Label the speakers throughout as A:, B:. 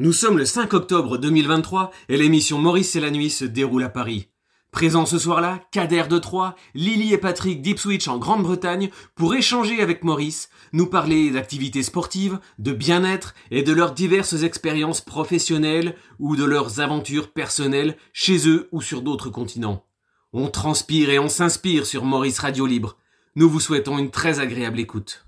A: Nous sommes le 5 octobre 2023 et l'émission Maurice et la nuit se déroule à Paris. Présents ce soir-là, Kader de Troyes, Lily et Patrick d'Ipswich en Grande-Bretagne pour échanger avec Maurice, nous parler d'activités sportives, de bien-être et de leurs diverses expériences professionnelles ou de leurs aventures personnelles chez eux ou sur d'autres continents. On transpire et on s'inspire sur Maurice Radio Libre. Nous vous souhaitons une très agréable écoute.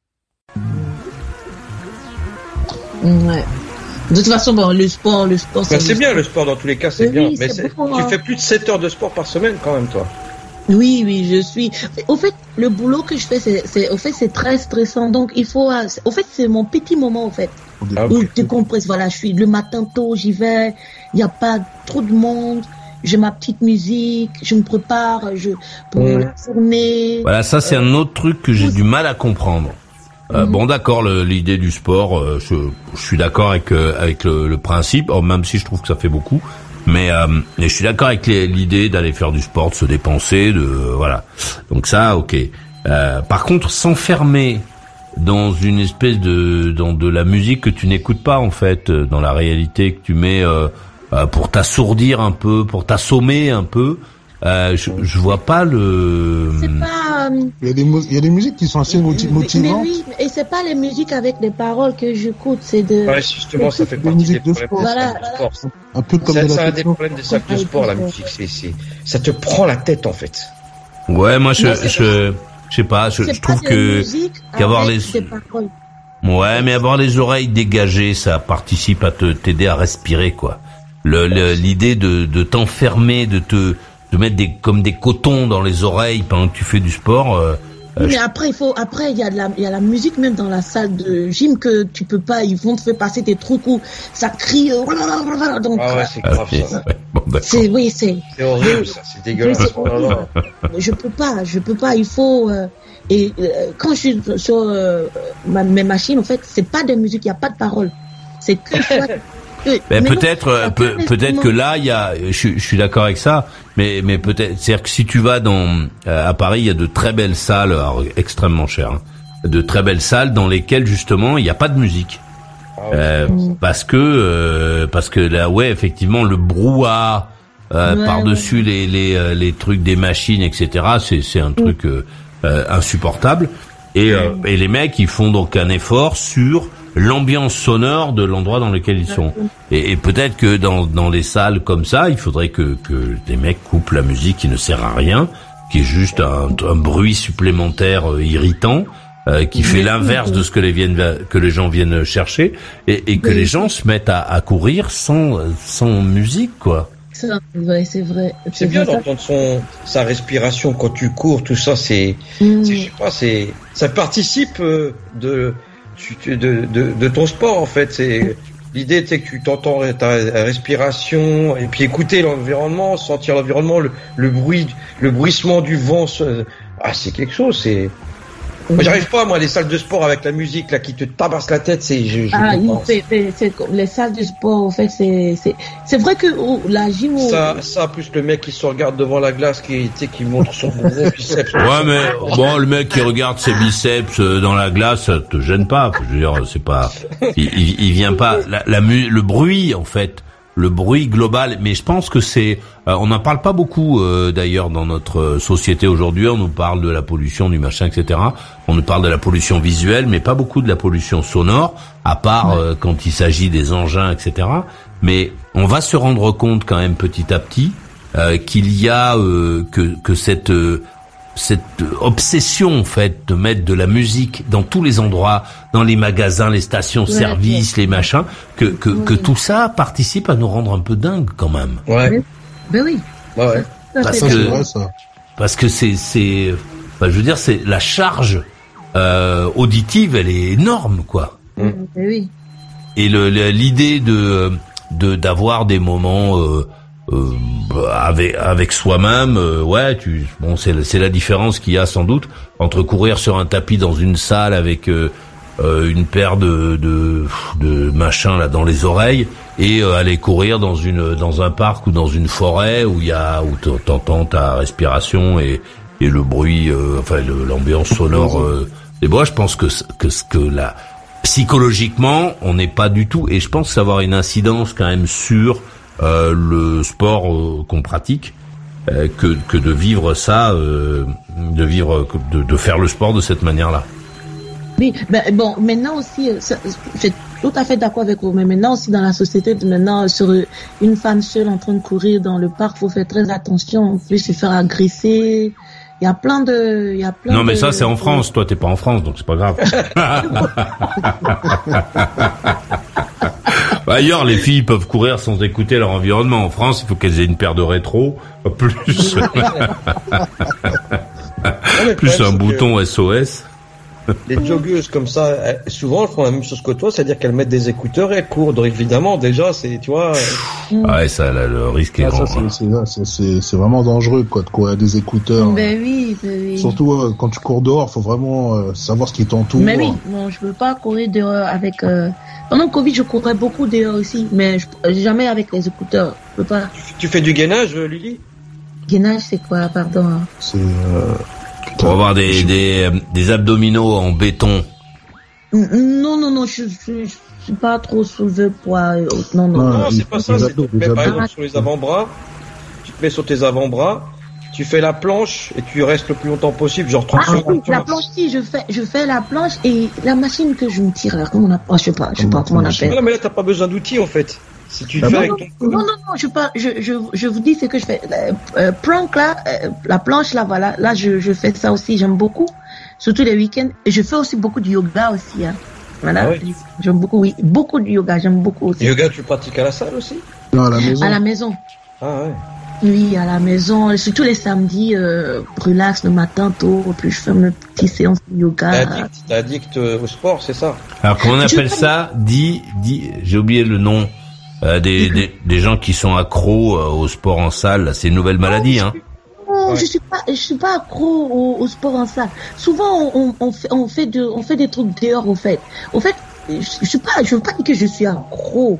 B: Ouais. De toute façon, bon, le sport, le sport,
C: Bah, c'est bien le sport dans tous les cas, c'est
B: Oui,
C: bien.
B: oui,
C: Mais
B: beaucoup,
C: tu
B: hein.
C: fais plus de 7 heures de sport par semaine quand même, toi.
B: Oui, oui, je suis. Au fait, le boulot que je fais, c'est, c'est, au fait, c'est très stressant. Donc, il faut. euh, Au fait, c'est mon petit moment, au fait.
C: Ah,
B: Où
C: ok.
B: tu compresses. Voilà, je suis le matin tôt, j'y vais. Il n'y a pas trop de monde. J'ai ma petite musique. Je me prépare. Je pour
C: Mm.
B: la journée.
D: Voilà, ça c'est un autre truc que j'ai du mal à comprendre. Euh, Bon, d'accord, l'idée du sport, euh, je, suis d'accord avec euh, avec le, principe, oh, même si je trouve que ça fait beaucoup. Mais, mais je suis d'accord avec l'idée d'aller faire du sport, de se dépenser, de voilà. Donc ça, ok. Par contre, s'enfermer dans une espèce de dans de la musique que tu n'écoutes pas en fait, dans la réalité que tu mets pour t'assourdir un peu, pour t'assommer un peu. Euh, je, je vois pas le.
B: C'est pas. euh,
E: Il y a des, il y a des musiques qui sont assez moti-
B: mais
E: motivantes.
B: oui, et c'est pas les musiques avec des paroles que j'écoute. C'est de.
C: Ouais, justement, ça fait
E: Des
C: partie des
E: musiques de
C: problèmes
E: sport.
C: des
B: Voilà,
C: de sport.
E: Un peu comme
C: C'est
E: de
C: c'est
E: la
C: un des problèmes des salles de sport, la musique. C'est, c'est, ça te prend la tête, en fait.
D: Ouais, moi je je je sais pas, je, trouve que qu'avoir les-
B: des
D: ouais, mais avoir les oreilles dégagées, ça participe à te t'aider à respirer quoi. Le le- l'idée de de t'enfermer, de te de mettre des comme des cotons dans les oreilles pendant que tu fais du sport. euh,
B: Oui,
D: euh,
B: mais après, il faut, après, il y a de la, il y a la musique même dans la salle de gym que tu peux pas, ils vont te faire passer des trucs où ça crie, euh, donc,
C: Ah ouais, c'est grave, ça.
D: ouais, bon, d'accord.
B: c'est, oui, c'est,
C: C'est horrible, ça. C'est
B: oui,
C: dégueulasse.
B: je peux pas, je peux pas, il faut, euh, et euh, quand je suis sur euh, ma- mes machines, en fait, c'est pas de musique, il y a pas de paroles. C'est que, soit- que-
D: Ben, peut-être, euh, peut-être que là, il y a, je, suis- je suis d'accord avec ça, mais mais peut-être, c'est-à-dire que si tu vas dans euh, à Paris, il y a de très belles salles, alors, extrêmement chères, hein, de très belles salles dans lesquelles justement il n'y a pas de musique.
C: Ah ouais.
D: Euh,
B: Mm.
D: parce que euh, parce que là ouais effectivement le brouhaha euh,
B: Ouais,
D: par dessus les les les trucs des machines etc c'est c'est
B: Mm.
D: un truc euh, euh, insupportable et euh, et les mecs ils font donc un effort sur l'ambiance sonore de l'endroit dans lequel ils sont et, et peut-être que dans dans les salles comme ça il faudrait que que les mecs coupent la musique qui ne sert à rien qui est juste un, un bruit supplémentaire euh, irritant euh, qui fait l'inverse de ce que les viennent que les gens viennent chercher et, et que
B: Oui.
D: les gens se mettent à, à courir sans sans musique quoi.
B: C'est vrai, c'est vrai.
C: C'est bien d'entendre son, sa respiration quand tu cours, tout ça, c'est,
B: Mm.
C: c'est- je sais pas, c'est, ça participe euh, de, de, de, de ton sport, en fait. C'est, l'idée, c'est que tu t'entends ta respiration, et puis écouter l'environnement, sentir l'environnement, le, le bruit, le bruissement du vent, ah, c'est quelque chose, c'est, moi, j'arrive pas, moi, les salles de sport avec la musique, là, qui te tabasse la tête, c'est, je, je
B: Ah, c'est les salles de sport, en fait, c'est, c'est, c'est vrai que oh, la gym, oh,
C: Ça, ça, plus le mec qui se regarde devant la glace, qui, tu sais, qui montre son gros biceps.
D: Ouais mais bon le mec qui regarde ses biceps euh, dans la glace ça te gêne pas je veux dire c'est pas il, il, il vient pas la, la mu- le bruit en fait le bruit global mais je pense que c'est euh, on n'en parle pas beaucoup euh, d'ailleurs dans notre euh, société aujourd'hui. On nous parle de la pollution du machin etc on nous parle de la pollution visuelle mais pas beaucoup de la pollution sonore à part euh, quand il s'agit des engins etc mais on va se rendre compte quand même petit à petit euh, qu'il y a euh, que que cette euh, cette obsession en fait de mettre de la musique dans tous les endroits, dans les magasins, les stations-service, les machins, que que, que tout ça participe à nous rendre un peu dingues quand même.
C: Ouais,
B: ben oui.
C: ouais, ouais.
B: Ça,
D: Parce
E: Ça,
D: que-
E: c'est vrai, ça.
D: Parce que c'est c'est, enfin, je veux dire, c'est la charge euh, auditive, elle est énorme quoi.
B: vrai. Ben oui.
D: Et l'idée de de d'avoir des moments euh, euh, avec avec soi-même. euh, ouais, tu bon c'est c'est la différence qu'il y a sans doute entre courir sur un tapis dans une salle avec euh, euh, une paire de de de machins là dans les oreilles et euh, aller courir dans une dans un parc ou dans une forêt où il y a où t'entends ta respiration et et le bruit euh, enfin l'ambiance sonore des bois je pense que que ce que la psychologiquement on n'est pas du tout et je pense avoir une incidence quand même sur euh, le sport euh, qu'on pratique euh, que que de vivre ça euh, de vivre de, de faire le sport de cette manière là
B: Oui, ben, bon, maintenant aussi, euh, suis tout à fait d'accord avec vous, mais maintenant aussi dans la société, maintenant, sur une femme seule en train de courir dans le parc, faut faire très attention, en plus se faire agresser. Il y a plein de, il y a plein
D: non mais
B: de-
D: ça c'est en France. Toi t'es pas en France donc c'est pas grave. Bah, ailleurs les filles peuvent courir sans écouter leur environnement. En France il faut qu'elles aient une paire de rétro plus. Plus un bouton SOS
C: Les joggeuses comme ça, elles- souvent elles font la même chose que toi, c'est-à-dire qu'elles mettent des écouteurs et elles courent. Donc évidemment, déjà, c'est, tu vois, euh,
D: ouais ça là, le risque est
E: Ah,
D: grand
E: ça, c'est- c'est là, c'est- c'est c'est vraiment dangereux quoi de courir des écouteurs.
B: Ben oui, ben oui.
E: Surtout euh, quand tu cours dehors, faut vraiment euh, savoir ce qui t'entoure.
B: Mais oui, bon, je veux pas courir dehors avec. euh, Pendant le Covid, je courais beaucoup dehors aussi, mais je... jamais avec les écouteurs. Je peux pas.
C: tu fais du gainage, Lily?
B: Gainage, c'est quoi, pardon hein?
E: C'est euh,
D: pour avoir des des, euh, des abdominaux en béton
B: N- Non, non, non, je, je, je suis pas trop soulevé poids. euh, Non, non.
C: Non,
E: il
C: c'est pas ça. C'est tu te mets par exemple sur les avant-bras, tu te mets sur tes avant-bras, tu fais la planche et tu restes le plus longtemps possible, genre 30
B: Ah oui,
C: secondes.
B: la planche, si, je fais, je fais la planche et la machine que je me tire, là, comment on appelle, je sais pas, je sais pas comment on appelle.
C: non, mais là, t'as pas besoin d'outils en fait. Si tu le
E: Ah
C: fais
B: Non,
C: ton
B: non, non, non, je, pas, je, je, je vous dis ce que je fais. Euh, euh, plank là, euh, la planche là, voilà, là je, je fais ça aussi, j'aime beaucoup, surtout les week-ends. Et je fais aussi beaucoup de yoga aussi. Hein. Voilà,
C: Ah oui.
B: j'aime beaucoup, oui, beaucoup de yoga, j'aime beaucoup aussi.
C: yoga, tu pratiques à la salle aussi
E: non, à la maison.
B: À la maison.
C: Ah ouais.
B: Oui, à la maison, surtout les samedis, euh, relax le matin tôt, puis je fais mes petites séances de yoga.
C: T'es addict, addict euh, au sport, c'est ça
D: Alors comment on
B: Je
D: appelle ça? Dit, dit, j'ai oublié le nom. Euh, des, des, des gens qui sont accros euh, au sport en salle, là, c'est une nouvelle maladie, hein.
B: Non,
C: Ouais.
B: je suis pas, je suis pas accro au, au sport en salle. Souvent, on, on fait, on fait de, on fait des trucs dehors, au fait. Au fait, je, je suis pas, je veux pas dire que je suis accro.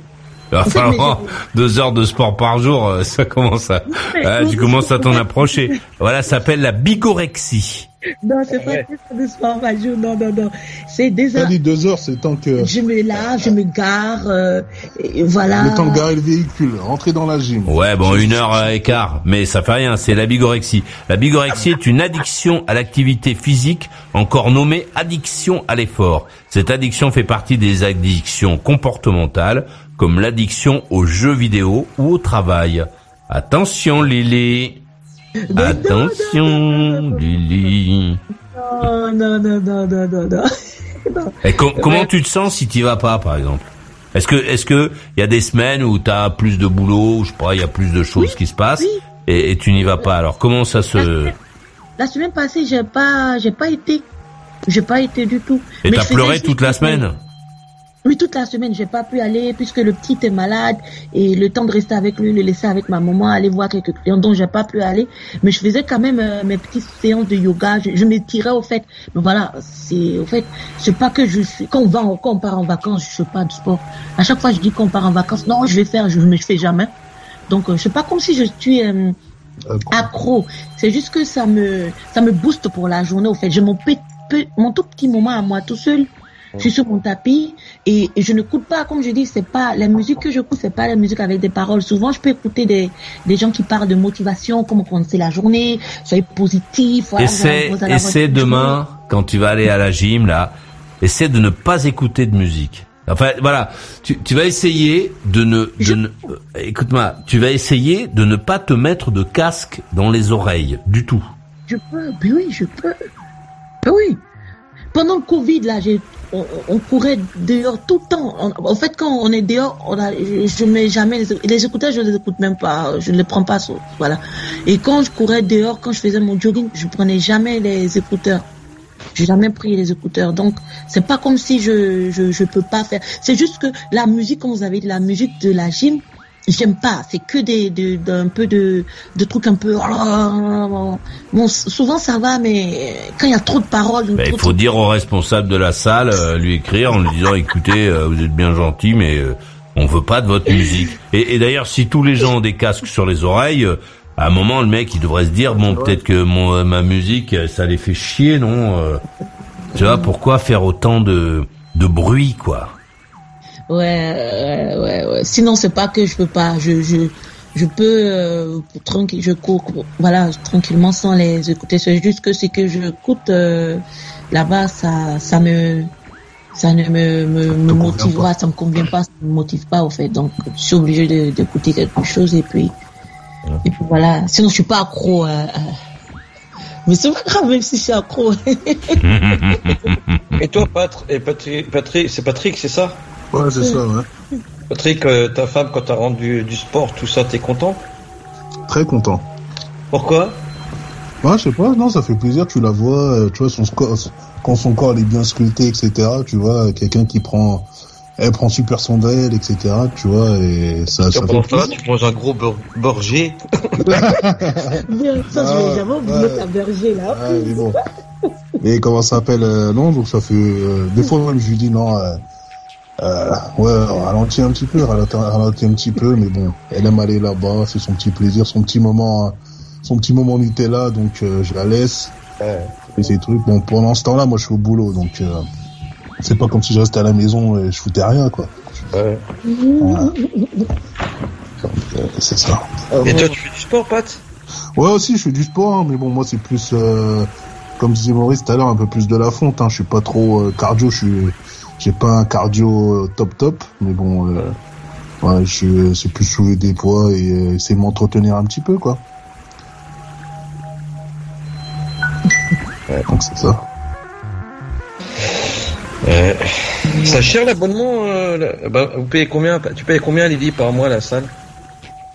B: En fait,
D: deux heures de sport par jour, euh, ça commence à, ah, tu commences à t'en approcher. Voilà, ça s'appelle la bigorexie.
B: Non, c'est pas
C: Ouais.
B: ça de sport par jour, non, non, non. C'est des
E: T'as
B: heures.
E: dit deux heures, c'est le temps que
B: Je me lave, je me gare, euh, et voilà.
E: le temps de garer le véhicule, rentrer dans la gym.
D: Ouais, bon, une heure et quart, mais ça fait rien, c'est la bigorexie. La bigorexie est une addiction à l'activité physique, encore nommée addiction à l'effort. Cette addiction fait partie des addictions comportementales, comme l'addiction aux jeux vidéo ou au travail. Attention, Lily.
B: Mais non,
D: Attention, Lily.
B: Non, non, non, non, non, non.
D: Et com- comment tu te sens si tu vas pas, par exemple Est-ce que, est-ce que il y a des semaines où t'as plus de boulot, ou je sais pas, il y a plus de choses qui se passent,
B: oui.
D: et, et tu n'y vas pas Alors comment ça se
B: La semaine passée, j'ai pas, j'ai pas été. J'ai pas été du tout.
D: Et t'as pleuré toute la semaine
B: Oui, toute la semaine, j'ai pas pu aller puisque le petit est malade et le temps de rester avec lui, le laisser avec ma maman, aller voir quelques clients, donc j'ai pas pu aller. Mais je faisais quand même euh, mes petites séances de yoga. Je, je m'étirais au fait. Mais voilà, c'est au fait, c'est pas que je suis. Quand on va, quand on part en vacances, je fais pas de sport. À chaque fois, je dis qu'on part en vacances. Non, je vais faire, je ne fais jamais. Donc, euh, c'est pas comme si je suis euh,
E: Euh,
B: accro. C'est juste que ça me, ça me booste pour la journée. Au fait, j'ai mon mon tout petit moment à moi tout seul. Je suis sur mon tapis et et je n'écoute pas, comme je dis, c'est pas la musique que j'écoute, c'est pas la musique avec des paroles. Souvent, je peux écouter des, des gens qui parlent de motivation, comment commencer la journée, soyez positif. Voilà,
D: Essaie, essaie demain, quand tu vas aller à la gym, là, essaie de ne pas écouter de musique. Enfin, voilà, tu, tu vas essayer de ne, de
B: Je-
D: ne euh, écoute-moi, tu vas essayer de ne pas te mettre de casque dans les oreilles, du tout.
B: Je peux, ben oui, je peux. Ben oui. Pendant le Covid, là, j'ai, on, on courait dehors tout le temps. En, fait, quand on est dehors, on a, je, je mets jamais les, les écouteurs, je les écoute même pas, je ne les prends pas, voilà. Et quand je courais dehors, quand je faisais mon jogging, je prenais jamais les écouteurs. J'ai jamais pris les écouteurs. Donc, c'est pas comme si je, je, je peux pas faire. C'est juste que la musique, comme vous avez dit, la musique de la gym, j'aime pas. C'est que des, de, d'un peu de, de trucs un peu. Bon, souvent ça va, mais quand il y a trop de paroles.
D: Ben, il faut dire au responsable de la salle, euh, lui écrire en lui disant, écoutez, euh, vous êtes bien gentil, mais euh, on veut pas de votre musique. Et, et d'ailleurs, si tous les gens ont des casques sur les oreilles, à un moment, le mec, il devrait se dire, bon, peut-être que mon, ma musique, ça les fait chier, non Tu vois, pourquoi faire autant de, de bruit, quoi?
B: Ouais, ouais, ouais, Sinon, c'est pas que je peux pas. Je, je, je peux euh, tranquille, je cours, voilà, tranquillement sans les écouter. C'est juste que c'est que je écoute euh, là-bas, ça, ça me, ça ne me, me, me motive pas, ça me convient pas, ça me motive pas au fait. Donc, je suis obligé d'écouter quelque chose et puis, et puis voilà. Sinon, je suis pas accro. Euh, mais c'est pas grave, même si je suis accro.
C: et toi, Patrick, Patrick, c'est Patrick, c'est ça?
E: Ouais, c'est ça, ouais.
C: Patrick, euh, ta femme, quand t'as rendu du sport, tout ça, t'es content?
E: Très content.
C: Pourquoi?
E: Ouais, je sais pas, non, ça fait plaisir, tu la vois, euh, tu vois, son quand son corps est bien sculpté, etc., tu vois, quelqu'un qui prend, elle prend super son d'elle, etc., tu vois, et ça, ça
C: fait plaisir. tu manges un gros borger?
B: bien, ça, je vais jamais oublier ta berger, là.
E: Ouais, mais bon. Et comment ça s'appelle, euh, non, donc ça fait, des fois même, je lui dis, non, euh, ouais, ralentit un petit peu, ralentit, un petit peu, mais bon, elle aime aller là-bas, c'est son petit plaisir, son petit moment, son petit moment Nutella, donc euh, je la laisse. Ouais. Et ces trucs. Bon, pendant ce temps-là, moi, je suis au boulot, donc euh, c'est pas comme si je restais à la maison et je foutais rien, quoi. Ouais. c'est ça.
C: Et toi, tu fais du sport, Pat?
E: Ouais, aussi, je fais du sport, hein, mais bon, moi, c'est plus, comme disait Maurice tout à l'heure, un peu plus de la fonte. Hein. Je suis pas trop cardio, je suis j'ai pas un cardio euh, top top, mais bon, euh, ouais, je c'est plus soulever des poids et euh, essayer de m'entretenir un petit peu, quoi. Ouais, donc c'est ça.
C: Euh, ça cher l'abonnement bah, Vous payez combien Tu payes combien Lydie par mois la salle?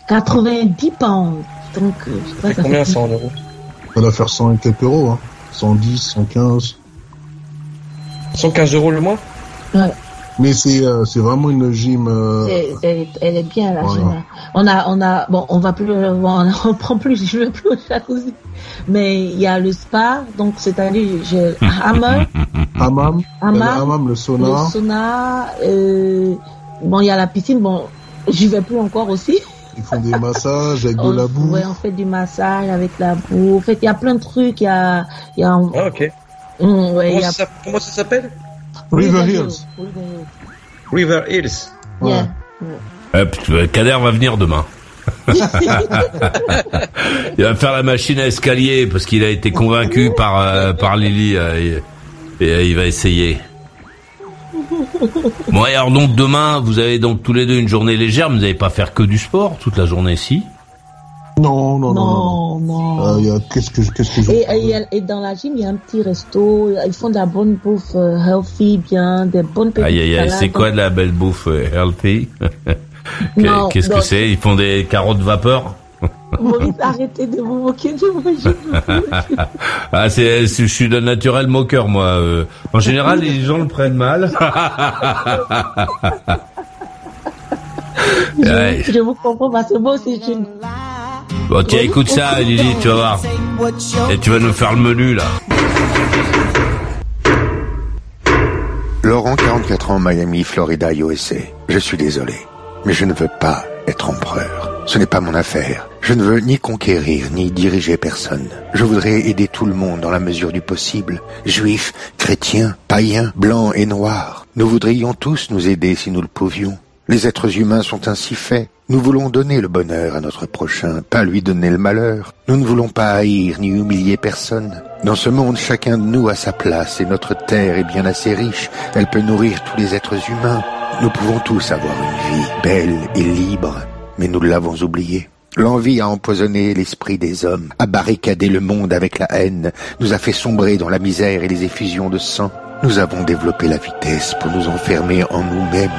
B: 90 pounds. Donc,
C: je sais pas, combien 100 euros?
E: Ça va faire 100 et quelques euros, hein. 110, 115.
C: 115 euros le mois?
E: Mais c'est euh, c'est vraiment une gym. Euh,
B: elle, est bien la gym. On a on a bon on va plus on, prend plus je veux plus au jacuzzi. Mais il y a le spa donc c'est à dire j'ai hammam
E: hammam hammam le sauna
B: le sauna euh, bon il y a la piscine bon j'y vais plus encore aussi.
E: Ils font des massages avec de la boue.
B: Ouais, on fait du massage avec la boue. En fait, il y a plein de trucs. Il y a, il y a.
C: Ah, ok.
B: Mmh, ouais,
C: comment,
B: y a...
C: ça, comment ça s'appelle?
E: River Hills.
C: River Hills.
B: Yeah.
D: Euh, Kader va venir demain. il va faire la machine à escalier parce qu'il a été convaincu par euh, par Lily euh, et, il va essayer. Bon alors donc demain vous avez donc tous les deux une journée légère, mais vous n'allez pas faire que du sport toute la journée si?
E: Non, non, non. non,
B: euh,
E: qu'est-ce que, qu'est-ce que
B: et, et, dans la gym, il y a un petit resto. Ils font de la bonne bouffe euh, healthy, bien, des bonnes petites
D: Aïe, aïe, aïe, c'est quoi de la belle bouffe euh, healthy Qu'est-ce que c'est? Ils font des carottes vapeur?
B: Maurice, arrêtez de vous moquer de moi.
D: ah, c'est, je suis de naturel moqueur, moi. En général, les gens le prennent mal.
B: je, ouais. je vous comprends parce que moi aussi, je
D: Bon, tiens, écoute ça, Lily, tu vas voir. Et tu vas nous faire le menu, là.
F: Laurent, 44 ans, Miami, Florida, USA. Je suis désolé, mais je ne veux pas être empereur. Ce n'est pas mon affaire. Je ne veux ni conquérir, ni diriger personne. Je voudrais aider tout le monde dans la mesure du possible. Juifs, chrétiens, païens, blancs et noirs. Nous voudrions tous nous aider si nous le pouvions. Les êtres humains sont ainsi faits. Nous voulons donner le bonheur à notre prochain, pas lui donner le malheur. Nous ne voulons pas haïr ni humilier personne. Dans ce monde, chacun de nous a sa place et notre terre est bien assez riche. Elle peut nourrir tous les êtres humains. Nous pouvons tous avoir une vie belle et libre, mais nous l'avons oublié. L'envie a empoisonné l'esprit des hommes, a barricadé le monde avec la haine, nous a fait sombrer dans la misère et les effusions de sang. Nous avons développé la vitesse pour nous enfermer en nous-mêmes.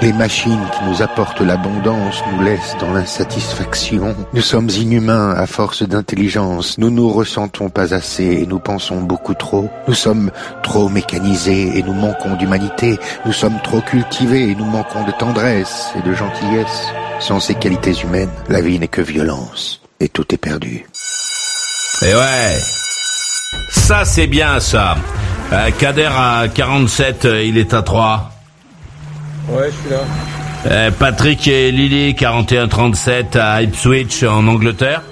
F: Les machines qui nous apportent l'abondance nous laissent dans l'insatisfaction. Nous sommes inhumains à force d'intelligence. Nous nous ressentons pas assez et nous pensons beaucoup trop. Nous sommes trop mécanisés et nous manquons d'humanité. Nous sommes trop cultivés et nous manquons de tendresse et de gentillesse. Sans ces qualités humaines, la vie n'est que violence et tout est perdu.
D: Et ouais, ça c'est bien ça. Euh, Kader à 47, euh, il est à 3.
C: Ouais, je suis là.
D: Euh, Patrick et Lily 41-37 à Ipswich en Angleterre.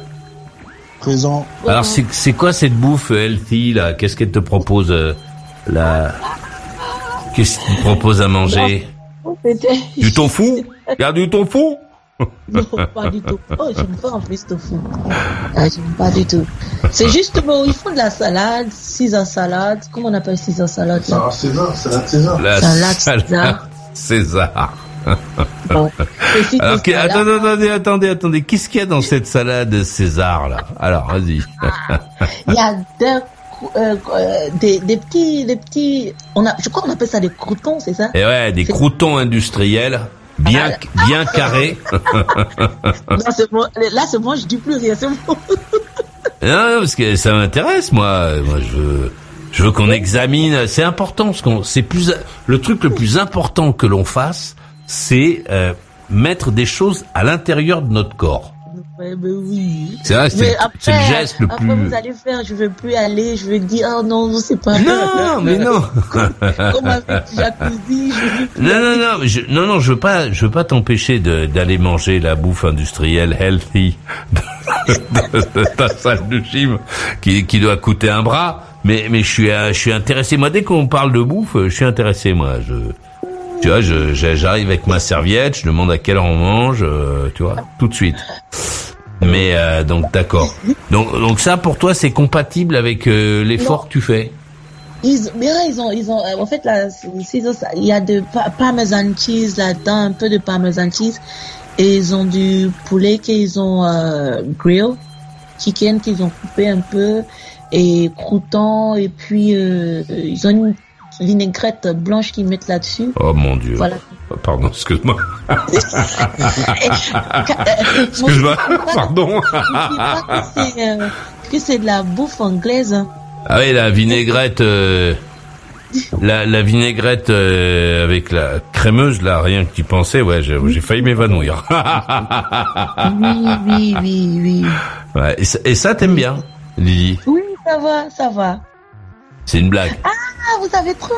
E: Présent.
D: Alors c'est c'est quoi cette bouffe euh, healthy là? Qu'est-ce qu'elle te propose euh, là Qu'est-ce qu'il te propose à manger? Du tofu? Il y a du tofu
B: Non, pas du tout. Oh, j'aime pas en plus tofu. Ah, j'aime pas du tout. C'est juste bon, ils font de la salade, Caesar salade. Comment on appelle salade
E: Ah, César, César.
D: La
B: Salade
D: salade César.
B: Bon. Si
D: Alors,
B: tu
D: que-
B: salades-
D: attendez, attendez, attendez, attendez. Qu'est-ce qu'il y a dans cette salade César là? Alors, vas-y.
B: Il y a des, euh, euh, des, des petits, des petits, on a, je crois qu'on appelle ça des croutons, c'est ça?
D: Et ouais, des croutons industriels, bien, bien carrés.
B: Là, c'est bon, là, c'est bon, je dis plus rien, c'est bon.
D: Non, non, parce que ça m'intéresse, moi. Moi, je veux, je veux qu'on examine. C'est important, ce qu'on, c'est plus, le truc le plus important que l'on fasse, c'est euh, mettre des choses à l'intérieur de notre corps.
B: Ouais, mais oui.
D: C'est vrai, c'est
B: Mais
D: le- geste le
B: après,
D: plus.
B: vous allez faire, je veux plus aller, je vais dire, oh non, c'est pas
D: Non, mais non.
B: Comme avec jacuzzi, je
D: Non, non, non, mais je, non, non, je veux pas, je veux pas t'empêcher d'aller manger la bouffe industrielle healthy de, de- de ta salle de gym qui, qui doit coûter un bras. Mais, mais je suis, euh, je suis intéressé. Moi, dès qu'on parle de bouffe, je suis intéressé. Moi, je, tu vois, j'arrive avec ma serviette, je demande à quelle heure on mange, euh, tu vois, tout de suite. Mais euh, donc d'accord. Donc donc ça pour toi c'est compatible avec euh, l'effort que tu fais?
B: Ils, mais là, ils ont, ils ont, euh, en fait, là, il y a de pa- parmesan cheese là-dedans, un peu de parmesan cheese, et ils ont du poulet qu'ils ont euh, grill, chicken qu'ils ont coupé un peu, et croûtons, et puis euh, ils ont une vinaigrette blanche qu'ils mettent là-dessus.
D: Oh mon dieu.
B: Voilà.
D: Pardon, excuse-moi. Excuse-moi. Pardon.
B: Je dis pas que c'est, euh, que c'est de la bouffe anglaise. hein.
D: Ah oui, la vinaigrette, euh, la, la vinaigrette euh, avec la crémeuse, là, rien que tu pensais, ouais, j'ai j'ai failli m'évanouir.
B: Oui, oui, oui, oui.
D: ouais, et ça, et ça, t'aimes bien, Lily?
B: Oui, ça va, ça va.
D: C'est une blague.
B: Ah, vous avez trouvé,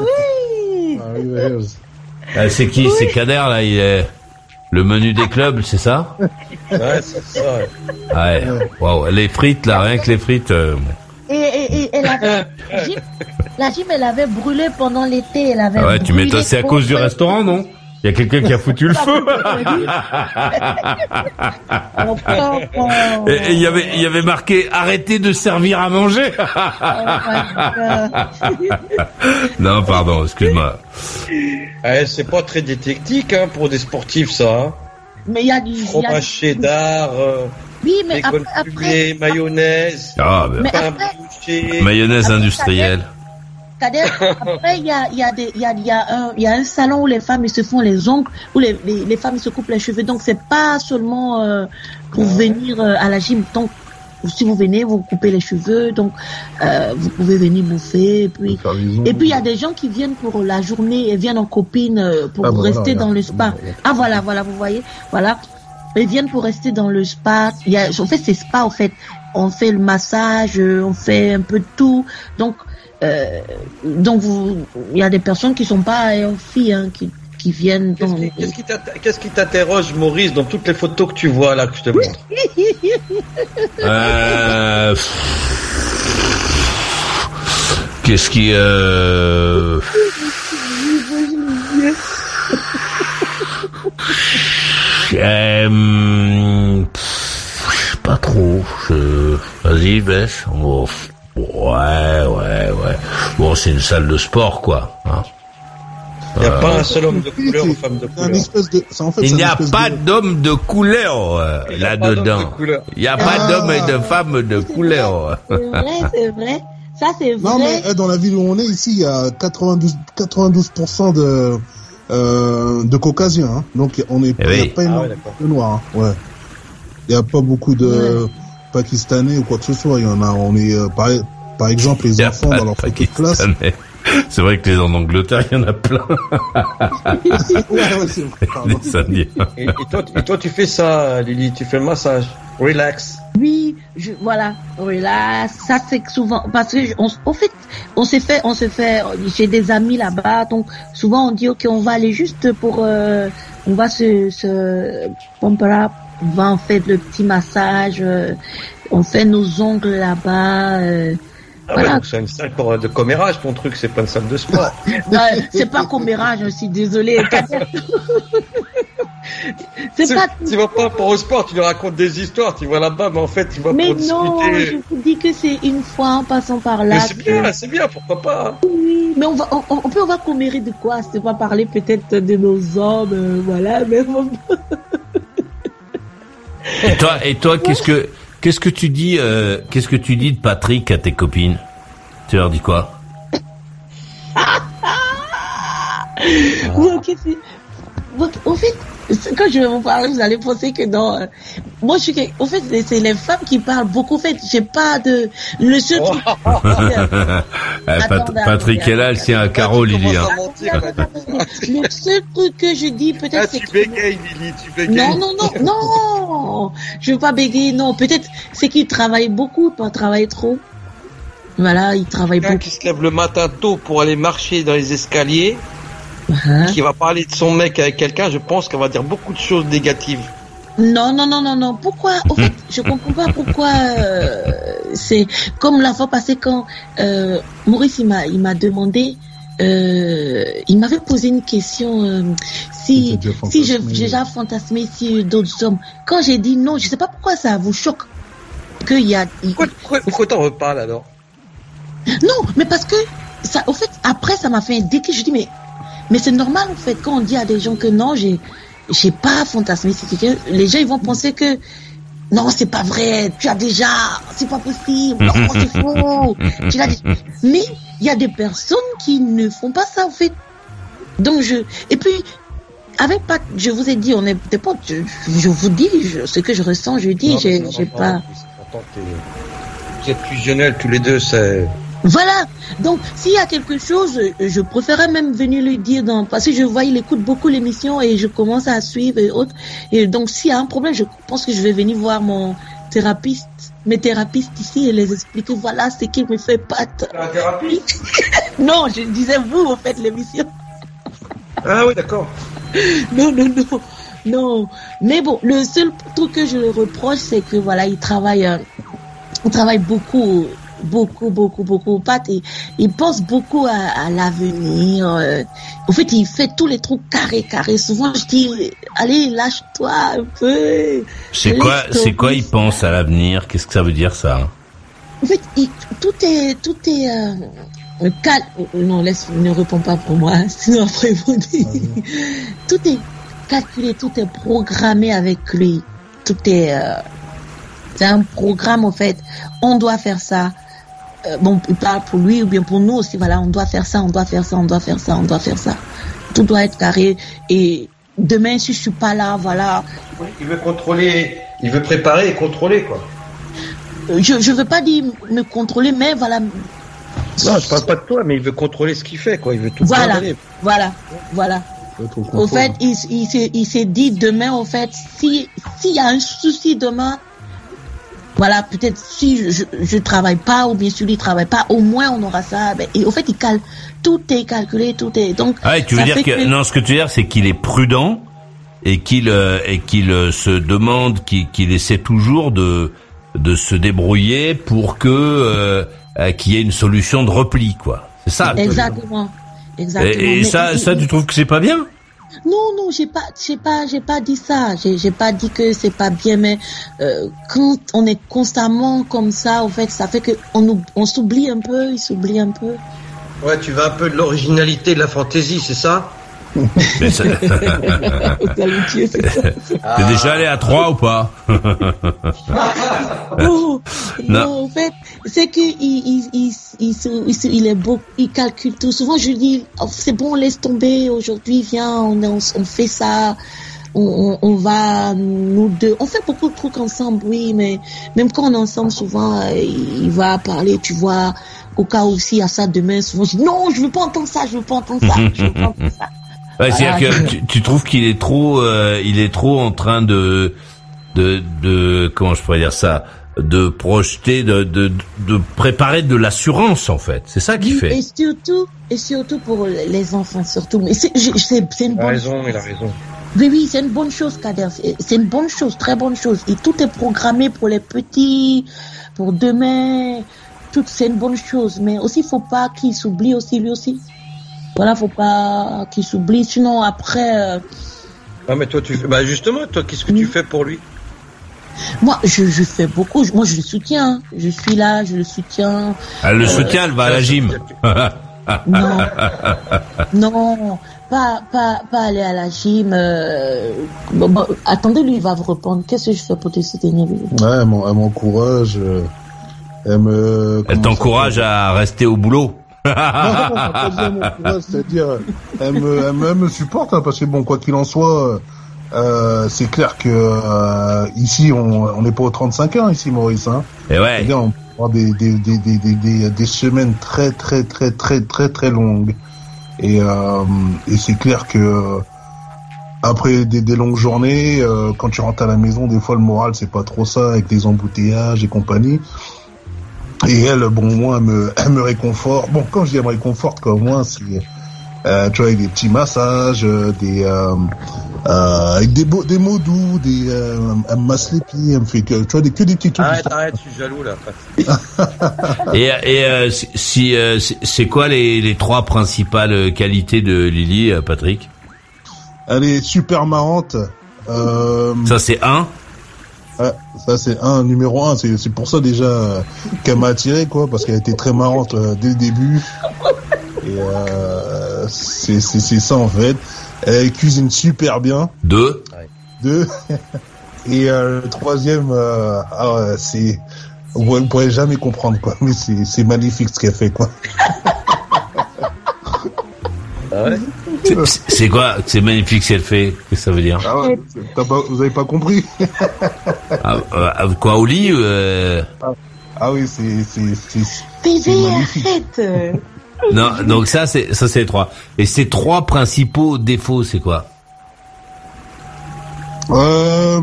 B: oui.
E: Ah
D: c'est qui C'est Kader, là, il est... Le menu des clubs, c'est ça
C: Ouais, c'est ça. ouais.
D: Ouais. Waouh, les frites, là, rien que les frites... euh,
B: Et, et, et, et la, la gym, la gym, elle avait brûlé pendant l'été, elle avait
D: Ah ouais, tu
B: brûlé
D: m'étonnes, c'est à cause du restaurant, non Il y a quelqu'un qui a foutu le feu Et et il y avait, il y avait marqué arrêtez de servir à manger.
B: oh
D: non, pardon, excuse-moi.
C: Ouais, c'est pas très détectique hein, pour des sportifs, ça. Hein.
B: Mais il y a du,
C: Fromage cheddar, euh,
B: oui, mais après,
C: mayonnaise,
D: Ah, ben,
B: Mais
C: pain
B: après-
C: brioché.
D: mayonnaise
B: après,
D: industrielle.
B: Kader, après, il y a, il y a des, il y a, il y a un, il y a un salon où les femmes, ils se font les ongles, où les, les, les femmes, ils se coupent les cheveux. Donc, c'est pas seulement, euh, pour venir euh, à la gym. Donc, si vous venez, vous coupez les cheveux. Donc, euh, vous pouvez venir bouffer. Et puis, et puis, il y a des gens qui viennent pour la journée et viennent en copine euh, pour
E: Ah,
B: rester
E: voilà,
B: dans le spa. Ah, voilà, voilà, vous voyez. Voilà. Ils viennent pour rester dans le spa. Il y a, en fait, c'est spa, en fait. On fait le massage, euh, on fait un peu de tout. Donc, euh, donc vous, il y a des personnes qui sont pas filles, hein, qui, qui viennent
C: Qu'est-ce
B: dans.
C: qui- qu'est-ce qui t'inter- qu'est-ce qui t'interroge, Maurice, dans toutes les photos que tu vois là que je te montre
D: Euh... Qu'est-ce qui... Euh... Euh, pff, Pas trop. Je... Vas-y, baisse. Oh, ouais, ouais, ouais. Bon, c'est une salle de sport, quoi. hein.
C: Il n'y a
D: Euh,
C: pas un seul homme de couleur ou femme de couleur.
E: espèce de. c'est en fait,
D: Il n'y
E: un
D: a pas d'homme de couleur euh,
C: Il y a pas d'homme
D: là-dedans. Il n'y a pas
B: Ah.
D: d'homme et de femme de couleur.
B: C'est vrai, c'est vrai. Ça, c'est vrai.
E: Non, mais eh, dans la ville où on est ici, il y a 92, 92% de, euh, de caucasiens. Hein. Donc, on est,
D: Eh
E: il y a pas
C: Ah
E: énormément
C: ouais, d'accord.
E: de noirs. hein. Ouais. Il n'y a pas beaucoup de pakistanais ou quoi que ce soit. Il y en a, on est, euh, par, par exemple, les enfants dans
D: de
E: leur de classe.
D: C'est vrai que les en Angleterre, il y en a plein.
E: ouais, ouais.
C: Et, et toi, et toi, tu fais ça, Lily, tu fais le massage. Relax.
B: Oui, je, voilà. Là, ça c'est que souvent parce que je- on, au fait, on s'est fait, on se fait. J'ai des amis là-bas, donc souvent on dit ok, on va aller juste pour, euh, on va se, se pump up, on va en fait le petit massage, euh, on fait nos ongles là-bas. euh,
C: Ah ouais,
B: Voilà.
C: donc c'est une salle pour- de commérage, ton truc, c'est pas une salle de sport.
B: non, c'est pas commérage, je suis désolée. c'est
C: Tu,
B: pas.
C: tu vas pas pour le sport, tu lui racontes des histoires, tu vas là-bas, mais en fait, tu vas
B: Mais
C: pour
B: non,
C: discuter.
B: je vous dis que c'est une fois en passant par là.
C: Mais c'est
B: que-
C: bien, c'est bien, pourquoi pas. hein.
B: Oui, mais on va, on, on peut, on va commérer de quoi? C'est pas parler peut-être de nos hommes, euh, voilà, mais
D: Et toi, et toi, qu'est-ce que, qu'est-ce que tu dis, euh, qu'est-ce que tu dis de Patrick à tes copines? Tu leur dis quoi?
B: Oui, ok, c'est- Donc, en fait, quand je vais vous parler, vous allez penser que non. euh, moi, je suis. En fait, c'est- les femmes qui parlent beaucoup. En fait, j'ai pas de. Le seul truc.
D: Pat-
B: Attends,
D: Patrick est là, elle tient à
C: Tu
D: Lily. Hein.
B: Le seul truc que je dis,
C: Ah,
B: peut-être, c'est
C: tu
B: que.
C: bégayes, Lily, tu bégayes.
B: Non, non, non, non Je veux pas bégayer, non. Peut-être c'est qu'il travaille beaucoup, pas travailler trop. Voilà, il travaille
C: Quelqu'un
B: beaucoup.
C: qui se lève le matin tôt pour aller marcher dans les escaliers,
B: Hein?
C: qui va parler de son mec avec quelqu'un, je pense qu'elle va dire beaucoup de choses négatives.
B: Non, non, non, non, non. Pourquoi En fait, je comprends pas pourquoi. euh, c'est comme la fois passée quand euh, Maurice il m'a il m'a demandé. Euh, il m'avait posé une question euh, si si je- j'ai déjà fantasmé sur d'autres hommes. Quand j'ai dit non, je sais pas pourquoi ça vous choque qu'il y a
C: Pourquoi, pourquoi, pourquoi t'en reparles alors?
B: Non, mais parce que ça, au fait, après, ça m'a fait un déclic. Je dis, mais, mais c'est normal, en fait, quand on dit à des gens que non, j'ai, j'ai pas fantasmé sur quelqu'un, les gens, ils vont penser que, non, c'est pas vrai, tu as déjà, c'est pas possible, non, c'est faux, tu l'as dit. Mais, il y a des personnes qui ne font pas ça, en fait. Donc, je, et puis, avec Pat, je vous ai dit, on est des potes, je, je vous dis je- ce que je ressens, je dis, j'ai,
C: c'est
B: pas.
C: Vous êtes fusionnels tous les deux, c'est...
B: Voilà. Donc, s'il y a quelque chose, je préférais même venir lui dire dans, parce que je vois, il écoute beaucoup l'émission et je commence à suivre et autres. Et donc, s'il y a un problème, je pense que je vais venir voir mon thérapeute, mes thérapeutes ici et les expliquer, voilà ce qui me fait
C: La thérapie
B: Non, je disais vous, en fait, l'émission.
C: Ah oui, d'accord.
B: Non, non, non. Non. Mais bon, le seul truc que je le reproche, c'est que voilà, il travaille, euh, il travaille beaucoup, beaucoup, beaucoup, beaucoup. Pat, et il pense beaucoup à, à l'avenir. euh. En fait, il fait tous les trucs carrés, carrés. Souvent, je dis, allez, lâche-toi un peu.
D: C'est quoi, c'est quoi il pense à l'avenir? Qu'est-ce que ça veut dire ça?
B: En fait, il- tout est, tout est euh, cal- Non, laisse, ne réponds pas pour moi, sinon après vont dire. Tout est calculé, tout est programmé avec lui. Tout est, euh, c'est un programme en fait. On doit faire ça. Euh, bon, il parle pour lui ou bien pour nous aussi. Voilà, on doit faire ça, on doit faire ça, on doit faire ça, on doit faire ça. Tout doit être carré. Et demain, si je suis pas là, voilà,
C: Il veut contrôler, il veut préparer et contrôler, quoi.
B: Euh, je je veux pas dire me contrôler, mais voilà,
C: Non, je parle pas de toi, mais il veut contrôler ce qu'il fait, quoi. Il veut tout
B: Voilà.
C: contrôler.
B: voilà, voilà.
E: Au
B: fait, il, il, s'est- il s'est dit demain, au fait, si s'il y a un souci demain, voilà, peut-être si je, je travaille pas ou bien si lui travaille pas, au moins on aura ça. Ben, et au fait, il cale, tout est calculé, tout est donc.
D: Ah, et tu veux dire que, non, ce que tu veux dire, c'est qu'il est prudent et qu'il euh, et qu'il euh, se demande, qu'il essaie toujours de de se débrouiller pour que euh, euh, qu'il y ait une solution de repli, quoi. C'est ça.
B: Exactement, exactement.
D: Et, et
B: Mais
D: ça, ça, tu trouves que c'est pas bien?
B: Non, non, j'ai pas, j'ai pas, j'ai pas dit ça. J'ai, j'ai pas dit que c'est pas bien, mais euh, quand on est constamment comme ça, au fait, ça fait que on, on s'oublie un peu, il s'oublie un peu.
C: Ouais, tu veux un peu de l'originalité, de la fantaisie, c'est ça?
D: Mais ça-
B: T'es
D: T'es déjà allé à Troyes ou pas?
B: Non.
D: non,
B: en fait, c'est que il, il, il, il, est beau, il calcule tout. Souvent, je lui dis, oh, c'est bon, laisse tomber. Aujourd'hui, viens, on, on, on fait ça. On, on, va, nous deux. On fait beaucoup de trucs ensemble, oui, mais même quand on est ensemble, souvent, il va parler, tu vois, au cas où s'il y a ça demain, souvent, je dis, non, je veux pas entendre ça, je veux pas entendre ça, je veux pas entendre ça.
D: Ouais, c'est-à-dire que tu, tu trouves qu'il est trop, euh, il est trop en train de, de, de, comment je pourrais dire ça, de projeter, de, de, de préparer de l'assurance en fait. C'est ça qu'il
B: Oui,
D: fait.
B: Et surtout, et surtout pour les enfants, surtout. Mais c'est, je- c'est, c'est une
C: Il a
B: bonne
C: raison, il a raison.
B: Oui, oui, c'est une bonne chose, Kader. C'est- C'est une bonne chose, très bonne chose. Et tout est programmé pour les petits, pour demain. Tout, c'est une bonne chose. Mais aussi, faut pas qu'il s'oublie aussi, lui aussi. Voilà, faut pas qu'il s'oublie. Sinon, après, euh,
C: Ah, mais toi, tu bah, justement, toi, qu'est-ce que tu
B: Oui.
C: fais pour lui?
B: Moi, je, je fais beaucoup. Moi, je le soutiens. Je suis là, je le soutiens.
D: Elle le soutient, elle va à la gym.
B: Non, non, pas, pas, pas aller à la gym. euh, bon, bon, attendez, lui, il va vous répondre. Qu'est-ce que je fais pour te soutenir
E: Ouais, elle m'en- elle m'encourage. euh, Elle me.
D: T'encourage à rester au boulot.
E: Non, non, non, c'est-à-dire, elle me, elle me, elle me supporte, hein, parce que bon, quoi qu'il en soit, euh, c'est clair que euh, ici, on on n'est pas aux 35 ans, ici, Maurice. Hein.
D: Et ouais.
E: C'est-à-dire, on peut avoir des, des, des, des, des, semaines très, très, très, très, très, très longues. Et, euh, et c'est clair que après des, des longues journées, euh, quand tu rentres à la maison, des fois le moral c'est pas trop ça avec des embouteillages et compagnie. Et elle, bon, moi, elle me, elle me réconforte. Bon, quand je dis elle me réconforte, quoi, moins, c'est, euh, tu vois, avec des petits massages, euh, des, euh, euh, avec des, beaux, des mots doux, des, euh, elle me masse les pieds, elle me fait que, tu vois, des, que des petits trucs.
C: Arrête, arrête, je suis jaloux, là.
D: Et, et euh, si- euh, c'est- quoi les, les trois principales qualités de Lily, Patrick?
E: Elle est super marrante. Euh,
D: Ça c'est un?
E: ouais, ça c'est un numéro un. C'est c'est pour ça déjà euh, qu'elle m'a attiré quoi, parce qu'elle était très marrante euh, dès le début. Et euh, c'est c'est c'est ça en fait. Elle cuisine super bien.
D: Deux.
E: Deux. Et euh, le troisième, euh, ah ouais, c'est vous ne pourrez jamais comprendre quoi, mais c'est c'est magnifique ce qu'elle fait quoi.
C: Ah ouais?
D: C'est- quoi C'est magnifique si elle fait. Qu'est-ce que ça veut dire?
E: Ah ouais, pas, vous avez pas compris?
D: Ah, euh, Quoi au lit euh,
E: Ah oui, c'est c'est c'est c'est
B: Bébé,
E: magnifique.
B: arrête.
D: Non, donc ça c'est ça c'est les trois. Et ces trois principaux défauts, c'est quoi?
E: Euh,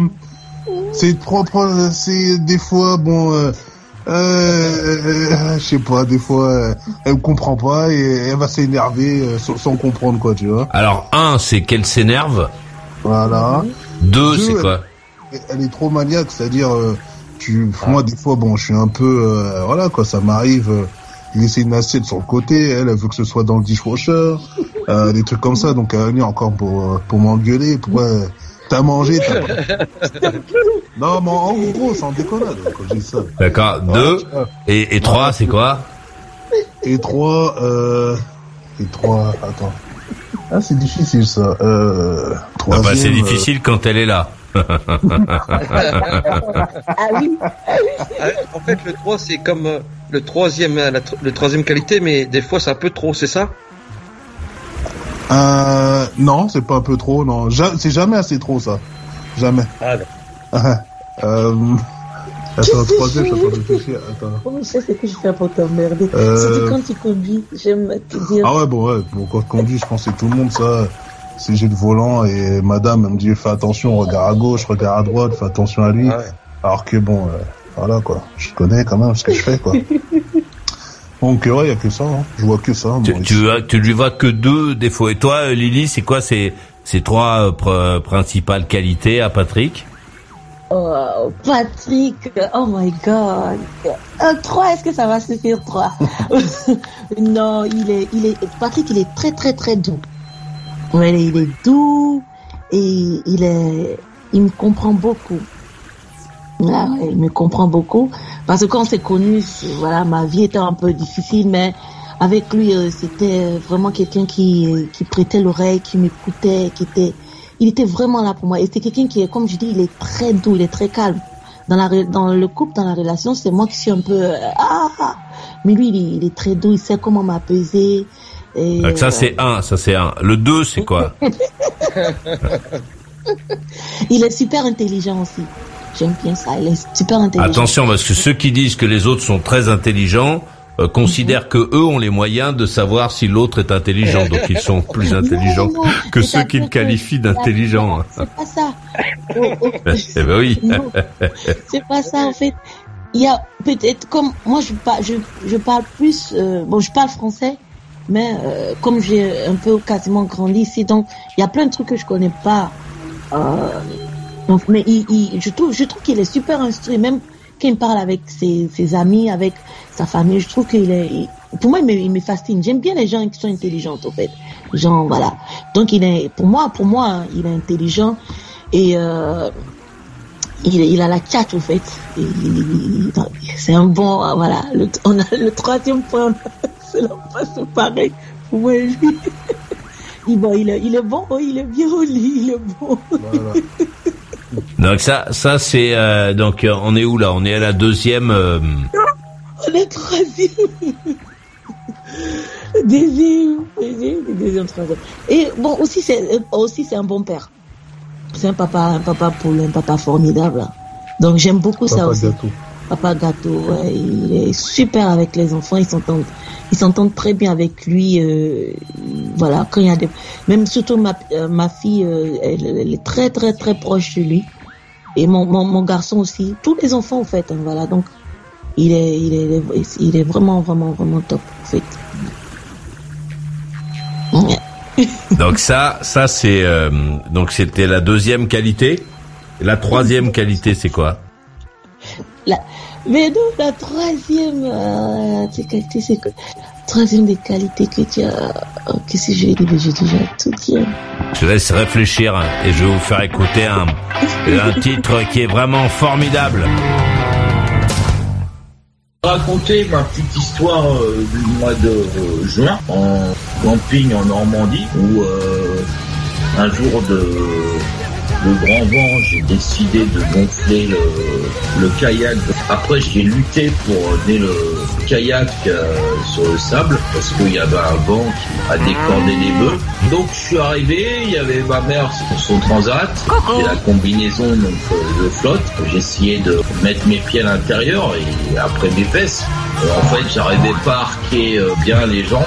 E: c'est c'est des fois bon, euh, euh, je sais pas, des fois euh, elle me comprend pas et elle va s'énerver sans, sans comprendre quoi, tu vois.
D: Alors un, c'est qu'elle s'énerve.
E: Voilà.
D: Deux,
E: Deux,
D: c'est quoi?
E: Et Elle est trop maniaque, c'est-à-dire, tu, moi des fois bon, je suis un peu, voilà quoi, ça m'arrive. Euh, laisser une assiette sur le côté, elle, elle veut que ce soit dans le dishwasher, euh, des trucs comme ça, donc elle est venue encore pour euh, pour m'engueuler, pourquoi euh, t'as mangé, t'as pas... Non, mais en gros, c'est en déconnade quand je dis ça.
D: D'accord. Deux et, et trois, c'est quoi?
E: Et trois, euh, et trois, attends. Ah, c'est difficile ça. Euh,
D: Ah bah, C'est
E: euh,
D: difficile quand elle est là.
B: Ah oui,
C: Ah, En fait, le 3, c'est comme euh, le troisième, euh, la le troisième qualité, mais des fois, c'est un peu trop, c'est ça?
E: euh, non, c'est pas un peu trop, non. Ja- c'est jamais assez trop ça. Jamais.
C: Ah,
E: euh, attends, troisième, je suis en train de réfléchir. Attends.
B: comment je sais ce que je fais pour t'emmerder
E: Euh.
B: C'était quand tu conduis, j'aime te dire.
E: Ah ouais, bon, ouais, bon, quand je conduis, je pense que c'est tout le monde ça. C'est j'ai le volant et madame elle me dit fais attention, regarde à gauche, regarde à droite, fais attention à lui.
C: Ah ouais.
E: Alors que bon, euh, voilà quoi, je connais quand même ce que je fais quoi. Donc euh, ouais, y a que ça, hein. je vois que ça.
D: Tu, tu, as- tu lui vois que deux défauts. Et toi, euh, Lily, c'est quoi ces, ces trois euh, pr- principales qualités à Patrick?
B: Oh, Patrick, oh my god. Un 3, est-ce que ça va suffire 3 Non, il est, il est, Patrick, il est très très très doux. Il est doux et il est, il me comprend beaucoup. Ouais, il me comprend beaucoup parce que quand on s'est connus, c'est- voilà, ma vie était un peu difficile, mais avec lui, euh, c'était vraiment quelqu'un qui, qui prêtait l'oreille, qui m'écoutait, qui était, il était vraiment là pour moi. Et c'était quelqu'un qui est, comme je dis, il est très doux, il est très calme. dans la dans le couple, dans la relation, c'est moi qui suis un peu euh, ah, ah. mais lui il il est très doux, il sait comment m'apaiser. Et,
D: Donc ça
B: euh,
D: c'est un, ça c'est un. Le deux c'est quoi?
B: Il est super intelligent aussi. J'aime bien ça, il est super intelligent.
D: Attention parce que ceux qui disent que les autres sont très intelligents euh, considèrent que eux ont les moyens de savoir si l'autre est intelligent, donc ils sont plus intelligents
B: Non, non,
D: que ceux
B: pas
D: qui le
B: ça que-
D: qualifient d'intelligent. hein.
B: C'est pas ça. Oh, oh,
D: Eh ben oui.
B: c'est pas ça en fait. Il y a peut-être comme moi je parle, je, je parle plus, euh, bon je parle français, mais euh, comme j'ai un peu quasiment grandi ici, donc il y a plein de trucs que je connais pas. Euh, donc, mais il, il- je trouve, je trouve qu'il est super instruit, même quand il parle avec ses, ses amis, avec sa famille, je trouve qu'il est, pour moi, il me, il me fascine. J'aime bien les gens qui sont intelligents, en fait. Genre, voilà. Donc, il est, pour moi, pour moi, hein, il est intelligent et euh, il, il a la tchatche, au fait. C'est un bon, euh, voilà. Le, on a le troisième point, c'est la face pareil. Pour moi, lui. Il, bon, il, est, il est bon, oh, il est bien au lit, il est bon.
E: Voilà.
D: Donc ça, ça c'est euh, donc euh, on est où là? On est à la deuxième. euh,
B: On est troisième. Deuxième, deuxième, deuxième, troisième. Et bon, aussi, c'est, aussi, c'est un bon père. C'est un papa, un papa pour un papa formidable. Donc, j'aime beaucoup ça aussi.
E: gâteau.
B: Papa gâteau, ouais, il est super avec les enfants, ils s'entendent, ils s'entendent très bien avec lui. euh, voilà, quand il y a des, même surtout ma, euh, ma fille, euh, elle, elle est très très très proche de lui. Et mon, mon, mon garçon aussi, tous les enfants en fait, hein, voilà. Donc, il est, il est, il est vraiment vraiment vraiment top en fait.
D: Donc ça, ça c'est euh, donc c'était la deuxième qualité. La troisième qualité c'est quoi?
B: La, mais non, la troisième euh, des qualités, c'est que troisième des qualités que tu as. Oh, Qu'est-ce que je vais dire J'ai déjà tout dit.
D: Je laisse réfléchir et je vais vous faire écouter un, un titre qui est vraiment formidable.
G: raconter ma petite histoire euh, du mois de euh, juin en camping en Normandie où euh, un jour de, de grand vent j'ai décidé de gonfler le, le kayak. Après j'ai lutté pour amener le kayak euh, sur le sable parce qu'il y avait un vent qui a décordé les bœufs. Donc je suis arrivé, il y avait ma mère sur son transat et la combinaison donc euh, de flotte. Essayé de mettre mes pieds à l'intérieur et après mes fesses. Et en fait, j'arrivais pas à arquer euh, bien les jambes.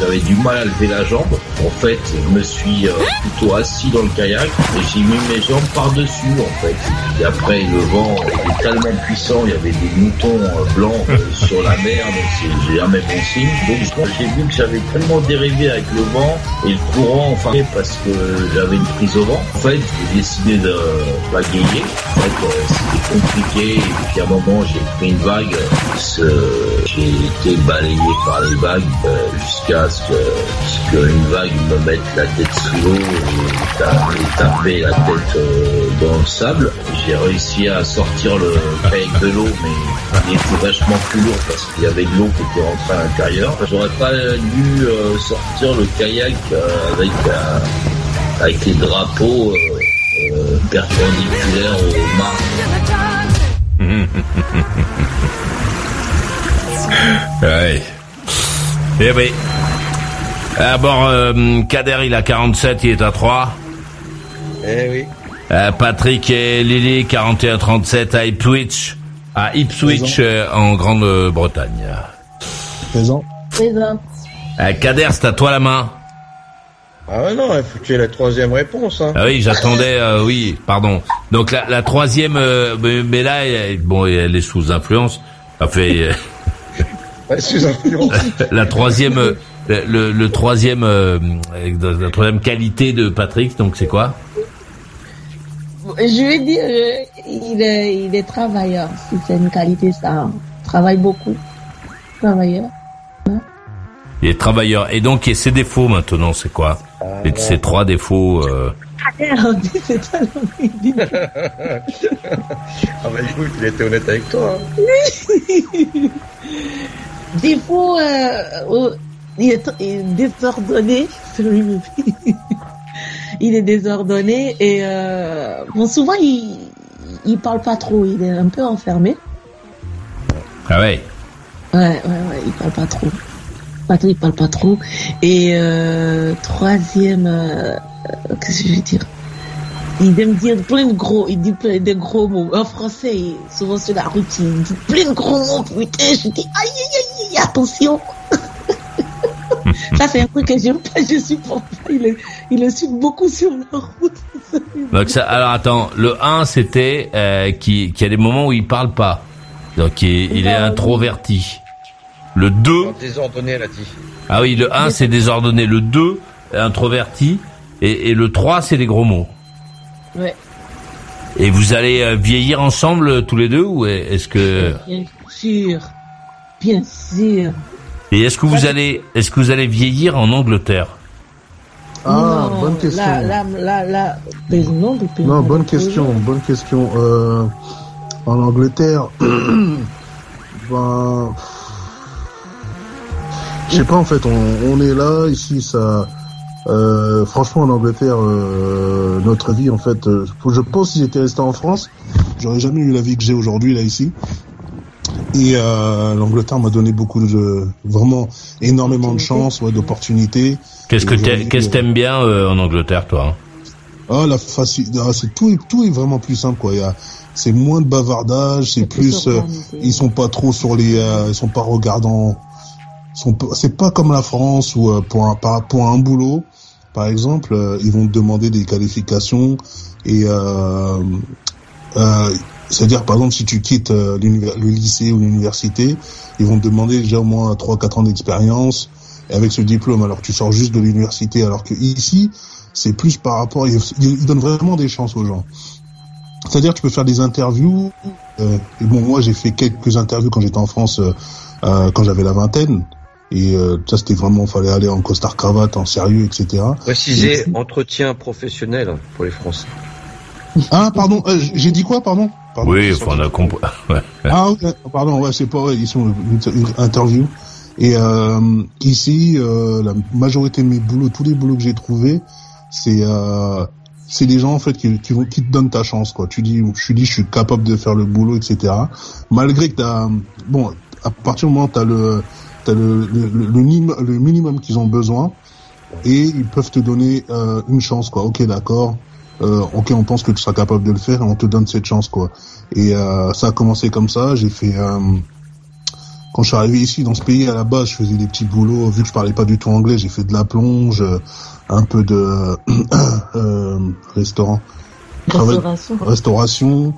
G: J'avais du mal à lever la jambe. En fait, je me suis euh, plutôt assis dans le kayak et j'ai mis mes jambes par-dessus, en fait. Et après, le vent était tellement puissant, il y avait des moutons euh, blancs euh, sur la mer, donc c'est jamais bon signe. Donc, j'ai vu que j'avais tellement dérivé avec le vent et le courant, enfin, parce que j'avais une prise au vent. En fait, j'ai décidé de bagayer. En fait, euh, c'était compliqué. Et puis, à un moment, j'ai pris une vague. J'ai été balayé par les vagues jusqu'à ce qu'une vague me mette la tête sous l'eau et taper la tête euh, dans le sable. J'ai réussi à sortir le kayak de l'eau, mais il était vachement plus lourd parce qu'il y avait de l'eau qui était rentrée à l'intérieur. J'aurais pas dû euh, sortir le kayak euh, avec, avec les drapeaux perpendiculaires au mât.
D: Ouais. Eh oui. D'abord, euh, Kader, il a 47, il est à 3.
C: Eh oui.
D: Euh, Patrick et Lily, 41-37 à Ipswich, à Ipswich euh, en Grande-Bretagne.
E: Présent.
B: Présent.
D: Euh, Kader, c'est à toi la main.
C: Ah ouais, non, il faut que tu aies la troisième réponse. Hein.
D: Ah oui, j'attendais, euh, oui, pardon. Donc la, la troisième, euh, mais, mais là, elle, bon, elle est sous influence. Ça fait euh,
C: Ouais, sous influence.
D: la troisième, euh, le, le, le troisième, euh, la troisième qualité de Patrick. Donc c'est quoi?
B: Je vais dire, euh, il est, il est travailleur. Si c'est une qualité, ça. Travaille beaucoup. Travailleur.
D: Il est travailleur. Et donc et ses défauts maintenant, c'est quoi? Et Ces trois défauts. euh,
B: c'est pas le
C: Ah bah écoute, il était honnête avec toi. hein.
B: Défaut, euh, il, est, il est désordonné. il est désordonné et euh, bon souvent il, il parle pas trop, il est un peu enfermé.
D: Ah ouais.
B: Ouais, ouais, ouais, il parle pas trop. Attends, il parle pas trop. Et euh, troisième, euh, qu'est-ce que je vais dire? Il aime dire plein de gros, il dit plein de gros mots. En français, souvent sur la route, il dit plein de gros mots. Putain, je dis aïe aïe, aïe attention. Ça, c'est un truc que j'aime pas, je supporte pas. Il, est- il insulte beaucoup sur la route.
D: Donc ça, alors attends, le 1 c'était euh, qui, qui a des moments où il parle pas. Donc il, il est introverti. Le 2,
C: Désordonné, elle a dit.
D: ah oui, le 1 c'est désordonné, le 2 introverti et, et le 3 c'est des gros mots.
B: Ouais,
D: Et vous allez euh, vieillir ensemble euh, tous les deux ou est-ce que
B: bien sûr. Bien sûr.
D: Et est-ce que vous allez est-ce que vous allez vieillir en Angleterre
E: Ah,
B: Non,
E: bonne question.
B: Là, là, là, là, mais non,
E: Non, bonne question, bonne question. Euh, en Angleterre, ben, je sais pas en fait, on, on est là ici, ça. Euh, franchement, en Angleterre, euh, notre vie, en fait, euh, je pense que si j'étais resté en France, j'aurais jamais eu la vie que j'ai aujourd'hui là ici. Et euh, l'Angleterre m'a donné beaucoup de, vraiment énormément de chance, ouais, d'opportunités.
D: Qu'est-ce que qu'est-ce que t'aimes bien euh, en Angleterre toi hein?
E: Ah la facilité, c'est tout, est- tout est vraiment plus simple quoi. Il y a, c'est moins de bavardage, c'est plus, euh, ils sont pas trop sur les, euh, ils sont pas regardants. ils sont pas- C'est pas comme la France où euh, pour un par- pour un boulot, par exemple, euh, ils vont te demander des qualifications et euh, euh, c'est-à-dire par exemple si tu quittes euh, le lycée ou l'université, ils vont te demander déjà au moins 3-4 ans d'expérience et avec ce diplôme alors que tu sors juste de l'université alors que ici c'est plus par rapport ils, ils donnent vraiment des chances aux gens. C'est-à-dire tu peux faire des interviews euh, et bon moi j'ai fait quelques interviews quand j'étais en France euh, euh, quand j'avais la vingtaine et euh, ça c'était vraiment fallait aller en costard cravate en sérieux etc.
C: Préciser entretien professionnel pour les Français.
E: Ah pardon euh, j'ai dit quoi pardon, Pardon.
D: Oui, enfin, on a compris.
E: Ah pardon, ouais, c'est pas, ouais, ils sont une, interview. Et euh, ici, euh, la majorité de mes boulots, tous les boulots que j'ai trouvés, c'est euh, c'est des gens en fait qui, qui, vont, qui te donnent ta chance, quoi. Tu dis, je dis, je suis capable de faire le boulot, etc. Malgré que t'as, bon, à partir du moment où t'as le, t'as le, le, le, le minimum qu'ils ont besoin, et ils peuvent te donner euh, une chance, quoi. Ok, d'accord. Euh, ok, on pense que tu seras capable de le faire, et on te donne cette chance, quoi. Et euh, ça a commencé comme ça. J'ai fait euh, quand je suis arrivé ici dans ce pays à la base, je faisais des petits boulots. Vu que je parlais pas du tout anglais, j'ai fait de la plonge, euh, un peu de euh, restaurant,
B: Restauration.
E: restauration,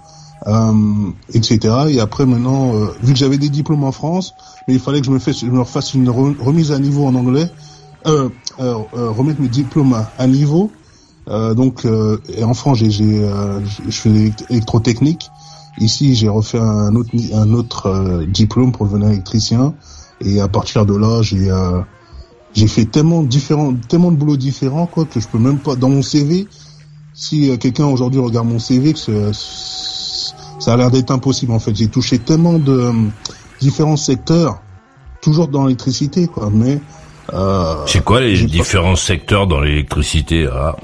E: euh, etc. Et après maintenant, euh, vu que j'avais des diplômes en France, mais il fallait que je me, fasse, je me refasse une re- remise à niveau en anglais, euh, remettre mes diplômes à, à niveau. Euh, donc, euh, et en France, j'ai, j'ai, euh, je fais électrotechnique. Ici, j'ai refait un autre, un autre euh, diplôme pour devenir électricien. Et à partir de là, j'ai, euh, j'ai fait tellement différents, tellement de boulots différents, quoi, que je peux même pas, dans mon CV, si quelqu'un aujourd'hui regarde mon CV, que ça a l'air d'être impossible, en fait. J'ai touché tellement de différents secteurs, toujours dans l'électricité, quoi, mais, euh,
D: C'est quoi les
E: pas-
D: différents secteurs dans l'électricité ah,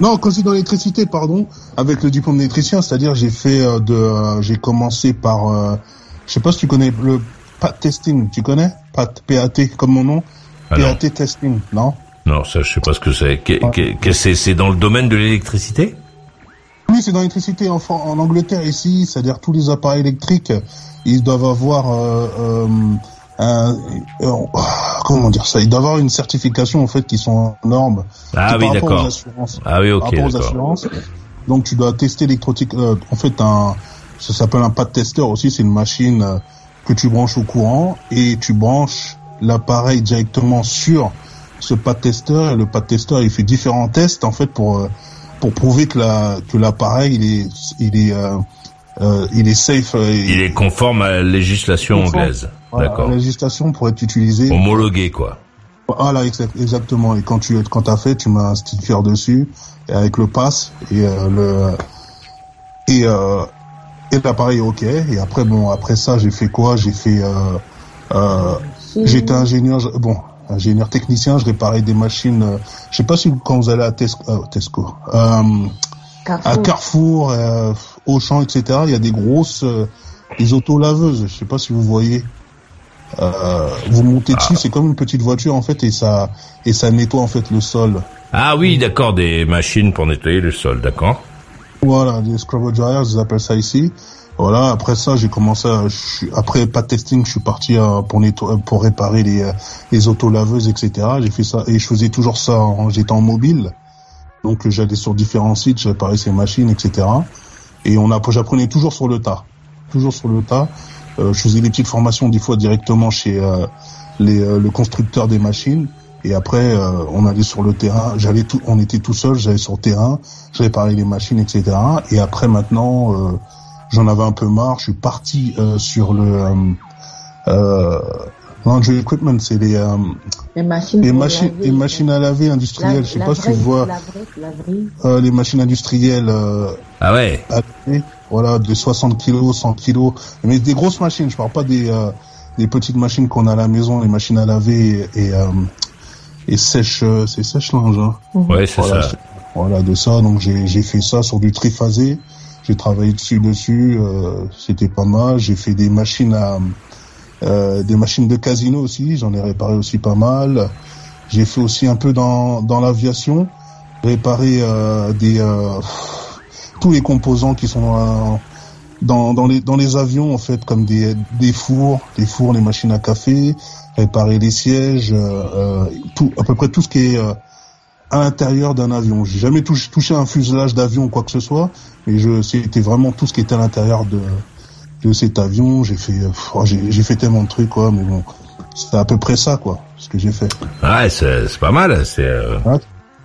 E: non, quand c'est dans l'électricité, pardon, avec le diplôme d'électricien, c'est-à-dire j'ai fait euh, de, euh, j'ai commencé par, euh, je sais pas si tu connais le PAT testing, tu connais? PAT, PAT comme mon nom,
D: ah non.
E: PAT testing, non?
D: Non, ça je sais pas ce que c'est. Que- c'est? C'est dans le domaine de l'électricité?
E: Oui, c'est dans l'électricité en, en Angleterre ici, c'est-à-dire tous les appareils électriques, ils doivent avoir euh, euh, un, euh, comment dire ça, ils doivent avoir une certification en fait qui sont en normes.
D: Ah oui,
E: par
D: d'accord. Ah oui,
E: par
D: ok,
E: rapport aux
D: d'accord.
E: assurances. Donc tu dois tester l'électrotique. euh, en fait, un, ça s'appelle un pad tester aussi. C'est une machine euh, que tu branches au courant et tu branches l'appareil directement sur ce pad tester. Et le pad tester, il fait différents tests en fait pour euh, pour prouver que la que l'appareil il est il est euh, euh, il est safe. euh,
D: Il est conforme à la législation
E: Conforme.
D: anglaise.
E: Voilà,
D: D'accord.
E: La législation pour être utilisé.
D: Homologué, quoi.
E: Voilà, exact- exactement. Et quand tu quand t'as fait, tu mets un sticker dessus et avec le pass et euh, le et euh, et l'appareil ok. Et après bon, après ça, j'ai fait quoi? J'ai fait euh, euh, j'étais ingénieur, je- bon ingénieur technicien, je réparais des machines. euh, je sais pas si quand vous allez à Tesco, euh, Tesco euh,
B: Carrefour.
E: à Carrefour, euh, Auchan, etc. Il y a des grosses, euh, des auto-laveuses. Je sais pas si vous voyez. Euh, vous montez dessus, c'est comme une petite voiture en fait, et ça et ça nettoie en fait le sol.
D: Ah oui, d'accord, des machines pour nettoyer le sol, d'accord.
E: Voilà, des scrubber dryers, ils appellent ça ici. Voilà, après ça, j'ai commencé à, je suis- après pas de testing, je suis parti euh, pour netto- pour réparer les, euh, les auto-laveuses, etc. J'ai fait ça, et je faisais toujours ça, en- j'étais en mobile. Donc, euh, j'allais sur différents sites, je réparais ces machines, etc. Et on a, j'apprenais toujours sur le tas. Toujours sur le tas. Euh, je faisais des petites formations, des fois directement chez, euh, les, euh, le constructeur des machines. Et après, euh, on allait sur le terrain. J'allais tout, on était tout seul. J'allais sur le terrain. Je réparais les machines, etc. Et après, maintenant, euh, j'en avais un peu marre. Je suis parti euh, sur le euh, euh, laundry equipment. C'est les euh,
B: Les machines.
E: les machines,
B: laver,
E: les machines à laver industrielles.
B: la-
E: je sais
B: la
E: pas si tu vois
B: La vraie, la vraie.
E: euh, les machines industrielles. Euh,
D: Ah ouais.
E: à laver. Voilà, de 60 kilos, 100 kilos. Mais des grosses machines. Je parle pas des euh, des petites machines qu'on a à la maison, les machines à laver et et, euh, et sèche, euh, c'est sèche linge. Hein.
D: Ouais, c'est
E: Voilà,
D: ça.
E: voilà, de ça. Donc j'ai j'ai fait ça sur du triphasé. J'ai travaillé dessus dessus. euh, C'était pas mal. J'ai fait des machines à euh, des machines de casino aussi. J'en ai réparé aussi pas mal. J'ai fait aussi un peu dans dans l'aviation, réparer euh, des euh, tous les composants qui sont euh, dans dans les dans les avions en fait, comme des des fours, des fours, les machines à café, réparer les sièges, euh, euh, tout à peu près tout ce qui est euh, à l'intérieur d'un avion. J'ai jamais touché, touché un fuselage d'avion ou quoi que ce soit, mais je c'était vraiment tout ce qui était à l'intérieur de de cet avion. J'ai fait oh, j'ai fait tellement de trucs quoi, mais bon, c'était à peu près ça quoi, ce que j'ai fait.
D: Ouais, c'est c'est pas mal. C'est. euh,
E: Ouais.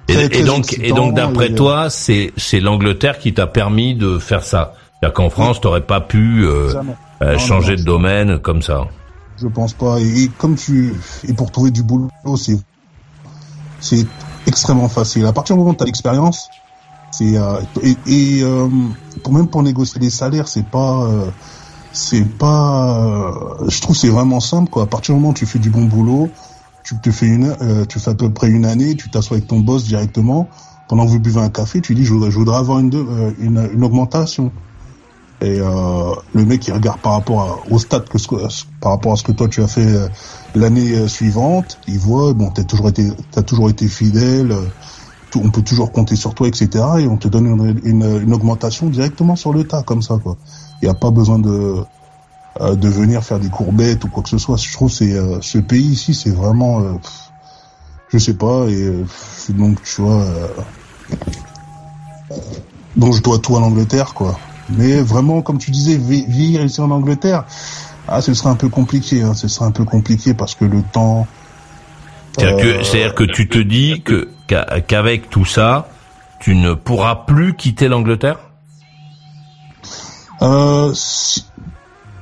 D: Et, donc, et donc, d'après
E: et, euh,
D: toi, c'est c'est l'Angleterre qui t'a permis de faire ça. C'est-à-dire qu'en France, t'aurais pas pu euh, euh,
E: Non,
D: changer
E: non,
D: de domaine comme ça.
E: Je pense pas. Et, et comme tu et pour trouver du boulot, c'est c'est extrêmement facile. À partir du moment où tu as l'expérience, c'est euh, et, euh, pour même pour négocier des salaires, c'est pas euh, c'est pas. euh, je trouve c'est vraiment simple quoi. À partir du moment où tu fais du bon boulot, tu te fais une, euh, tu fais à peu près une année, tu t'assois avec ton boss directement. Pendant que vous buvez un café, tu dis je voudrais, je voudrais avoir une, euh, une une augmentation. Et euh, le mec il regarde par rapport à- au stade que ce par rapport à ce que toi tu as fait euh, l'année euh, suivante, il voit bon t'as toujours été t'as toujours été fidèle, on peut toujours compter sur toi etc. Et on te donne une, une, une augmentation directement sur le tas comme ça quoi. Il n'y a pas besoin de de venir faire des courbettes ou quoi que ce soit. Je trouve c'est euh, ce pays ici c'est vraiment euh, pff, je sais pas et euh, pff, donc tu vois euh, donc je dois tout à l'Angleterre quoi. Mais vraiment, comme tu disais, vi- vivre ici en Angleterre, ah, ce serait un peu compliqué. Hein, ce serait un peu compliqué parce que le temps.
D: C'est-à-dire que,
E: euh,
D: c'est-à-dire que tu te dis que qu'a- qu'avec tout ça, tu ne pourras plus quitter l'Angleterre?
E: Euh, si-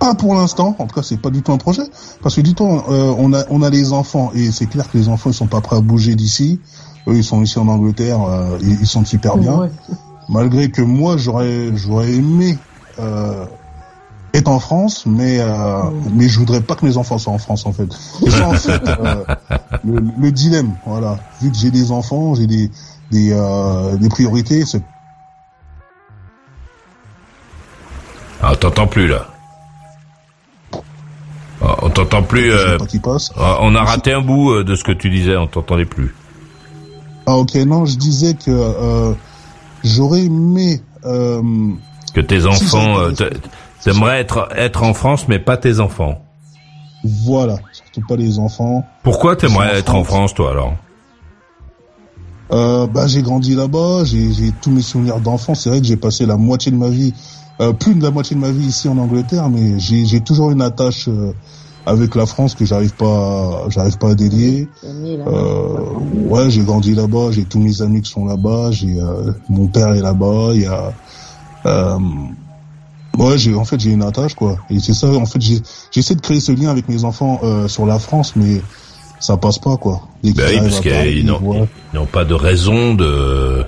E: pas pour l'instant. En tout cas, c'est pas du tout un projet. Parce que temps, euh, on a on a les enfants et c'est clair que les enfants ils sont pas prêts à bouger d'ici. Eux, ils sont ici en Angleterre. euh, ils, ils sont super bien.
B: Ouais.
E: Malgré que moi, j'aurais j'aurais aimé euh, être en France, mais euh, mais je voudrais pas que mes enfants soient en France en fait. Et ça, en fait, euh, le, le dilemme, voilà. Vu que j'ai des enfants, j'ai des des euh, des priorités. C'est
D: Ah, on t'entend plus là. Ah, on t'entend plus. euh, ah, on a raté un bout euh, de ce que tu disais. On t'entendait plus.
E: Ah ok, non, je disais que euh, j'aurais aimé. Euh,
D: Que tes
E: Si,
D: enfants, t'a- t'aimerais être être en France, mais pas tes enfants.
E: voilà, surtout pas les enfants.
D: Pourquoi t'aimerais être en
E: France.
D: Toi alors?
E: Euh, bah, j'ai grandi là-bas, j'ai j'ai tous mes souvenirs d'enfance. C'est vrai que j'ai passé la moitié de ma vie, euh, plus de la moitié de ma vie ici en Angleterre, mais j'ai j'ai toujours une attache euh, avec la France que j'arrive pas, j'arrive pas à délier.
B: Là.
E: Euh, ouais, j'ai grandi là-bas, j'ai tous mes amis qui sont là-bas, j'ai euh, mon père est là-bas, il y a euh, ouais, j'ai en fait j'ai une attache quoi. Et c'est ça en fait j'ai j'essaie de créer ce lien avec mes enfants euh, sur la France mais ça passe pas quoi.
D: Ben oui, parce qu'ils n'ont pas de raison de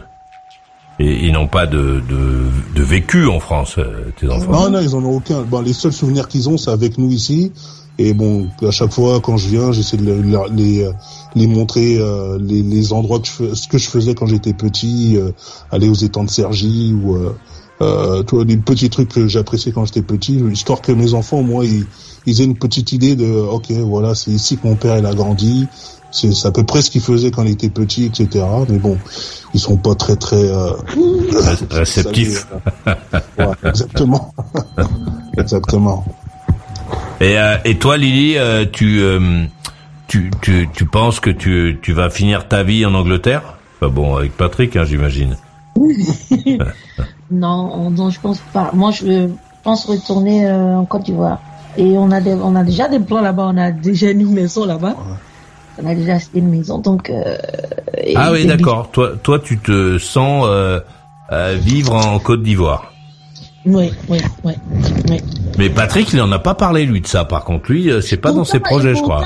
D: et ils n'ont pas de, de de vécu en France, euh, tes enfants.
E: Non, non, ils en ont aucun. Bon, les seuls souvenirs qu'ils ont, c'est avec nous ici. Et bon, à chaque fois quand je viens, j'essaie de les, les, les montrer euh, les, les, endroits que je, ce que je faisais quand j'étais petit, euh, aller aux étangs de Sergi ou euh, euh, toi, des petits trucs que j'appréciais quand j'étais petit, histoire que mes enfants, moi, ils, ils aient une petite idée de, ok, voilà, c'est ici que mon père il a grandi, c'est à peu près ce qu'il faisait quand il était petit, etc. Mais bon, ils sont pas très très euh,
D: réceptifs.
E: ouais, exactement, exactement.
D: Et, euh, et toi, Lily, euh, tu, euh, tu, tu tu penses que tu tu vas finir ta vie en Angleterre? Enfin bon, avec Patrick, hein, j'imagine.
B: non, non, je pense pas. Moi, je pense retourner en Côte d'Ivoire. Et on a des, on a déjà des plans là-bas. On a déjà une maison là-bas. Ouais. On a déjà acheté une maison, donc.
D: ah oui, d'accord. Toi, toi, tu te sens vivre en Côte d'Ivoire.
B: Oui, oui, oui, oui.
D: Mais Patrick, il en a pas parlé lui de ça. Par contre, lui, c'est pas dans ses projets, je crois.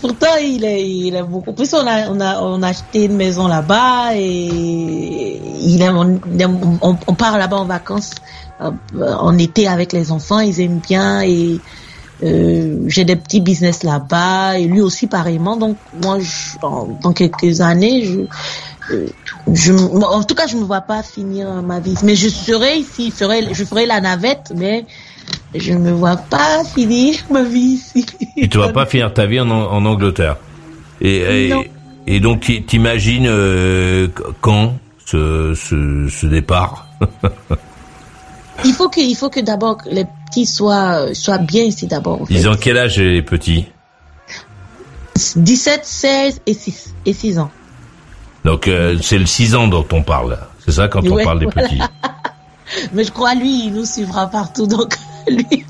B: pourtant, il est beaucoup. Plus on a, on a, on a acheté une maison là-bas et il on, on, on part là-bas en vacances euh, en été avec les enfants. Ils aiment bien et euh, j'ai des petits business là-bas et lui aussi pareillement. Donc moi, je, dans quelques années, je je, en tout cas, je me vois pas finir ma vie. Mais je serai ici, je ferai, je ferai la navette, mais je ne me vois pas finir ma vie ici.
D: Et tu vas pas finir ta vie en, en Angleterre. Et, et, et, donc, t'imagines euh, quand ce, ce, ce départ?
B: Il faut que, il faut que d'abord les petits soient, soient bien ici d'abord. En fait.
D: Ils ont quel âge les petits
B: 17, 16 et 6, et 6 ans.
D: Donc euh, c'est le 6 ans dont on parle. C'est ça quand on parle des petits?
B: Mais je crois lui, il nous suivra partout, donc lui.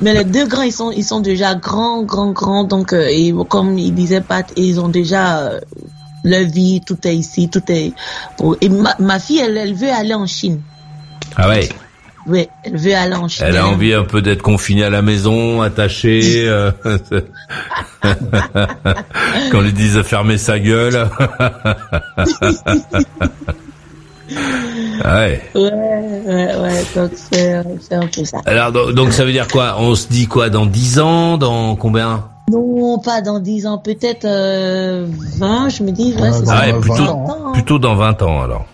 B: Mais les deux grands, ils sont, ils sont déjà grands, grands, grands, donc euh, et comme il disait Pat, ils ont déjà euh, leur vie, tout est ici, tout est. Et ma, ma fille, elle, elle veut aller en Chine.
D: Ah ouais?
B: Oui, elle veut aller en Chine.
D: Elle a envie un peu d'être confinée à la maison, attachée. euh, Qu'on lui dise de fermer sa gueule. ouais.
B: Ouais, ouais, ouais, donc c'est c'est un peu ça.
D: Alors donc, donc ça veut dire quoi? On se dit quoi dans 10 ans? Dans combien?
B: Non, pas dans 10 ans, peut-être euh, 20, je me dis, ouais, c'est
D: Ah
B: ça.
D: ouais, plutôt,
E: 20 ans.
D: plutôt dans 20 ans alors.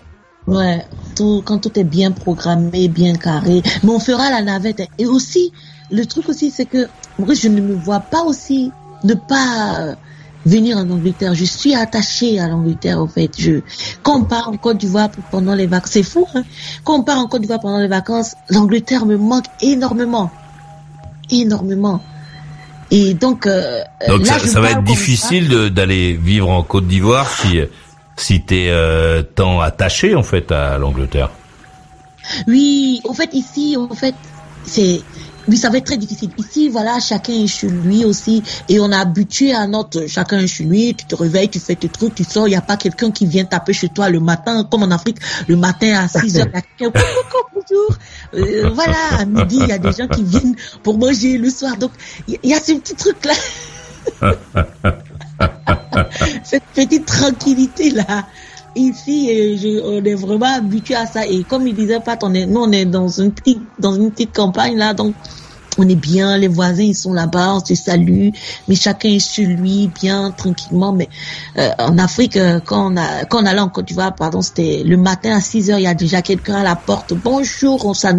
B: Ouais, tout, quand tout est bien programmé, bien carré. Mais on fera la navette. Et aussi, le truc aussi, c'est que, moi, je ne me vois pas aussi ne pas euh, venir en Angleterre. Je suis attachée à l'Angleterre, en fait. Je, quand on part en Côte d'Ivoire pendant les vacances, c'est fou, hein. Quand on part en Côte d'Ivoire pendant les vacances, l'Angleterre me manque énormément. Énormément. Et donc, euh,
D: Donc
B: là,
D: ça, ça va être difficile d'aller vivre en Côte d'Ivoire si si t'es euh, tant attaché en fait à l'Angleterre.
B: Oui, au fait, ici, en fait, c'est, oui, ça va être très difficile. Ici, voilà, chacun est chez lui aussi, et on est habitué à notre, chacun est chez lui, tu te réveilles, tu fais tes trucs, tu sors, il n'y a pas quelqu'un qui vient taper chez toi le matin, comme en Afrique, le matin à 6 heures, il y a quelqu'un, coucou, bonjour. Euh, voilà, à midi, il y a des gens qui viennent pour manger le soir, donc, il y, il y a ce petit truc-là. Cette petite tranquillité-là. Ici, euh, on est vraiment habitué à ça. Et comme il disait Pat, on est, nous, on est dans une petite, campagne, là, donc, on est bien, les voisins, ils sont là-bas, on se salue, mais chacun est sur lui, bien, tranquillement. Mais euh, en Afrique, euh, quand on a, quand on allait en Côte d'Ivoire, pardon, c'était le matin à 6 heures, il y a déjà quelqu'un à la porte. Bonjour, on ça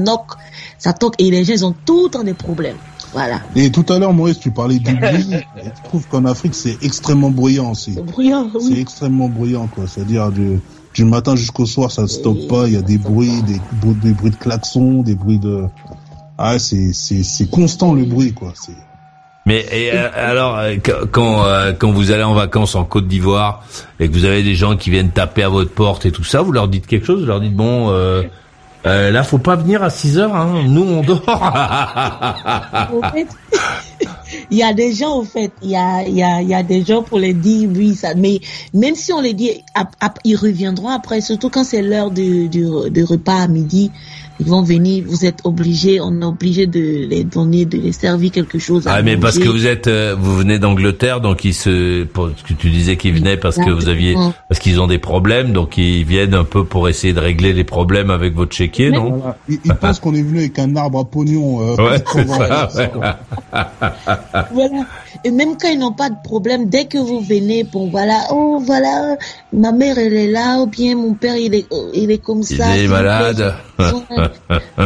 B: ça toque, et les gens, ils ont tout le temps des problèmes. Voilà.
E: Et tout à l'heure, Maurice, tu parlais du bruit. et je trouve qu'en Afrique, c'est extrêmement bruyant aussi.
B: C'est bruyant,
E: C'est
B: oui.
E: extrêmement bruyant, quoi. C'est-à-dire du, du matin jusqu'au soir, ça ne stoppe pas. Il y a des bruits, des, bruits- des bruits de klaxons, des bruits de. Ah, c'est c'est c'est constant le bruit, quoi. C'est
D: Mais et, euh, alors euh, qu- quand euh, quand vous allez en vacances en Côte d'Ivoire et que vous avez des gens qui viennent taper à votre porte et tout ça, vous leur dites quelque chose, vous leur dites bon euh, là faut pas venir à 6 heures, hein, nous on dort.
B: Il y a des gens, au fait, il y a, il y a, il y a des gens pour les dire, oui, ça, mais même si on les dit, ils reviendront après, surtout quand c'est l'heure du, du, du repas à midi. Ils vont venir, vous êtes obligés, on est obligé de les donner, de les servir quelque chose. à
D: Ah mais parce que vous êtes, euh, vous venez d'Angleterre, donc ils se, pour ce que tu disais qu'ils venaient parce que vous aviez, parce qu'ils ont des problèmes, donc ils viennent un peu pour essayer de régler les problèmes avec votre chéquier, non
E: Voilà. Ils, ils pensent qu'on est venu avec un arbre à pognon. euh,
D: Ouais, ça. ouais.
B: Voilà. Et même quand ils n'ont pas de problème, dès que vous venez, bon voilà, oh voilà, ma mère elle est là, ou bien mon père il est, oh, il est comme
D: Il
B: ça.
D: est
B: s'il
D: malade.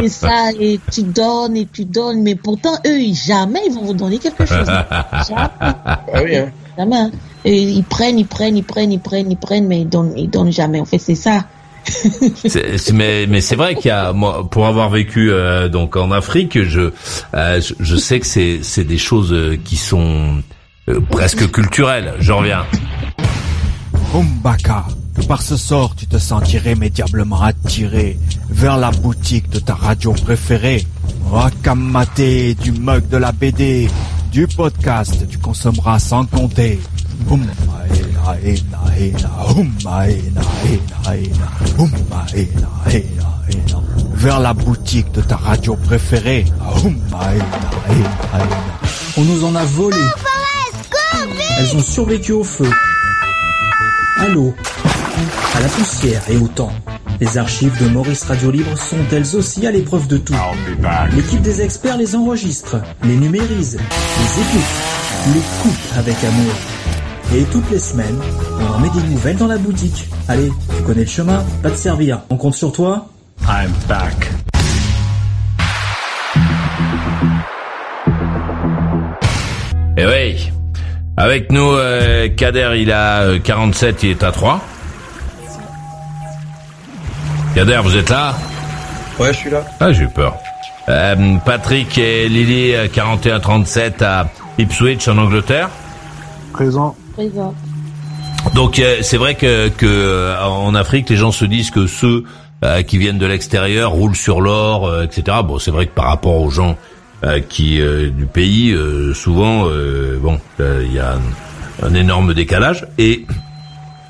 B: Et ça, et tu donnes et tu donnes, mais pourtant eux, jamais ils vont vous donner quelque chose. Jamais.
C: Ah oui, hein.
B: Jamais. hein. Et ils prennent, ils prennent, ils prennent, ils prennent, ils prennent, mais ils donnent, ils donnent jamais. En fait, c'est ça.
D: Mais c'est vrai qu'il y a moi pour avoir vécu euh, donc en Afrique, je euh, je, je sais que c'est c'est des choses euh, qui sont presque culturelles. Je reviens.
H: Umbaka, que par ce sort tu te sens irrémédiablement attiré vers la boutique de ta radio préférée. Wakamate, du mug de la BD, du podcast, tu consommeras sans compter. Vers la boutique de ta radio préférée. Ena.
I: On nous en a volé. Elles ont survécu au feu, à l'eau, à la poussière et au temps. Les archives de Maurice Radio Libre sont elles aussi à l'épreuve de tout. L'équipe des experts les enregistre, les numérise, les écoute, les coupe avec amour. Et toutes les semaines, on en met des nouvelles dans la boutique. Allez, tu connais le chemin, pas te servir. On compte sur toi
J: I'm back.
D: Et oui. Avec nous, euh, Kader, il a euh, 47, il est à 3. Kader, vous êtes là?
C: Ouais, je suis là.
D: Ah, j'ai eu peur. Euh, Patrick et Lily, euh, 41-37 à Ipswich en Angleterre.
E: Présent.
D: Donc c'est vrai que, euh, en Afrique, les gens se disent que ceux euh, qui viennent de l'extérieur roulent sur l'or, euh, etc. Bon, c'est vrai que par rapport aux gens qui du pays, souvent, bon, il y a un, un énorme décalage. Et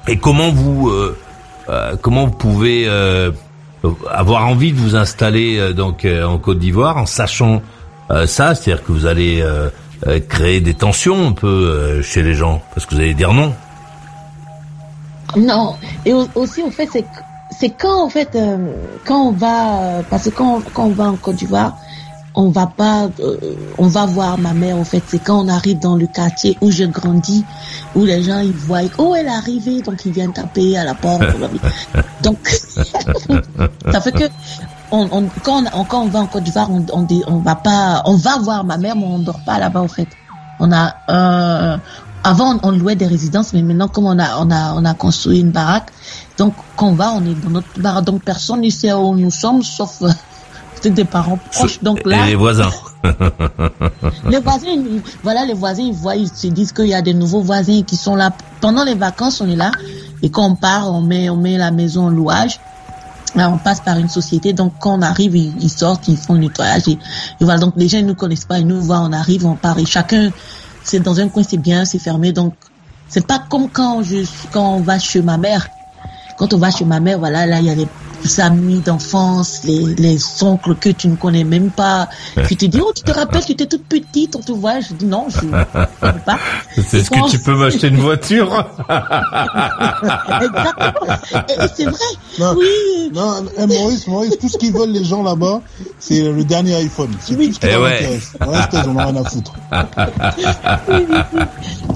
D: et comment vous comment vous pouvez avoir envie de vous installer donc en Côte d'Ivoire en sachant ça, c'est-à-dire que vous allez euh, créer des tensions un peu euh, chez les gens parce que vous allez dire non.
B: Non, et au- aussi en fait c'est c'est quand en fait euh, quand on va parce que quand, quand on va en Côte d'Ivoire, on va pas euh, on va voir ma mère en fait c'est quand on arrive dans le quartier où je grandis où les gens ils voient oh elle est arrivée donc ils viennent taper à la porte donc ça fait que on, on, quand, on, quand on va en Côte d'Ivoire on, on, dit- on va pas on va voir ma mère mais on dort pas là-bas en fait on a euh, avant on, louait des résidences mais maintenant comme on a on a on a construit une baraque donc quand on va on est dans notre baraque donc personne ne sait où nous sommes sauf euh, peut-être des parents proches donc là
D: Et les voisins.
B: les voisins, ils- voilà, les voisins, ils voient, ils se disent qu'il y a des nouveaux voisins qui sont là. Pendant les vacances, on est là. Et quand on part, on met, on met la maison en louage. Là, on passe par une société. Donc, quand on arrive, ils, sortent, ils font le nettoyage. Et, et voilà. Donc, les gens, ils nous connaissent pas. Ils nous voient, on arrive, on part. Et chacun, c'est dans un coin, c'est bien, c'est fermé. Donc, c'est pas comme quand je, quand on va chez ma mère. Quand on va chez ma mère, voilà, là, il y a les amis d'enfance, les, les oncles que tu ne connais même pas. Puis tu dis, oh, tu te rappelles, tu étais toute petite, on te voit. Je dis, non, je ne pas.
D: Est-ce que tu peux m'acheter une voiture
B: Exactement. Et, et c'est vrai.
E: Non,
B: Oui.
E: non eh, Maurice, Maurice, tout ce qu'ils veulent les gens là-bas, c'est le dernier iPhone. C'est tout ce qui
D: Eh ouais.
E: intéresse. Le reste, ils ont rien à foutre.
B: Oui, oui, oui.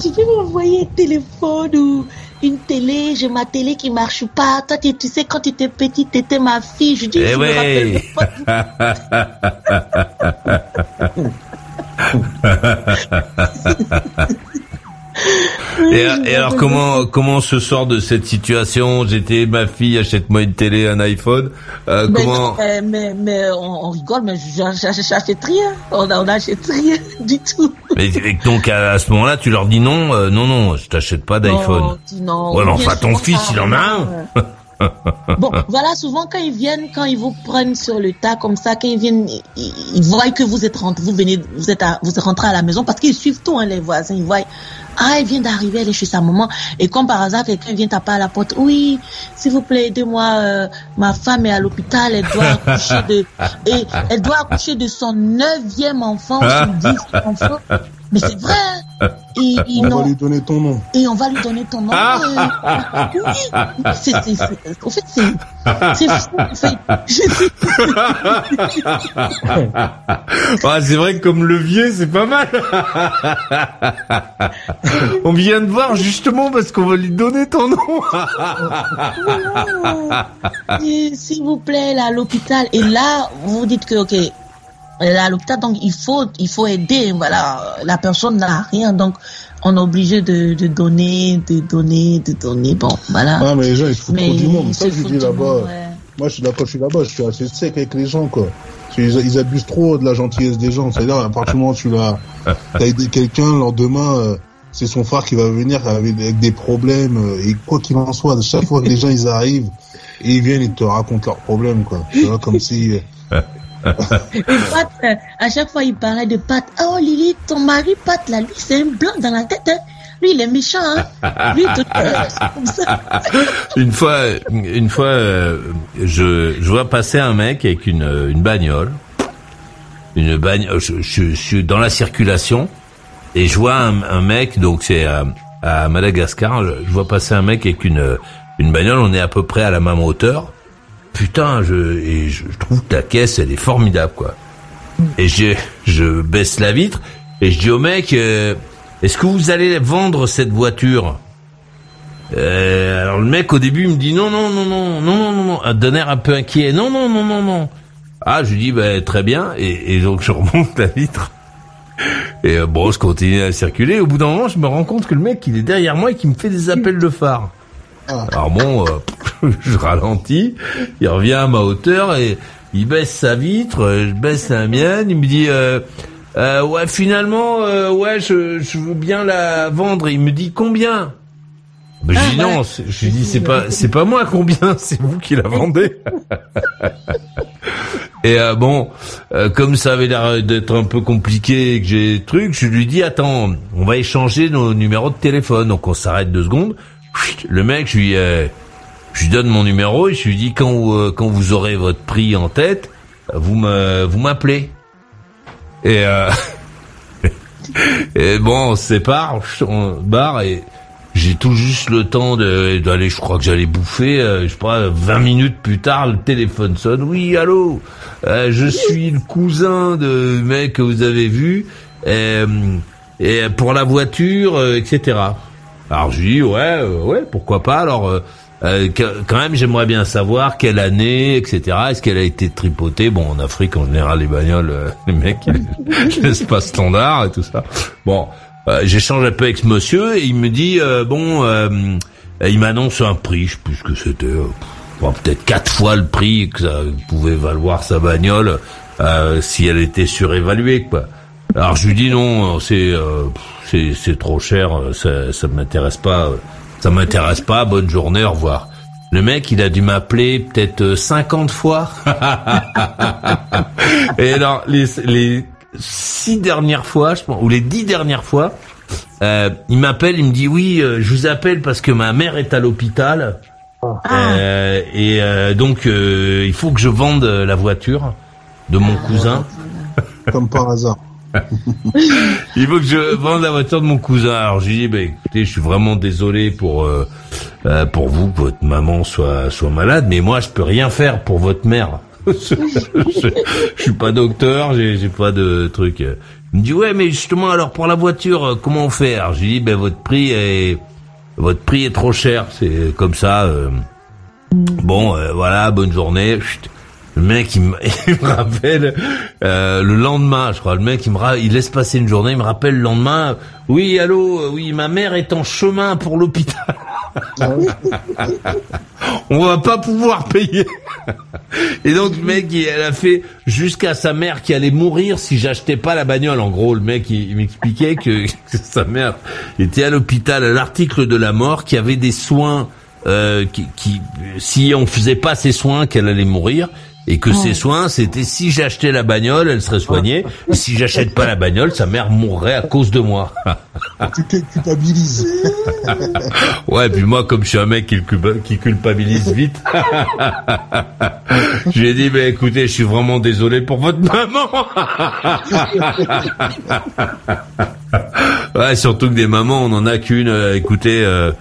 B: Tu peux m'envoyer un téléphone ou une télé, j'ai ma télé qui marche pas. Toi, tu, tu sais, quand tu étais petite, tu étais ma fille. Je dis,
D: Eh
B: je me rappelle
D: ouais.
B: pas.
D: Et, et alors comment comment on se sort de cette situation? J'étais ma fille, achète-moi une télé, un iPhone. Euh,
B: Mais,
D: comment
B: non, mais, mais, on, on rigole, mais j'achète rien. On n'achète rien du tout.
D: Mais et donc à, à ce moment-là, tu leur dis non, euh, non, non, je t'achète pas d'iPhone.
B: Non, non.
D: Ouais,
B: Bien
D: enfin, ton fils,
B: ça
D: il en a un.
B: Bon, voilà, souvent quand ils viennent, quand ils vous prennent sur le tas comme ça, quand ils viennent, ils, ils voient que vous êtes rentré, vous venez, vous êtes, à, vous êtes rentré à la maison parce qu'ils suivent tout, hein, les voisins. Ils voient, ah, elle vient d'arriver, elle est chez sa maman. Et comme par hasard, quelqu'un vient taper à la porte. Oui, s'il vous plaît, aidez-moi. euh, ma femme est à l'hôpital, elle doit accoucher de, et elle doit accoucher de son neuvième enfant, son dixième enfant. Mais c'est vrai. Et, et
E: On
B: non.
E: va lui donner ton nom.
B: Et on va lui donner ton nom. euh, oui, c'est, c'est, c'est- en fait, c'est, c'est fou. En fait.
D: Ah, c'est vrai que comme levier, c'est pas mal. On vient de voir justement parce qu'on va lui donner ton nom.
B: S'il vous plaît, est à l'hôpital. Et là, vous vous dites que, ok, à l'hôpital, donc il faut, il faut aider. Voilà, la personne n'a rien, donc on est obligé de, de donner, de donner, de donner. Bon, voilà.
E: Ah, mais les gens, ils se foutent
B: Mais
E: trop du monde. Ça, je dis là-bas.
B: ouais.
E: Moi, je suis d'accord, je suis là-bas, je suis assez sec avec les gens, quoi. Ils abusent trop de la gentillesse des gens. C'est-à-dire, à partir du moment où tu l'as, t'as aidé quelqu'un, le lendemain, euh, c'est son frère qui va venir avec, avec des problèmes, euh, et quoi qu'il en soit, chaque fois que les gens, ils arrivent, et ils viennent, ils te racontent leurs problèmes, quoi. Tu vois, comme si, euh,
B: Pat, euh, à chaque fois, il parlait de Pat. Oh, Lily, ton mari, Pat, là, lui, c'est un blanc dans la tête, hein. Lui, il est méchant, hein. Lui, tout, comme ça.
D: Une fois, une fois, euh, je, je vois passer un mec avec une, euh, une bagnole, une bagnole. Je, suis dans la circulation et je vois un, mec. Donc c'est à, à Madagascar. Je, je vois passer un mec avec une une bagnole. On est à peu près à la même hauteur putain, je, et je trouve ta caisse, elle est formidable, quoi. Et je, je baisse la vitre et je dis au mec, euh, est-ce que vous allez vendre cette voiture? Euh, Alors le mec au début il me dit non non non non non non non ah, d'un air un peu inquiet non non non non non. Ah je lui dis bah, très bien et, et, donc je remonte la vitre. Et euh, bon, je continue à circuler. Au bout d'un moment, je me rends compte que le mec, il est derrière moi et qu'il me fait des appels de phare. Ah. Alors bon, euh, je ralentis il revient à ma hauteur et il baisse sa vitre je baisse la mienne il me dit euh, euh, ouais finalement euh, ouais je, je veux bien la vendre il me dit combien? Ben, je dis non, je lui dis c'est pas c'est pas moi combien, c'est vous qui la vendez. et euh, bon, euh, comme ça avait l'air d'être un peu compliqué et que j'ai des trucs, je lui dis attends, on va échanger nos numéros de téléphone. Donc on s'arrête deux secondes. Le mec, je lui euh, je lui donne mon numéro et je lui dis quand euh, quand vous aurez votre prix en tête, vous me vous m'appelez. Et euh, et bon, on se sépare, on barre et j'ai tout juste le temps d'aller, je crois que j'allais bouffer, euh, je sais pas, 20 minutes plus tard, le téléphone sonne. Oui, allô, euh, je suis le cousin de mec que vous avez vu, euh, et pour la voiture, euh, etc. Alors je lui dis, ouais, euh, ouais, pourquoi pas, alors... euh, que- quand même, j'aimerais bien savoir quelle année, etc. Est-ce qu'elle a été tripotée? Bon, en Afrique, en général, les bagnoles, euh, les mecs, c'est pas standard et tout ça. Bon, euh, j'échange un peu avec ce monsieur et il me dit, euh, bon, euh, il m'annonce un prix, je sais plus ce que c'était, euh, bon, peut-être quatre fois le prix que ça pouvait valoir sa bagnole euh, si elle était surévaluée, quoi. Alors je lui dis non, c'est euh, c'est trop cher, ça ça m'intéresse pas, ça m'intéresse pas. Bonne journée, au revoir. Le mec, il a dû m'appeler peut-être euh, 50 fois. Et alors les les six dernières fois, je pense, ou les dix dernières fois, euh, il m'appelle, il me dit oui, euh, je vous appelle parce que ma mère est à l'hôpital. Euh, et euh, donc euh, il faut que je vende euh, la voiture de mon cousin.
E: comme par hasard.
D: Il faut que je vende la voiture de mon cousin. Alors je lui dis, bah, écoutez, je suis vraiment désolé pour euh, euh, pour vous que votre maman soit soit malade, mais moi je peux rien faire pour votre mère. je, suis pas docteur, j'ai j'ai pas de truc. Il me dit ouais, mais justement alors pour la voiture, euh, comment Alors je lui dis, ben votre prix est votre prix est trop cher, c'est comme ça. euh. Bon, euh, voilà, bonne journée. Le mec, il me, rappelle euh, le lendemain, je crois. Le mec, il me ra- il laisse passer une journée, il me rappelle le lendemain. Oui, allô, euh, oui, ma mère est en chemin pour l'hôpital. On va pas pouvoir payer. Et donc le mec, il, elle a fait jusqu'à sa mère qui allait mourir si j'achetais pas la bagnole. En gros, le mec, il, m'expliquait que, sa mère était à l'hôpital à l'article de la mort, qui avait des soins euh, si on faisait pas ses soins, qu'elle allait mourir et que ses soins, c'était si j'achetais la bagnole, elle serait soignée. Si j'achète pas la bagnole, sa mère mourrait à cause de moi.
E: Tu cu- culpabilises.
D: ouais, puis moi, comme je suis un mec qui, culpabilise vite, j'ai dit, mais écoutez, je suis vraiment désolé pour votre maman. ouais, surtout que des mamans, on en a qu'une. Euh, écoutez, euh,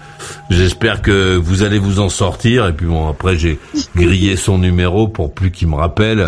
D: j'espère que vous allez vous en sortir. Et puis bon, après, j'ai grillé son numéro pour plus qu'il me rappelle.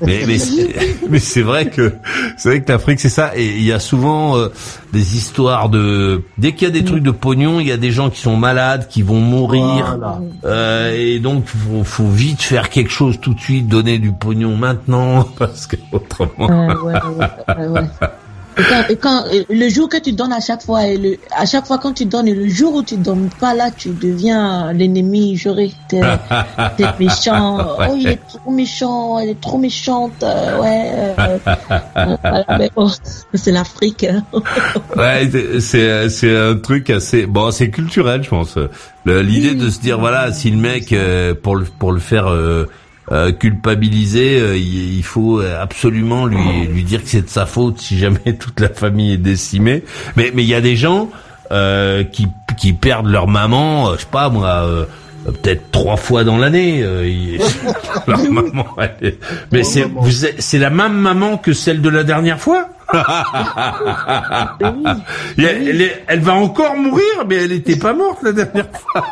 D: Mais mais c'est, mais c'est vrai que c'est vrai que l'Afrique c'est ça et il y a souvent euh, des histoires de dès qu'il y a des trucs de pognon il y a des gens qui sont malades qui vont mourir
E: Voilà.
D: euh, et donc faut, faut vite faire quelque chose tout de suite donner du pognon maintenant parce que autrement
B: Ouais, ouais, ouais, ouais, ouais. Et quand, et quand- le jour que tu donnes à chaque fois, et le, à chaque fois quand tu donnes, et le jour où tu donnes pas, là, tu deviens l'ennemi juré. T'es t'es méchant. Oh, il est trop méchant, elle est trop méchante. euh, ouais. euh, euh, voilà, mais bon, c'est l'Afrique. hein.
D: Ouais, c'est- c'est un truc assez bon, c'est culturel, je pense. L'idée de se dire voilà, si le mec euh, pour le pour le faire euh, euh, culpabiliser, euh, il, faut absolument lui lui dire que c'est de sa faute si jamais toute la famille est décimée. Mais mais il y a des gens euh, qui qui perdent leur maman, euh, je sais pas moi. euh, peut-être trois fois dans l'année. euh, leur maman, elle est- mais c'est c'est la même maman que celle de la dernière fois? Elle, elle est- elle va encore mourir, mais elle était pas morte la dernière fois.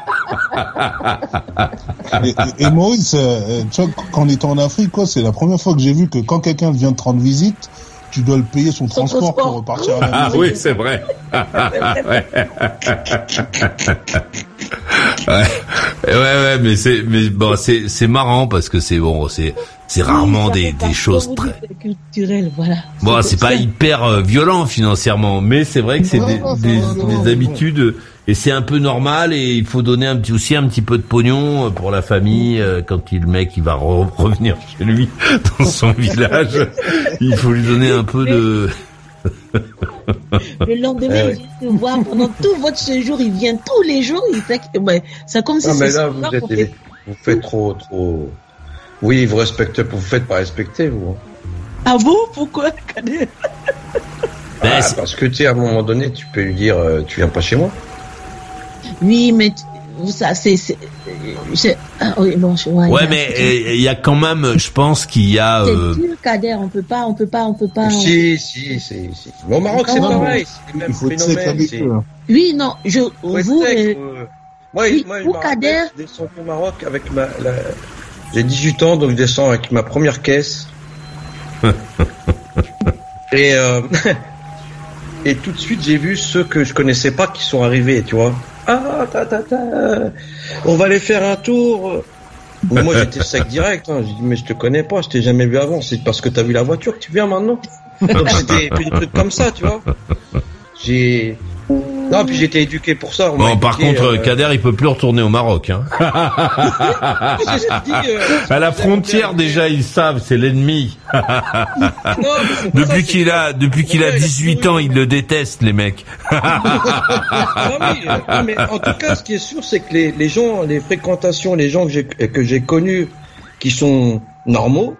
E: Et, et- Maurice, euh, tu vois, quand on était en Afrique, quoi, c'est la première fois que j'ai vu que quand quelqu'un vient te rendre visite, tu dois le payer son transport pour repartir à la
D: Ah oui, c'est vrai. ouais. ouais, ouais, mais c'est, mais bon, c'est, c'est marrant parce que c'est bon, c'est, c'est rarement
B: Oui,
D: des, des choses très.
B: c'est culturel, voilà.
D: Bon, c'est pas hyper euh, violent financièrement, mais c'est vrai que c'est des, des, des habitudes et c'est un peu normal et il faut donner un petit aussi un petit peu de pognon euh, pour la famille euh, quand il, le mec il va re- revenir chez lui dans son village. Il faut lui donner un peu de.
B: Le lendemain,
C: Eh
B: il vient te voir pendant tout votre séjour, il vient tous les jours, il fait que, ouais, c'est comme si
C: Ah, mais là, vous êtes,
B: fait-
C: vous faites trop, trop. Oui, vous respectez, vous faites pas respecter, vous.
B: Ah bon, pourquoi,
C: Ah, parce que tu sais, à un moment donné, tu peux lui dire, euh, tu viens pas chez moi.
B: Oui, mais ça, c'est, c'est, c'est- ah, oui, bon, je vois.
D: Ouais,
B: il
D: mais euh, il y a quand même, je pense qu'il y a.
B: C'est
D: euh,
B: dur, Kader, on peut pas, on peut pas, on peut pas.
C: Si, si, si, si. Au Maroc, c'est pareil, c'est le même phénomène.
E: hein.
B: Oui, non, je, vous, euh,
C: euh, Moi,
B: oui,
C: moi,
B: vous, Kader.
C: je descends au Maroc avec ma, la- j'ai 18 ans, donc je descends avec ma première caisse. et, euh, et tout de suite, j'ai vu ceux que je connaissais pas qui sont arrivés, tu vois. Ah, ta, ta, on va aller faire un tour. Mais moi, j'étais sec direct. Hein. J'ai mais je te connais pas, je t'ai jamais vu avant. C'est parce que t'as vu la voiture que tu viens maintenant. Donc c'était des trucs comme ça, tu vois. J'ai non, puis été éduqué pour ça. on
D: Bon, par
C: éduqué,
D: contre,
C: euh,
D: Kader, il peut plus retourner au Maroc. Hein.
C: dis, euh,
D: À la frontière, déjà, ils savent, c'est l'ennemi.
C: non,
D: Depuis qu'il a, depuis qu'il a
C: Ouais, il a
D: 18 ans, ils le détestent, les mecs.
C: Euh, mais en tout cas, ce qui est sûr, c'est que les, les gens, les fréquentations, les gens que j'ai que j'ai connus, qui sont normaux,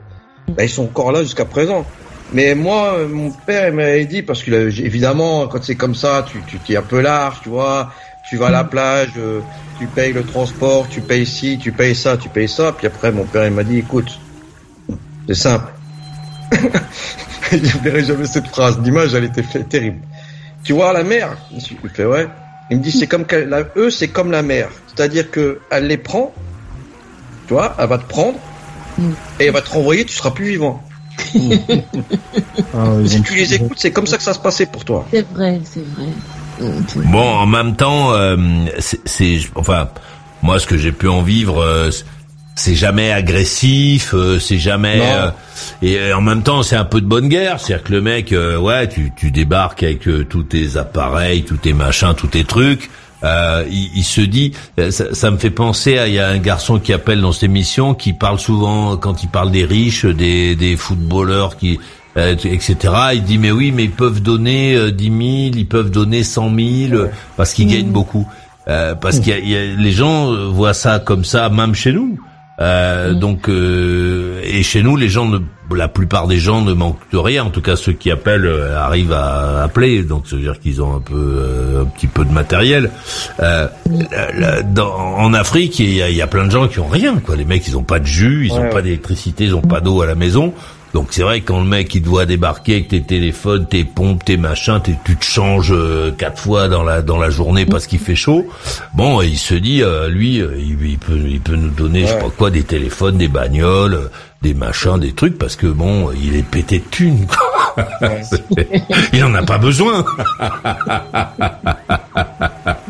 C: bah, ils sont encore là jusqu'à présent. Mais moi, mon père il m'avait dit parce que évidemment, quand c'est comme ça, tu tu t'es un peu large, tu vois. Tu vas à la plage, euh, tu payes le transport, tu payes ci, tu payes ça, tu payes ça. Puis après, mon père il m'a dit, écoute, c'est simple. J'oublierai jamais cette phrase. L'image, elle était terrible. Tu vois la mer? Il fait ouais. Il me dit c'est comme qu'elle- la, eux c'est comme la mer, c'est-à-dire que elle les prend, tu vois, elle va te prendre et elle va te renvoyer, tu seras plus vivant.
E: Ah,
C: Si tu les écoutes, c'est comme ça que ça se passait pour toi.
B: C'est vrai, c'est vrai.
D: Bon, en même temps, euh, c'est, c'est- enfin, moi, ce que j'ai pu en vivre, euh, c'est jamais agressif, euh, c'est jamais, euh, et euh, en même temps, c'est un peu de bonne guerre, c'est-à-dire que le mec, euh, ouais, tu, tu débarques avec euh, tous tes appareils, tous tes machins, tous tes trucs. Euh, il, il se dit, euh, ça, ça me fait penser à, il y a un garçon qui appelle dans cette émission, qui parle souvent, quand il parle des riches, des, des footballeurs qui, euh, etc. Il dit mais oui, mais ils peuvent donner euh, 10 000, ils peuvent donner 100 000 euh, parce qu'ils gagnent beaucoup. Euh, parce qu'il y a, il y a- les gens voient ça comme ça, même chez nous. Euh, Donc, euh, et chez nous, les gens, ne, la plupart des gens ne manquent de rien. En tout cas, ceux qui appellent euh, arrivent à appeler. Donc, ça veut dire qu'ils ont un peu, euh, un petit peu de matériel. Euh, dans- en Afrique, il y, a, il y a plein de gens qui ont rien. Quoi, les mecs, ils ont pas de jus, ils ont
C: Ouais,
D: pas
C: ouais.
D: d'électricité, ils ont pas d'eau à la maison. Donc c'est vrai que quand le mec il te voit débarquer avec tes téléphones, tes pompes, tes machins, t'es- tu te changes euh, quatre fois dans la dans la journée parce qu'il fait chaud. Bon, il se dit euh, lui, euh, il, il peut il peut nous donner je sais pas quoi des téléphones, des bagnoles, des machins, des trucs parce que bon, il est pété de thunes. il en a pas besoin.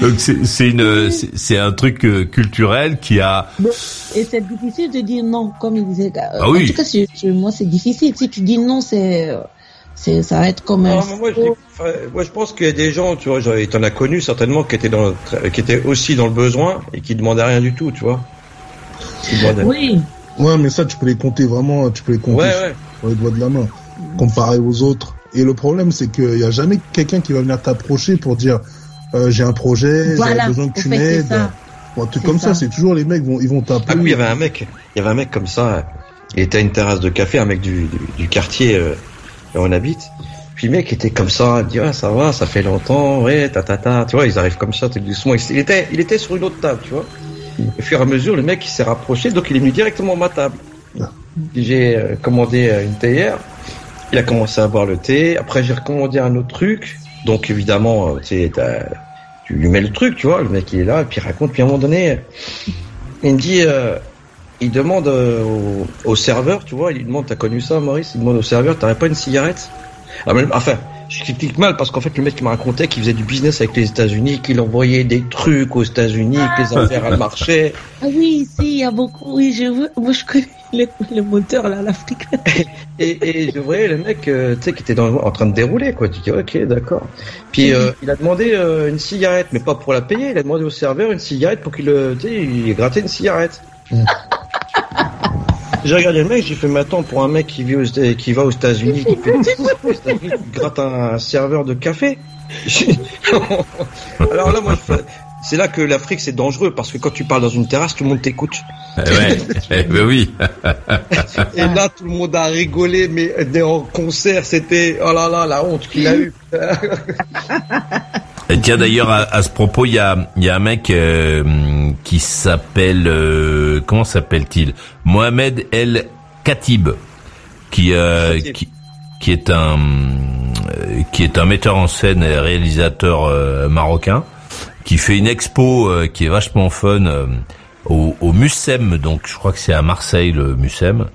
D: Donc c'est une un truc euh, culturel qui a
B: Et c'est difficile de dire non, comme il disait. euh,
D: Ah oui.
B: En tout cas, moi, c'est difficile. Si tu dis non, c'est, c'est, ça va être comme un.
C: Non, moi, je, dis- enfin, moi, je pense qu'il y a des gens, tu vois, et t'en as connu certainement, qui étaient dans, le- qui étaient aussi dans le besoin et qui demandaient rien du tout, tu vois.
B: Oui.
E: Ouais, mais ça, tu peux les compter vraiment, tu peux les compter
C: ouais.
E: sur les doigts de la main, comparé aux autres. Et le problème, c'est qu'il n'y a jamais quelqu'un qui va venir t'approcher pour dire euh, j'ai un projet,
B: Voilà.
E: j'ai besoin que tu m'aides. un truc comme ça,
B: ça.
E: c'est toujours les mecs vont, ils vont t'appeler.
C: Ah oui, il y avait un mec, il y avait un mec comme ça, il était à une terrasse de café, un mec du, du, du quartier euh, où on habite. Puis le mec était comme ça, il dit ah ça va, ça fait longtemps, ouais, ta ta ta, tu vois, ils arrivent comme ça, tout doucement. Il était, il était sur une autre table, tu vois. Au fur et à mesure, le mec il s'est rapproché, donc il est venu directement à ma table. J'ai euh, commandé euh, une théière, il a commencé à boire le thé. Après j'ai recommandé un autre truc, donc évidemment, euh, tu sais, t'as- tu lui mets le truc, tu vois, le mec il est là, et puis il raconte, puis à un moment donné, il me dit, euh, il demande euh, au, serveur, tu vois, il lui demande, t'as connu ça, Maurice? Il demande au serveur, t'aurais pas une cigarette? Ah, mais- Enfin, je critique mal parce qu'en fait, le mec il me racontait qu'il faisait du business avec les États-Unis, qu'il envoyait des trucs aux États-Unis, que les affaires elles marchaient.
B: Ah oui, si, il y a beaucoup. Oui, je veux. Moi, je connais le, le moteur, là, l'Afrique.
C: Et, et je voyais le mec, euh, tu sais, qui était dans, en train de dérouler, quoi. Tu dis, ok, d'accord. Puis euh, il a demandé euh, une cigarette, mais pas pour la payer. Il a demandé au serveur une cigarette pour qu'il, tu sais, il une cigarette. J'ai regardé le mec, j'ai fait, mais attends, pour un mec qui vit aux, qui va aux États-Unis, qui, fait gratte un, serveur de café? Alors là, moi, je c'est là que l'Afrique c'est dangereux parce que quand tu parles dans une terrasse, tout le monde t'écoute.
D: Eh ouais, eh ben oui.
C: Et là, tout le monde a rigolé, mais en concert, c'était oh là là, la honte qu'il a eu.
D: Et tiens d'ailleurs à, à ce propos, il y a, y a un mec euh, qui s'appelle euh, comment s'appelle-t-il? Mohamed El Khatib, qui, euh, qui qui est un euh, qui est un metteur en scène et réalisateur euh, marocain, qui fait une expo euh, qui est vachement fun. euh, au, au Mucem, donc je crois que c'est à Marseille le Mucem.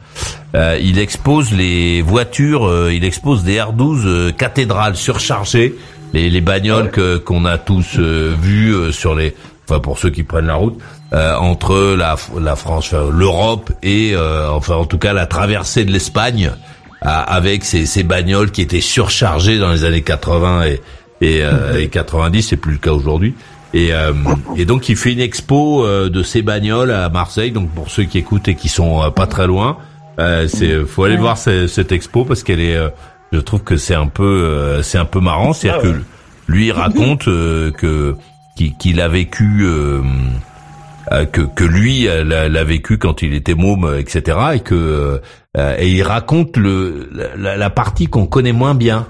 D: Euh, il expose les voitures, euh, il expose des R12 euh, cathédrales surchargées, les, les bagnoles que qu'on a tous euh, vues euh, sur les, enfin pour ceux qui prennent la route, euh, entre la, la France, enfin, l'Europe et euh, enfin en tout cas la traversée de l'Espagne à- avec ces, ces bagnoles qui étaient surchargées dans les années 80 et, et, euh, et 90, c'est plus le cas aujourd'hui. Et, euh, et donc il fait une expo euh, de ces bagnoles à Marseille. Donc pour ceux qui écoutent et qui sont pas très loin, euh, c'est faut aller voir ce- cette expo parce qu'elle est, euh, je trouve que c'est un peu, euh, c'est un peu marrant. C'est-à-dire
C: Ah ouais.
D: que lui il raconte euh, que qu'il a vécu. euh, que, que lui l'a, vécu quand il était môme, etc. Et que euh, et il raconte le la, la partie qu'on connaît moins bien,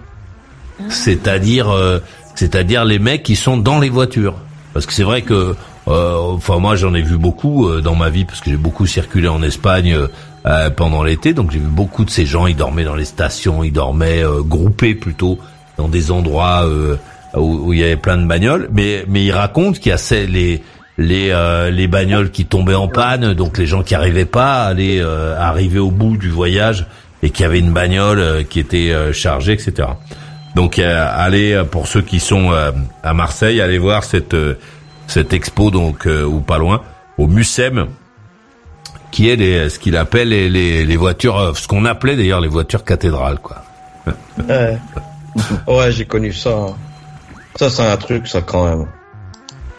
D: c'est-à-dire euh, c'est-à-dire les mecs qui sont dans les voitures. Parce que c'est vrai que enfin moi j'en ai vu beaucoup euh, dans ma vie parce que j'ai beaucoup circulé en Espagne euh, euh, pendant l'été, donc j'ai vu beaucoup de ces gens. Ils dormaient dans les stations, ils dormaient euh, groupés plutôt dans des endroits euh, où, où il y avait plein de bagnoles. Mais mais il raconte qu'il y a ces, les les euh, les bagnoles qui tombaient en panne, donc les gens qui arrivaient pas à aller euh, arriver au bout du voyage et qui avait une bagnole euh, qui était euh, chargée, etc. Donc euh, allez euh, pour ceux qui sont euh, à Marseille, allez voir cette euh, cette expo donc euh, ou pas loin au Mucem qui est les, ce qu'il appelle les, les, les voitures, euh, ce qu'on appelait d'ailleurs les voitures cathédrales quoi.
C: Ouais, ouais j'ai connu ça. Ça, c'est un truc, ça, quand même.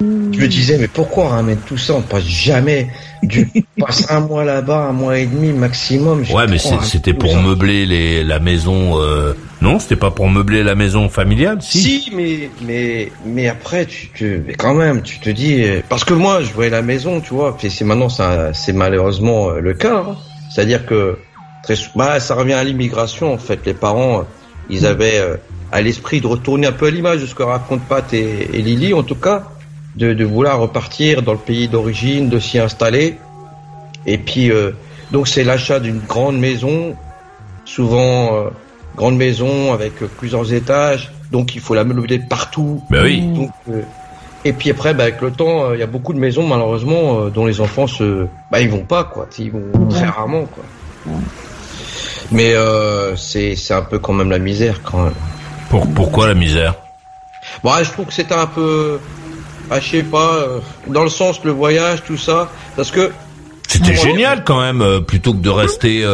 C: Je me disais, mais pourquoi ramène tout ça? On passe jamais. Du... on passe un mois là-bas, un mois et demi maximum.
D: Ouais, mais c'était pour meubler les, la maison euh, Non, c'était pas pour meubler la maison familiale, si.
C: Si, mais mais mais après tu te quand même tu te dis euh, parce que moi je voyais la maison, tu vois, puis c'est maintenant ça c'est malheureusement euh, le cas. hein. C'est-à-dire que très bah ça revient à l'immigration en fait. Les parents euh, ils avaient euh, à l'esprit de retourner un peu à l'image de ce que racontent Pat et, et Lily en tout cas, de, de vouloir repartir dans le pays d'origine, de s'y installer. Et puis euh, donc c'est l'achat d'une grande maison, souvent euh, grande maison avec plusieurs étages, donc il faut la meubler partout.
D: Ben oui.
C: Donc, euh, et puis après, bah, avec le temps, euh, il y a beaucoup de maisons malheureusement euh, dont les enfants se, bah, ils vont pas quoi, ils vont très rarement quoi. Mais euh, c'est c'est un peu quand même la misère quand même.
D: Pour, pourquoi la misère?
C: Bon, ouais, je trouve que c'était un peu, ah, je sais pas, euh, dans le sens le voyage, tout ça, parce que
D: C'était génial quand même, euh, plutôt que de rester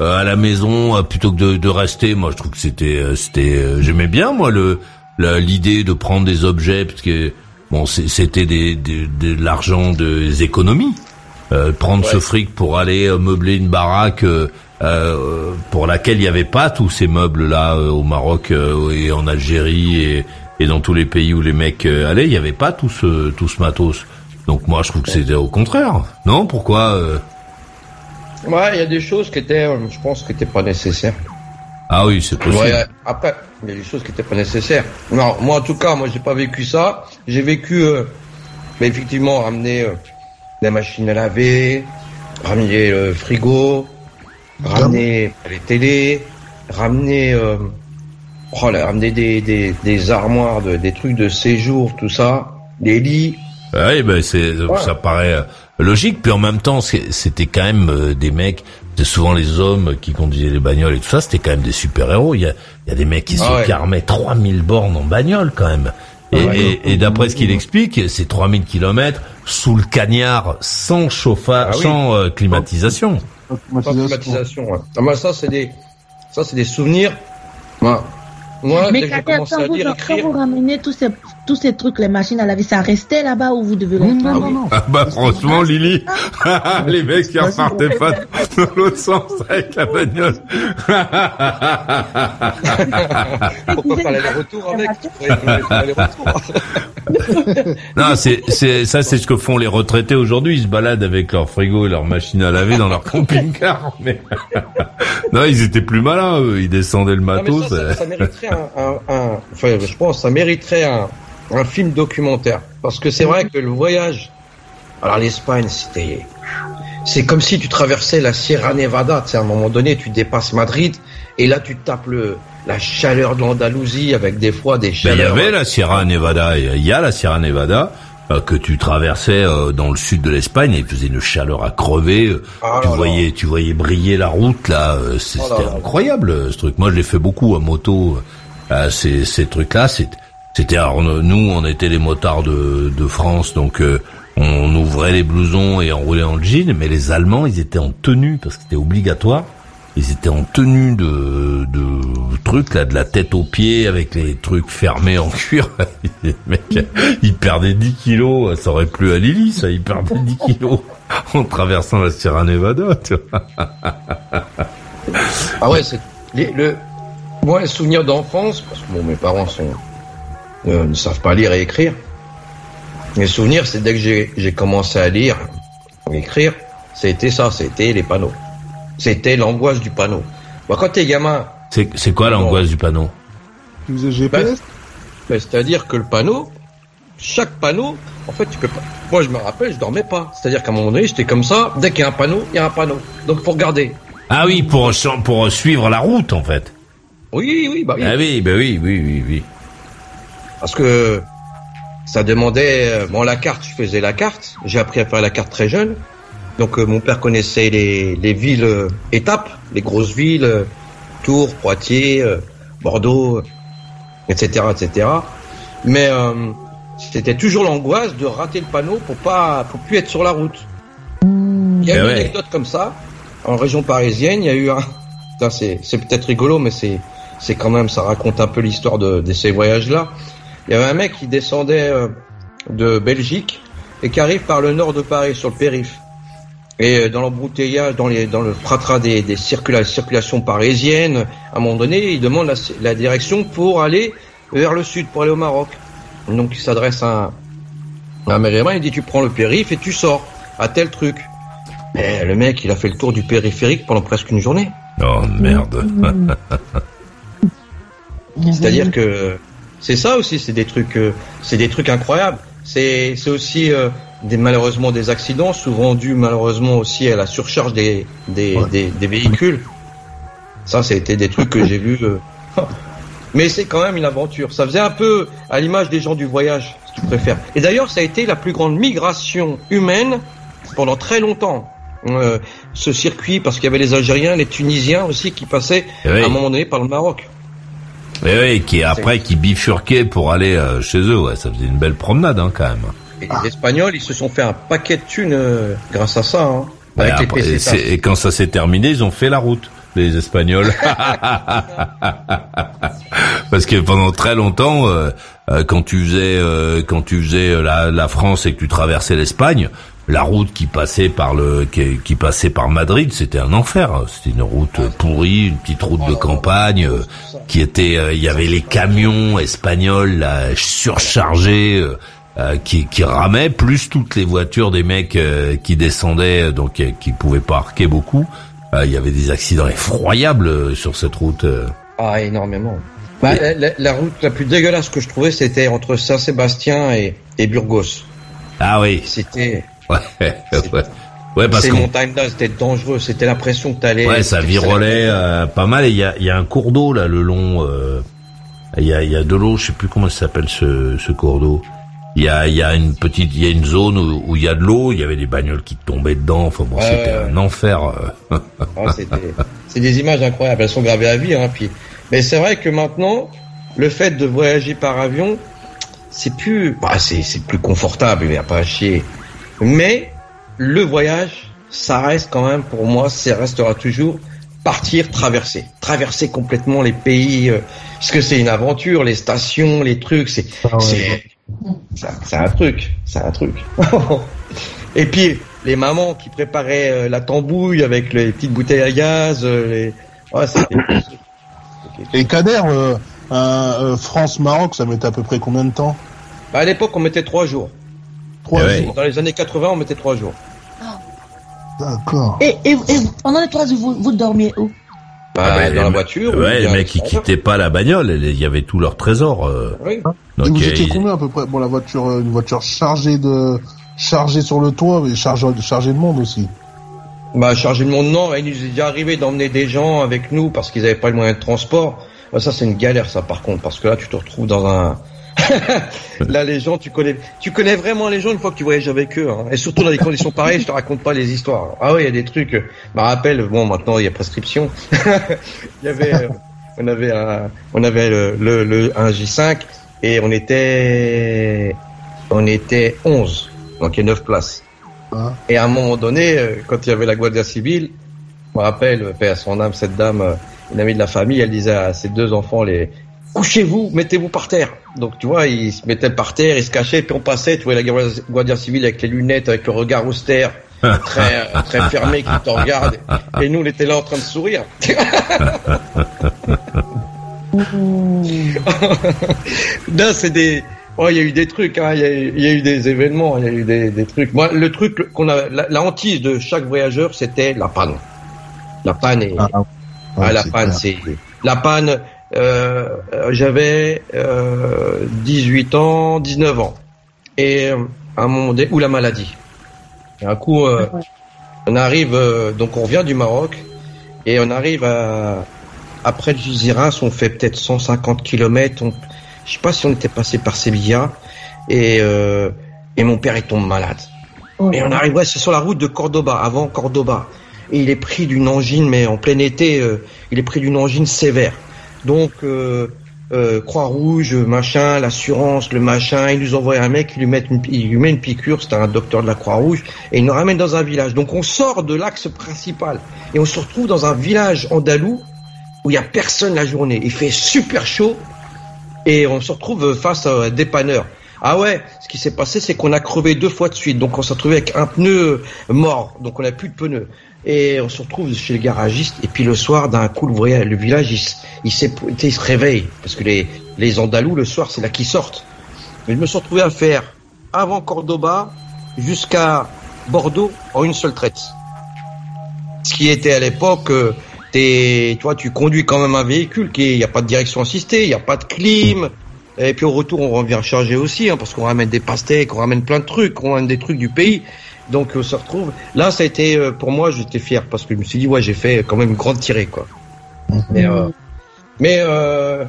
D: à la maison, euh, plutôt que de, de rester. Moi, je trouve que c'était, euh, c'était, euh, j'aimais bien moi le l'idée de prendre des objets parce que bon, c'était des, des- de l'argent des économies. Euh, prendre ce fric pour aller euh, meubler une baraque euh, euh, pour laquelle il n'y avait pas tous ces meubles là au Maroc euh, et en Algérie et, et dans tous les pays où les mecs euh, allaient, il n'y avait pas tout ce tout ce matos. Donc moi, je trouve que c'était au contraire. Non, pourquoi euh,
C: ouais, il y a des choses qui étaient, euh, je pense, qui étaient pas nécessaires.
D: Ah oui, c'est possible.
C: Ouais, après, il y a des choses qui étaient pas nécessaires. Non, moi en tout cas, moi j'ai pas vécu ça. J'ai vécu, euh, mais effectivement, ramener euh, des machines à laver, ramener le frigo, ramener les télés, ramener, euh, oh là, ramener des, des, des armoires, de, des trucs de séjour, tout ça, des lits.
D: Oui, ben c'est ça paraît euh, logique. Puis en même temps, c'est- c'était quand même euh, des mecs. C'est souvent les hommes qui conduisaient les bagnoles et tout ça. C'était quand même des super héros. Il y a, il y a des mecs qui
C: Ah
D: se
C: ouais.
D: carmaient 3000 bornes en bagnole quand même. Et,
C: Ouais.
D: et, et d'après ce qu'il explique, c'est 3000 kilomètres sous le cagnard, sans chauffage,
C: Ah oui.
D: sans euh, climatisation.
C: Sans climatisation. ouais. Ah, moi, ça c'est des, ça c'est des souvenirs. Moi, moi
B: Mais
C: dès que j'ai commencé
B: quand
C: à
B: vous,
C: lire,
B: quand
C: écrire,
B: vous ramenez tous ces, tous ces trucs, les machines à laver, ça restait là-bas ou vous devez les
E: Non, non, non.
D: Ah bah franchement, Lily, les mecs qui repartaient pas dans l'autre sens avec la bagnole.
C: pourquoi faire l'aller-retour avec.
D: Non, c'est c'est ça, c'est ce que font les retraités aujourd'hui. Ils se baladent avec leur frigo et leur machine à laver dans leur camping-car. Mais non, ils étaient plus malins. Eux. Ils descendaient le
C: Non, mais
D: matos.
C: ça, ça, ça mériterait un, un, un- enfin, je pense, ça mériterait un, un film documentaire. Parce que c'est vrai que le voyage, alors l'Espagne, c'était, c'est comme si tu traversais la Sierra Nevada. Tu sais, à un moment donné, tu dépasses Madrid et là, tu tapes le, la chaleur de l'Andalousie avec des fois des
D: Ben, il y
C: chaleurs.
D: avait la Sierra Nevada. Il y a la Sierra Nevada euh, que tu traversais euh, dans le sud de l'Espagne et il faisait une chaleur à crever. euh,
C: Ah
D: tu
C: là là.
D: voyais, tu voyais briller la route là.
C: là
D: C'était incroyable ce truc. Moi, je l'ai fait beaucoup à moto. Euh, ces, ces trucs-là, c'était. Nous, on était les motards de, de France, donc. euh, on ouvrait les blousons et on roulait en jean, mais les Allemands, ils étaient en tenue parce que c'était obligatoire. Ils étaient en tenue de, de trucs là, de la tête aux pieds avec les trucs fermés en cuir. les mecs, ils perdaient 10 kilos. Ça aurait plu à Lily, ça. Ils perdaient 10 kilos en traversant la Sierra Nevada. Tu vois.
C: Ah ouais, c'est le moi, souvenir d'enfance, parce que bon, mes parents sont euh, ne savent pas lire et écrire. Mes souvenirs, c'est dès que j'ai j'ai commencé à lire, et écrire, c'était ça, c'était les panneaux. C'était l'angoisse du panneau. Moi, quand t'es gamin,
D: C'est c'est quoi l'angoisse du panneau?
E: Tu faisais GPS
C: ben, c'est-à-dire que le panneau, chaque panneau, en fait, tu peux pas. Moi, je me rappelle, je dormais pas. C'est-à-dire qu'à un moment donné, j'étais comme ça. Dès qu'il y a un panneau, il y a un panneau. Donc, faut regarder.
D: Ah oui, pour pour suivre la route en fait.
C: Oui, oui, bah oui.
D: Ah oui, bah oui, oui, oui, oui.
C: Parce que ça demandait. euh, Bon, la carte, je faisais la carte. J'ai appris à faire la carte très jeune. Donc, euh, mon père connaissait les, les villes euh, étapes, les grosses villes, euh, Tours, Poitiers, Bordeaux, etc., etc. Mais euh, c'était toujours l'angoisse de rater le panneau pour pas, pour plus être sur la route. Il y a
D: Eh
C: une
D: ouais.
C: anecdote comme ça en région parisienne. Il y a eu un. C'est peut-être rigolo, mais c'est, c'est quand même, ça raconte un peu l'histoire de, de ces voyages-là. Il y avait un mec qui descendait euh, de Belgique et qui arrive par le nord de Paris sur le périph. Et euh, dans l'embouteillage, dans, les, dans le pratras des, des circula- circulations parisiennes, à un moment donné, il demande la, la direction pour aller vers le sud, pour aller au Maroc. Donc il s'adresse à un, maghrébin, il dit tu prends le périph' et tu sors à tel truc. Mais le mec, il a fait le tour du périphérique pendant presque une journée.
D: Oh merde.
C: C'est-à-dire que c'est ça aussi, c'est des trucs, euh, c'est des trucs incroyables. C'est c'est aussi euh, des malheureusement des accidents, souvent dus malheureusement aussi à la surcharge des des, des, des véhicules. Ça, c'était des trucs que j'ai vus. euh, Mais c'est quand même une aventure. Ça faisait un peu à l'image des gens du voyage, si tu préfères. Et d'ailleurs, ça a été la plus grande migration humaine pendant très longtemps. Euh, ce circuit, parce qu'il y avait les Algériens, les Tunisiens aussi qui passaient
D: oui.
C: à un moment donné par le Maroc.
D: Et oui, qui après qui bifurquait pour aller euh, chez eux, ouais, ça faisait une belle promenade hein, quand même.
C: Et les Espagnols, ils se sont fait un paquet de thunes euh, grâce à ça. Hein,
D: Ouais,
C: avec les
D: après, et, quand ça s'est terminé, ils ont fait la route, les Espagnols. Parce que pendant très longtemps, euh, euh, quand tu faisais euh, quand tu faisais euh, la, la France et que tu traversais l'Espagne, la route qui passait par le qui, qui passait par Madrid, c'était un enfer. C'était une route pourrie, une petite route de campagne euh, qui était. euh, Il y avait les camions espagnols là, surchargés. euh, qui, qui ramaient, plus toutes les voitures des mecs qui descendaient, donc qui pouvaient pas arquer beaucoup. Il y avait des accidents effroyables sur cette route.
C: Ah, énormément. Bah, la, la- la route la plus dégueulasse que je trouvais, c'était entre Saint-Sébastien et, et Burgos.
D: Ah oui.
C: C'était.
D: Ouais, ouais. Ouais, parce
C: ces
D: qu'on
C: montagnes-là, c'était dangereux. C'était l'impression que t'allais.
D: Ouais, ça virolait euh, pas mal. Et il y a, il y a un cours d'eau là, le long. euh, Il y, a, il y a de l'eau, je sais plus comment ça s'appelle ce, ce cours d'eau. Il y a, il y a une petite, il y a une zone où, il y a de l'eau. Il y avait des bagnoles qui tombaient dedans. Enfin bon,
C: Ouais,
D: c'était
C: ouais.
D: un enfer. euh.
C: Ah, c'était- c'est des images incroyables. Elles sont gravées à vie. Hein, puis... Mais c'est vrai que maintenant, le fait de voyager par avion, c'est plus, bah, c'est, c'est plus confortable. Il n'y a pas à chier. Mais le voyage, ça reste quand même pour moi, ça restera toujours partir, traverser, traverser complètement les pays. euh, parce que c'est une aventure, les stations, les trucs, c'est, c'est, c'est un- c'est un truc, c'est un truc. Et puis les mamans qui préparaient euh, la tambouille avec les petites bouteilles à gaz, euh, les... ouais, c'était-
E: Et Kader, euh, euh, France-Maroc, ça mettait à peu près combien de temps?
C: Bah, à l'époque, on mettait trois jours.
E: Trois
D: Eh
E: jours.
C: Dans les années 80, on mettait trois jours.
E: D'accord.
B: Et, et, et pendant les trois jours, vous, vous dormiez où?
C: Bah,
D: Ah bah,
C: dans la voiture. ou
D: Ouais, les mecs
C: l'extérieur.
D: quittaient pas la bagnole. Il y avait tout leur trésor. euh.
C: Oui.
E: Et
D: Donc,
E: vous
D: euh,
E: étiez
D: ils-
E: combien à peu près? Bon, la voiture, euh, une voiture chargée de, chargée sur le toit, mais chargée, chargée de monde aussi.
C: Bah, charger le monde, non. Il nous est déjà arrivé d'emmener des gens avec nous parce qu'ils n'avaient pas le moyen de transport. Bah, ça, c'est une galère, ça, par contre, parce que là, tu te retrouves dans un. Là, les gens, tu connais, tu connais vraiment les gens une fois que tu voyages avec eux, hein. et surtout dans des conditions pareilles. Je te raconte pas les histoires. Ah oui, il y a des trucs. euh, Je me rappelle. Bon, maintenant, il y a prescription. Il y avait, euh, on avait un, on avait le, le, le- un J5 et on était, on était 11, donc il y a 9 places.
E: Hein
C: Et à un moment donné, euh, quand il y avait la Guardia Civile, je me rappelle, paix à son âme, cette dame, une amie de la famille, elle disait à ses deux enfants, les couchez-vous, mettez-vous par terre. Donc tu vois, ils se mettaient par terre, ils se cachaient, puis on passait, tu vois la Guardia- Civile avec les lunettes, avec le regard austère, très euh, très fermé, qui te regarde. Et nous, on était là en train de sourire. Là, c'est des. Oh, il y a eu des trucs, hein, il y, a eu- il y a eu des événements, il y a eu des, des trucs. Moi, le truc qu'on a, la, la hantise de chaque voyageur, c'était la panne. La panne est.
E: Ah, ah.
C: Ah, la panne, c'est la panne. Euh, euh, J'avais euh, 18 ans, 19 ans, et euh, à un moment donné, ou la maladie. Et un coup, euh, on arrive, euh, donc on revient du Maroc, et on arrive à après Giziras, on fait peut-être 150 kilomètres. On, je sais pas si on était passé par Sevilla, et euh, et mon père il tombe malade. Et on arrive, ouais, c'est sur la route de Cordoba, avant Cordoba. Et il est pris d'une angine, mais en plein été, euh, il est pris d'une angine sévère. Donc, euh, euh, Croix-Rouge, machin, l'assurance, le machin, il nous envoie un mec, il lui met une, lui met une piqûre, c'était un docteur de la Croix-Rouge, et il nous ramène dans un village. Donc on sort de l'axe principal, et on se retrouve dans un village andalou, où il y a personne la journée. Il fait super chaud, et on se retrouve face à un dépanneur. Ah ouais, ce qui s'est passé, c'est qu'on a crevé deux fois de suite. Donc on s'est retrouvé avec un pneu mort. Donc on n'a plus de pneu. Et on se retrouve chez le garagiste. Et puis le soir, d'un coup, le, le village, il, il, il se réveille. Parce que les, les Andalous, le soir, c'est là qu'ils sortent. Et je me suis retrouvé à faire avant Cordoba jusqu'à Bordeaux en une seule traite. Ce qui était à l'époque, euh, tu vois, tu conduis quand même un véhicule qui, n'y a pas de direction assistée, il n'y a pas de clim. Et puis au retour, on revient charger aussi, hein, parce qu'on ramène des pastèques, on ramène plein de trucs, on ramène des trucs du pays. Donc on se retrouve. Là, ça a été euh, pour moi, j'étais fier parce que je me suis dit ouais, j'ai fait quand même une grande tirée quoi. Mais euh, mais euh,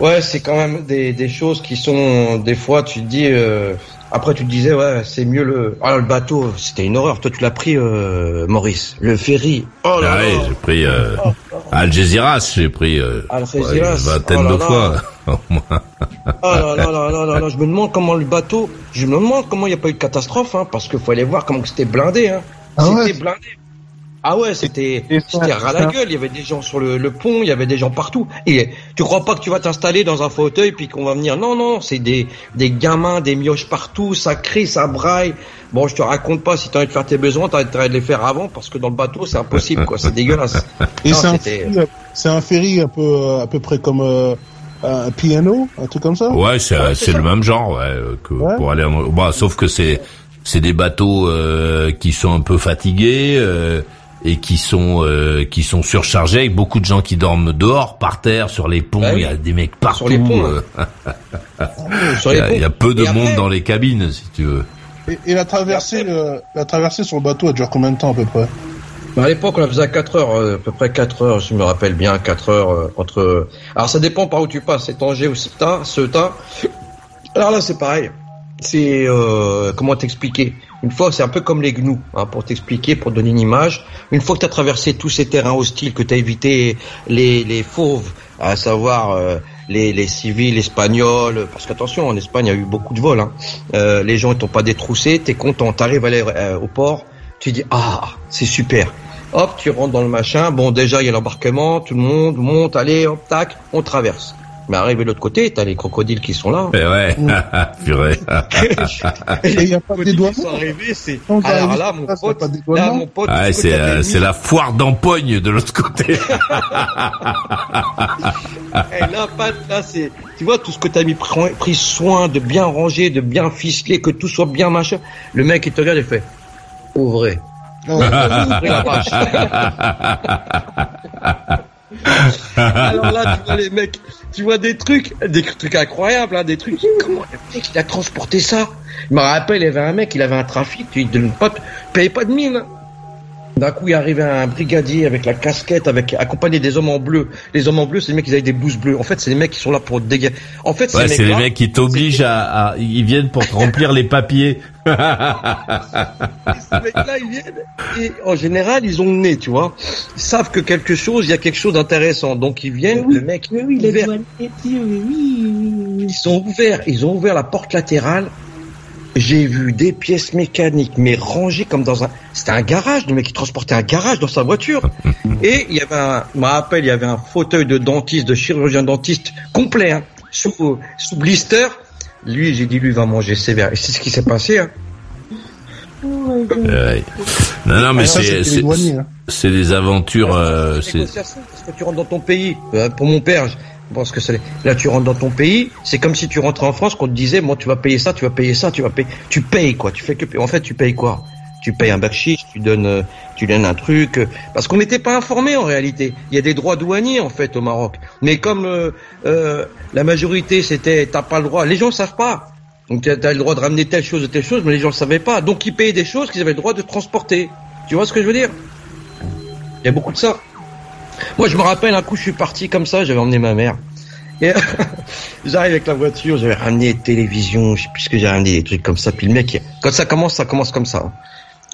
C: ouais, c'est quand même des, des choses qui sont des fois tu te dis. euh, après, tu te disais, ouais, c'est mieux le. Ah, le bateau, c'était une horreur. Toi, tu l'as pris, euh, Maurice. Le ferry. Oh là
D: Ah
C: là.
D: j'ai pris euh, Algeciras, j'ai pris euh, une vingtaine
C: oh
D: de fois. Au moins.
C: Là là là là là là, je me demande comment le bateau, je me demande comment il n'y a pas eu de catastrophe, hein, parce qu'il faut aller voir comment que c'était blindé, hein.
E: Ah
C: c'était
E: ouais
C: blindé. Ah ouais, c'était, c'était ras la gueule, il y avait des gens sur le, le pont, il y avait des gens partout. Et tu crois pas que tu vas t'installer dans un fauteuil puis qu'on va venir, non, non, c'est des, des gamins, des mioches partout, ça crie, ça braille. Bon, je te raconte pas, si t'as envie de faire tes besoins, t'as intérêt de les faire avant, parce que dans le bateau, c'est impossible, quoi, c'est dégueulasse.
E: Et c'est un,
C: c'était-
E: ferry, c'est un ferry un peu, à peu près comme euh, un piano, un truc comme ça
D: Ouais, c'est c'est le même genre, ouais, euh, que
E: Ouais.
D: pour aller. En... Bah, sauf que c'est c'est des bateaux euh, qui sont un peu fatigués euh, et qui sont euh, qui sont surchargés avec beaucoup de gens qui dorment dehors, par terre, sur les ponts. Il
C: oui.
D: y a des mecs partout.
C: les ponts,
D: euh,
C: Sur
D: il, y a, il y a
C: ponts.
D: peu de
C: Et
D: monde
C: après-
D: dans les cabines, si tu veux.
E: Et, et la traversée, euh, la traversée sur le bateau, elle dure combien de temps à peu près?
C: À l'époque, on la faisait à 4 heures, euh, à peu près 4 heures, je me rappelle bien, 4 heures euh, entre... Alors, ça dépend par où tu passes, c'est Tanger ou Ceuta, Ceuta. Alors là, c'est pareil. C'est... Euh, comment t'expliquer? Une fois, c'est un peu comme les gnous, hein, pour t'expliquer, pour donner une image. Une fois que tu as traversé tous ces terrains hostiles, que tu as évité les, les fauves, à savoir euh, les, les civils espagnols, parce qu'attention, en Espagne, il y a eu beaucoup de vols. Hein. Euh, les gens ne t'ont pas détroussé, t'es content, t'arrives à aller euh, au port, tu dis ah c'est super. Hop, tu rentres dans le machin. Bon, déjà il y a l'embarquement, tout le monde monte, allez, hop, tac, on traverse. Mais arrivé de l'autre côté, t'as les crocodiles qui sont là.
D: Eh ouais, purée.
C: Et
E: il y a pas de dédouanement
C: qui sont arrivés, c'est. Alors là, mon pote, là, mon pote, que
D: c'est euh, la foire d'empoigne de l'autre côté.
C: Eh, la patte, là, c'est, tu vois, tout ce que t'as mis pris, pris soin de bien ranger, de bien ficeler, que tout soit bien machin. Le mec, il te regarde et fait, ouvrez. Ouvrez la. Alors là, tu vois les mecs, tu vois des trucs, des trucs incroyables, hein, des trucs. Comment le mec il a transporté ça? Je me rappelle, il y avait un mec, il avait un trafic, il ne payait pas de mine. D'un coup, il arrivait un brigadier avec la casquette, avec accompagné des hommes en bleu. Les hommes en bleu, c'est les mecs qui avaient des blouses bleues. En fait, c'est les mecs qui sont là pour dégager. En fait,
D: Ouais,
C: ces
D: c'est les mecs qui t'obligent à, à- ils viennent pour te remplir les papiers.
C: ces mecs-là, ils viennent et en général, ils ont le nez, tu vois. Ils savent que quelque chose, il y a quelque chose d'intéressant. Donc ils viennent, le mec,
B: Oui, oui, les
C: ouvert.
B: douaniers, oui, oui, oui, oui.
C: Ils ont ouvert, ils ont ouvert la porte latérale. J'ai vu des pièces mécaniques, mais rangées comme dans un. C'était un garage, le mec qui transportait un garage dans sa voiture. Et il y avait un. Je me rappelle, il y avait un fauteuil de dentiste, de chirurgien dentiste complet, hein, sous, sous blister. Lui, j'ai dit, lui va manger sévère. Et c'est ce qui s'est passé. Hein.
D: Ouais. Non, non, mais
C: Ah,
D: c'est c'est
C: hein.
D: c'est des aventures. euh, c'est
C: parce que tu rentres dans ton pays. Euh, pour mon père, je pense que c'est là tu rentres dans ton pays. C'est comme si tu rentrais en France, qu'on te disait, moi tu vas payer ça, tu vas payer ça, tu vas payer. Tu payes quoi. Tu fais que. En fait, tu payes quoi? Tu payes un bakshish, tu donnes, euh, tu donnes un truc. euh, Parce qu'on n'était pas informé en réalité. Il y a des droits douaniers en fait au Maroc. Mais comme euh, euh, la majorité c'était, t'as pas le droit. Les gens ne savent pas. Donc tu as le droit de ramener telle chose ou telle chose, mais les gens ne savaient pas. Donc ils payaient des choses qu'ils avaient le droit de transporter. Tu vois ce que je veux dire? Il y a beaucoup de ça. Moi, je me rappelle un coup, je suis parti comme ça, j'avais emmené ma mère. Et j'arrive avec la voiture, j'avais ramené télévision, je sais plus ce que j'ai ramené, des trucs comme ça. Puis le mec, quand ça commence, ça commence comme ça.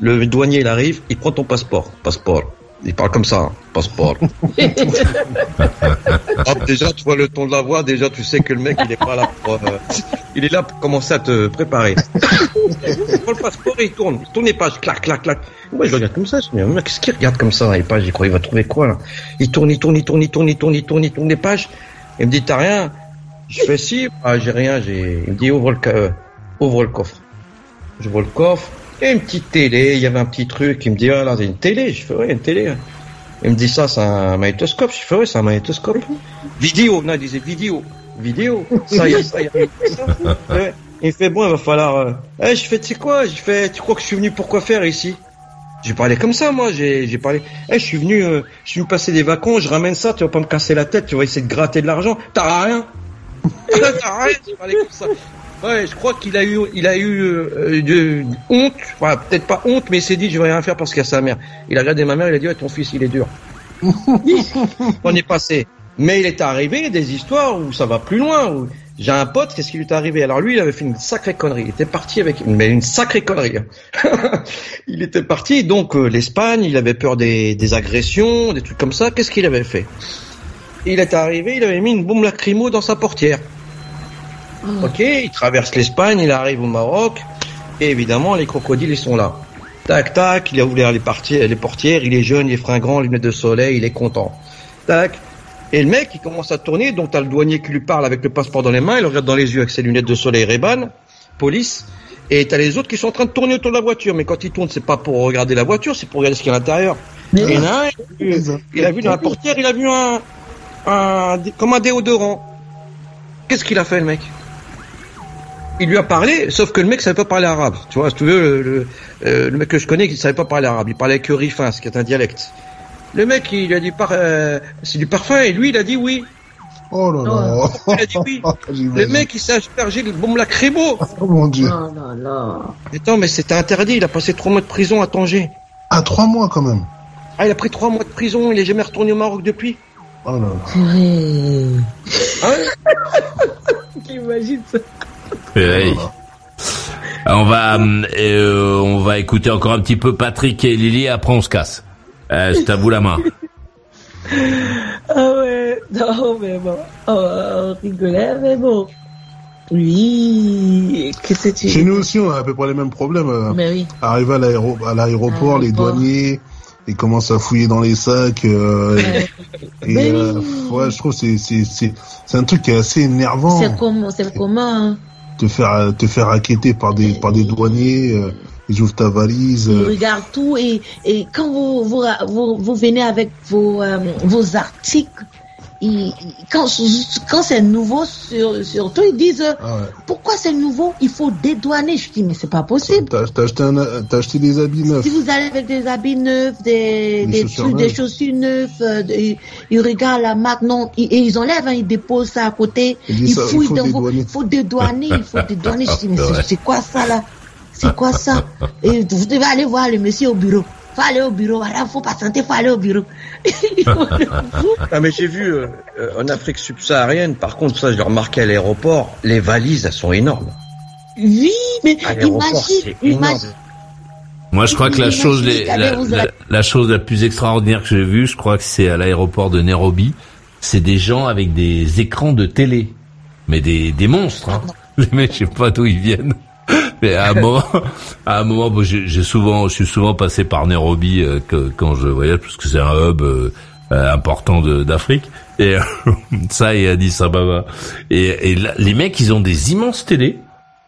C: Le douanier, il arrive, il prend ton passeport. Passeport. Il parle comme ça, hein, passeport. Hop, déjà, tu vois le ton de la voix, déjà, tu sais que le mec, il est pas là pour, euh, il est là pour commencer à te préparer. il prend le passeport et il tourne. Il tourne les pages, clac, clac, clac. Moi, je regarde comme ça, je me dis, mais qu'est-ce qu'il regarde comme ça dans les pages? Il croit, il va trouver quoi, là? Il tourne, il tourne, il tourne, il tourne, il tourne, il tourne, il tourne les pages. Il me dit, t'as rien? Je fais si, ah, j'ai rien, j'ai. Il me dit ouvre le, euh, ouvre le coffre. J'ouvre le coffre. Et une petite télé, il y avait un petit truc. Il me dit ah là, c'est une télé. Je fais ouais, une télé. Il me dit ça, c'est un magnétoscope. Je fais ouais, c'est un magnétoscope. Vidéo, non, il disait vidéo. Vidéo. Ça, y a ça, y. Ouais. Il fait bon, il va falloir. Euh... Eh, je fais, tu sais quoi Je fais, tu crois que je suis venu pour quoi faire ici? J'ai parlé comme ça, moi. J'ai, parlé. Eh, je suis venu, euh, je suis venu passer des vacances. Je ramène ça. Tu vas pas me casser la tête. Tu vas essayer de gratter de l'argent. T'as rien. T'as rien. J'ai parlé comme ça. Ouais, je crois qu'il a eu, il a eu euh, de honte. Enfin, peut-être pas honte, mais il s'est dit, je vais rien faire parce qu'il y a sa mère. Il a regardé ma mère. Il a dit, ouais, ton fils, il est dur. On est passé. Mais il est arrivé des histoires où ça va plus loin. Où j'ai un pote, qu'est-ce qui lui est arrivé Alors lui, il avait fait une sacrée connerie. Il était parti avec, mais une sacrée connerie. il était parti, donc euh, l'Espagne, il avait peur des, des agressions, des trucs comme ça. Qu'est-ce qu'il avait fait? Il est arrivé, il avait mis une bombe lacrymo dans sa portière. Ok, il traverse l'Espagne, il arrive au Maroc, et évidemment, les crocodiles, ils sont là. Tac, tac, il a ouvert les, les portières, il est jeune, il est fringant, lunettes de soleil, il est content. Tac. Et le mec, il commence à tourner, donc t'as le douanier qui lui parle avec le passeport dans les mains, il le regarde dans les yeux avec ses lunettes de soleil Ray-Ban, police, et t'as les autres qui sont en train de tourner autour de la voiture, mais quand ils tournent, c'est pas pour regarder la voiture, c'est pour regarder ce qu'il y a à l'intérieur. Il y en a un, il a vu- il a vu dans la portière, il a vu un, un, comme un déodorant. Qu'est-ce qu'il a fait, le mec? Il lui a parlé, sauf que le mec savait pas parler arabe. Tu vois, si tu veux, le, le, euh, le mec que je connais, il savait pas parler arabe. Il parlait que rifin, ce qui est un dialecte. Le mec, il lui a dit, par, euh, c'est du parfum, et lui, il a dit oui.
E: Oh là là.
C: Il a dit oui. Le mec, il s'est aspergé le bombe lacrymo.
E: Oh mon dieu.
B: Non, non, non.
C: Attends, mais c'était interdit. Il a passé trois mois de prison à Tanger.
E: Ah, trois mois quand même.
C: Ah, il a pris trois mois de prison. Il est jamais retourné au Maroc depuis.
E: Oh là là.
C: Ouais
B: J'imagine ça.
D: Ouais. On va, euh, on va écouter encore un petit peu Patrick et Lily. Après, on se casse. Euh, c'est à vous la main.
B: Ah ouais, non, mais bon. Oh, on rigolait, mais bon. Oui, qu'est-ce que tu
E: Chez nous aussi, on a à peu près les mêmes problèmes. euh.
B: Mais oui.
E: Arrivé à l'aéro- à l'aéroport, les douaniers, ils commencent à fouiller dans les sacs. euh, et, euh,
B: oui.
E: ouais, je trouve que c'est c'est c'est c'est un truc qui est assez énervant.
B: C'est comment, c'est comment, hein.
E: Te faire te faire raqueter par des par des douaniers. euh, ils ouvrent ta valise.
B: Ils
E: euh,
B: regardent tout et, et quand vous, vous, vous, vous venez avec vos, euh, vos articles, ils- quand, quand c'est nouveau, sur, surtout, ils disent
E: ah ouais.
B: pourquoi c'est nouveau? Il faut dédouaner. Je dis mais c'est pas possible.
E: T'as acheté acheté des habits neufs.
B: Si vous allez avec des habits neufs, des,
E: Des
B: des,
E: chaussures
B: des
E: neuves,
B: euh, ils, ils regardent la marque, non, ils, et ils enlèvent, hein, ils déposent ça à côté,
E: Ils disent
B: ils
E: ça, il
B: fouillent dans vos, il faut dédouaner, il faut dédouaner. Je dis mais c'est- quoi ça là? C'est quoi ça? Et vous devez aller voir le monsieur au bureau. Faut aller au bureau, voilà, faut patienter, faut aller au bureau.
C: Ah mais j'ai vu euh, euh, en Afrique subsaharienne, par contre ça je l'ai remarqué à l'aéroport, les valises elles sont énormes.
B: oui, mais
C: À l'aéroport
B: imagine,
C: c'est énorme.
B: imagine.
D: Moi, je crois que la chose, les-
B: allez,
D: la, chose la plus extraordinaire que j'ai vue, je crois que c'est à l'aéroport de Nairobi. C'est des gens avec des écrans de télé, mais des, des monstres. Hein. Les mecs, je sais pas d'où ils viennent. Mais à un moment, à un moment, bon, j'ai souvent, je suis souvent passé par Nairobi euh, que- quand je voyage, parce que c'est un hub euh, euh, important d'Afrique. Et ça, et Addis Ababa. Et, et là, les mecs, ils ont des immenses télés.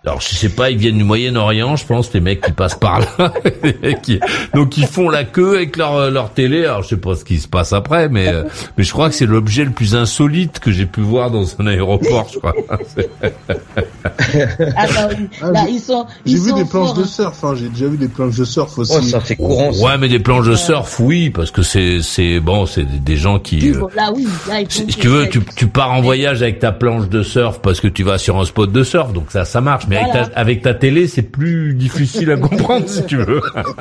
D: Alors je sais pas, ils viennent du Moyen-Orient, je pense, les mecs qui passent par là, qui- donc ils font la queue avec leur leur télé. Alors je sais pas ce qui se passe après, mais euh, mais je crois que c'est l'objet le plus insolite que j'ai pu voir dans un aéroport. Je crois.
B: Alors, là,
E: j'ai-
B: ils sont,
E: J'ai
B: ils
E: vu
B: sont
E: des planches
B: forts,
E: de
B: hein.
E: surf. Hein. J'ai déjà vu des planches de surf aussi.
C: Oh ça c'est courant. ça.
D: Ouais, mais des planches de surf, oui, parce que c'est c'est bon, c'est des- gens qui. Euh,
B: Là, oui, là, ils
D: si tu veux, tu, tu pars en voyage avec ta planche de surf parce que tu vas sur un spot de surf, donc ça, ça marche. Mais avec, ta, avec ta télé, c'est plus difficile à comprendre si tu veux.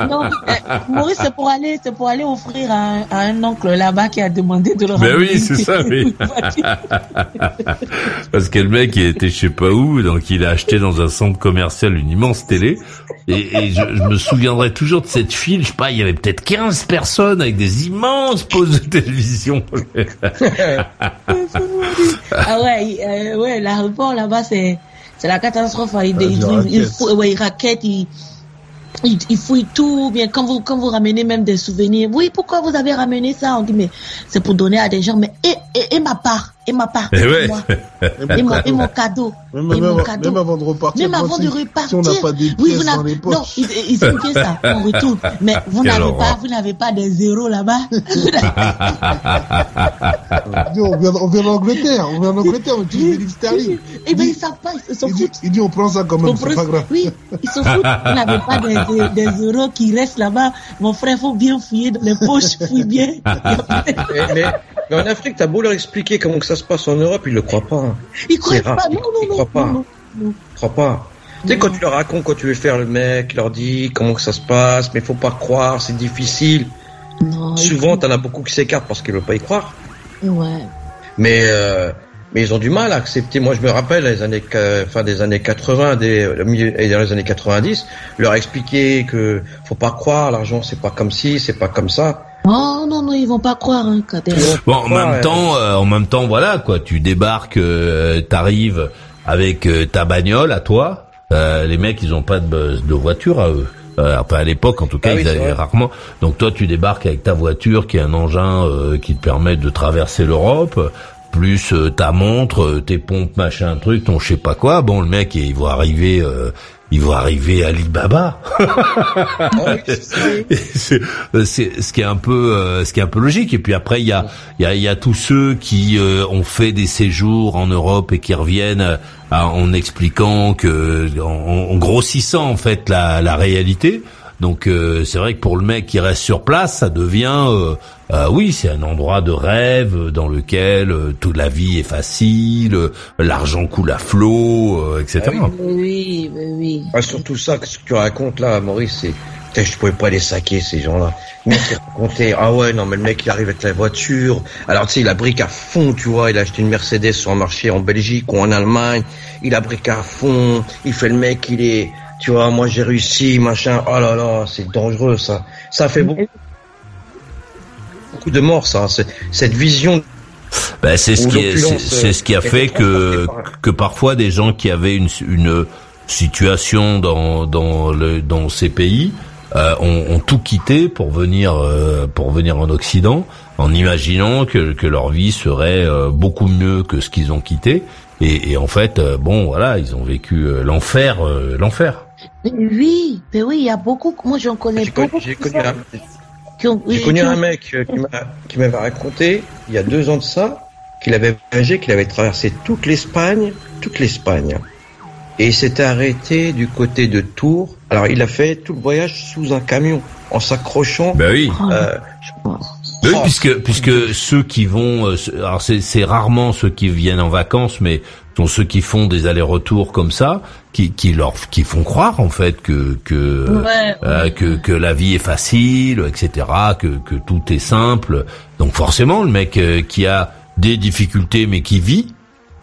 B: Non, Maurice, c'est pour aller, c'est pour aller offrir à un, à un oncle là-bas qui a demandé de le
D: Ben
B: ramener.
D: oui, c'est ça, oui. Parce que le mec, il était je sais pas où, donc il a acheté dans un centre commercial une immense télé. Et, et je, je me souviendrai toujours de cette file, je sais pas, il y avait peut-être 15 personnes avec des immenses poses de télévision.
B: ah ouais, euh, ouais, l'aéroport là-bas, c'est, c'est la catastrophe. hein. Il, il, faut- ouais, il raquette, il, il, il fouille tout, bien quand vous quand vous ramenez même des souvenirs. Oui, pourquoi vous avez ramené ça On dit mais c'est pour donner à des gens. Mais et, et, et ma part, et ma part,
D: Eh
B: c'est
D: ouais.
B: moi. et, mon, et mon cadeau,
E: Même,
B: et
E: même-
B: mon cadeau.
E: même avant de repartir,
B: Même avant de repartir.
E: si on n'a pas des
B: oui, vous
E: dans
B: n'avez-
E: les poches.
B: Non, ils, ils aiment bien ça. On retourne. Mais vous n'avez pas, vous n'avez pas des zéros là-bas.
E: Dis, on vient, on vient d'Angleterre, on vient d'Angleterre, on utilise des livres sterling.
B: Eh ben ils savent pas, ils s'en foutent.
E: il dit, on prend ça quand même, c'est pas grave.
B: Oui, ils s'en foutent. Vous n'avez pas des, des, des euros qui restent là-bas. Mon frère, faut bien fouiller dans les poches, fouille bien.
C: Mais, mais- mais en Afrique, t'as beau leur expliquer comment que ça se passe en Europe, ils le croient pas.
B: Ils croient pas. Non,
C: Ils
B: non,
C: croient pas.
B: non,
C: croient pas. Tu sais, quand tu leur racontes, quand tu veux faire le mec, il leur dit comment que ça se passe, mais faut pas croire, c'est difficile.
B: Non,
C: Souvent, t'en as beaucoup qui s'écartent parce qu'ils veulent pas y croire.
B: Ouais.
C: Mais euh, mais ils ont du mal à accepter. Moi, je me rappelle les années fin des années 80, des et dans les années 90, leur expliquer que faut pas croire, l'argent c'est pas comme ci, c'est pas comme ça.
B: Oh, non, non, ils vont pas croire, hein, Kader.
D: Bon, en
C: Ouais.
D: même temps, euh, en même temps, voilà quoi. Tu débarques, euh, t'arrives avec euh, ta bagnole à toi. Euh, les mecs, ils ont pas de, de voiture à eux. Euh, enfin, à l'époque, en tout cas,
C: Ah
D: ils avaient rarement. Donc toi, tu débarques avec ta voiture, qui est un engin euh, qui te permet de traverser l'Europe, plus euh, ta montre, euh, tes pompes, machin, truc, ton je sais pas quoi. Bon, le mec, il va arriver, euh, il va arriver à Alibaba.
C: Ah oui, c'est
D: ce qui est un peu euh, ce qui est un peu logique. Et puis après il y a il y a il y a tous ceux qui euh, ont fait des séjours en Europe et qui reviennent euh, en expliquant que en, en grossissant en fait la la réalité donc euh, c'est vrai que pour le mec qui reste sur place ça devient euh, euh, oui c'est un endroit de rêve dans lequel euh, toute la vie est facile euh, l'argent coule à flot euh, etc
C: Ah oui.
B: Oui, oui, oui.
C: Ah, surtout ça, que ce que tu racontes là, Maurice, c'est. Je pouvais pas les saquer, ces gens-là. Il racontait, ah ouais, non, mais le mec, il arrive avec la voiture. Alors, tu sais, il a brique à fond, tu vois. Il a acheté une Mercedes sur un marché en Belgique ou en Allemagne. Il a brique à fond. Il fait le mec, il est, tu vois, moi, j'ai réussi, machin. Oh là là, c'est dangereux, ça. Ça fait beaucoup, beaucoup de morts, ça. Cette vision.
D: Ben, c'est ce qui est, c'est ce qui a
C: euh,
D: fait que que parfois des gens qui avaient une une situation dans dans le dans ces pays euh, ont, ont tout quitté pour venir euh, pour venir en Occident en imaginant que que leur vie serait euh, beaucoup mieux que ce qu'ils ont quitté et, et en fait euh, bon voilà ils ont vécu euh, l'enfer euh, l'enfer.
B: Mais Oui, mais oui, il y a beaucoup. Moi, j'en connais
C: J'ai
B: beaucoup.
C: j'ai connu un,
B: qui ont-
C: J'ai
B: oui,
C: connu
B: qui ont-
C: un mec qui m'a- qui m'avait raconté, il y a deux ans de ça, qu'il avait voyagé, qu'il avait traversé toute l'Espagne, toute l'Espagne. Et il s'était arrêté du côté de Tours. Alors il a fait tout le voyage sous un camion, en s'accrochant.
D: Ben oui.
C: Euh,
D: Oui,
C: Oh.
D: puisque puisque ceux qui vont, euh, alors c'est c'est rarement ceux qui viennent en vacances, mais sont ceux qui font des allers-retours comme ça, qui qui leur qui font croire en fait que que
B: Ouais,
D: euh, que que la vie est facile, etc., que que tout est simple. Donc forcément, le mec euh, qui a des difficultés mais qui vit,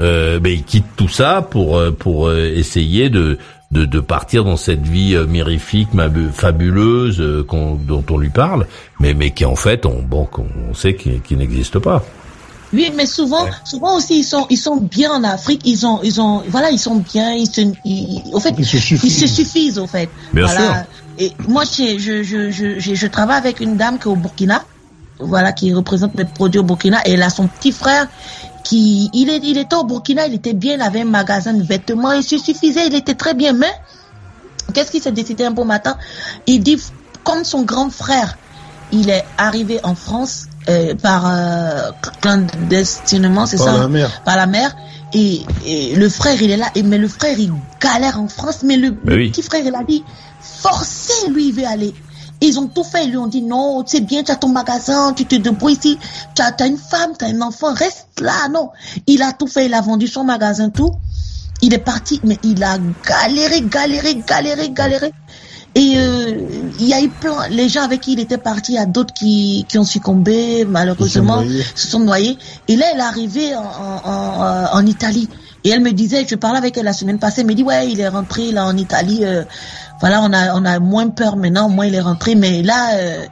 D: euh, ben il quitte tout ça pour euh, pour euh, essayer de de, de partir dans cette vie euh, mirifique, fabuleuse euh, dont on lui parle, mais mais qui en fait, on, bon, qu'on sait qu'il qu'il n'existe pas.
B: Oui, mais souvent, souvent aussi ils sont, ils sont bien en Afrique. Ils ont, ils ont, voilà, ils sont bien. Ils se, ils, au fait,
E: Ils se
B: ils
E: suffisent.
B: se suffisent au fait.
D: Bien
B: voilà. Et moi, je, je, je, je, travaille avec une dame qui est au Burkina, voilà, qui représente mes produits au Burkina, et elle a son petit frère qui, il est, il était au Burkina, il était bien, il avait un magasin de vêtements, il se suffisait, il était très bien, mais qu'est-ce qui s'est décidé un beau matin? Il dit, comme son grand frère, il est arrivé en France euh, par euh, clandestinement, c'est
E: Par
B: ça
E: la mer.
B: par la mer. Et, et le frère, il est là. Et, mais le frère, il galère en France. Mais le, le
D: oui.
B: petit frère, il a dit, forcez, lui, il veut aller. Ils ont tout fait. Ils lui ont dit, non, c'est bien, tu as ton magasin, tu te débrouilles ici. Tu as, t'as une femme, tu as un enfant, reste là. Non. Il a tout fait. Il a vendu son magasin, tout. Il est parti, mais il a galéré, galéré, galéré, galéré. Et euh, il y a eu plein, les gens avec qui il était parti, il y a d'autres qui, qui ont succombé, malheureusement, se sont noyés. Et là, elle est arrivée en, en, en, euh, en Italie. Et elle me disait, je parlais avec elle la semaine passée, elle me dit, ouais, il est rentré là en Italie. euh, voilà, on a, on a moins peur maintenant, moins il est rentré. Mais là, euh,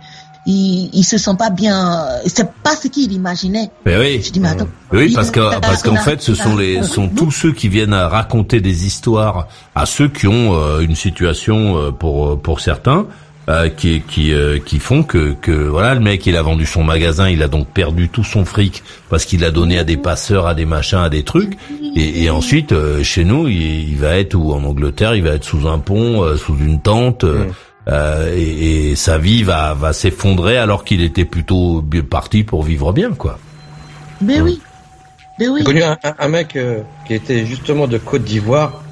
B: il, il se sent pas bien. C'est pas ce qu'il imaginait.
D: Mais oui.
B: Je dis, mais attends.
D: Oui,
B: il-
D: parce que parce qu'en fait, ce sont les sont tous ceux qui viennent à raconter des histoires à ceux qui ont euh, une situation euh, pour pour certains euh, qui qui euh, qui font que que voilà le mec il a vendu son magasin, il a donc perdu tout son fric parce qu'il a donné à des passeurs, à des machins, à des trucs et, et ensuite euh, chez nous il, il va être ou en Angleterre il va être sous un pont, euh, sous une tente. euh, euh, et, et sa vie va va s'effondrer alors qu'il était plutôt bien parti pour vivre bien quoi.
B: Mais oui. Mais oui.
C: J'ai connu un, un- un mec euh, qui était justement de Côte d'Ivoire.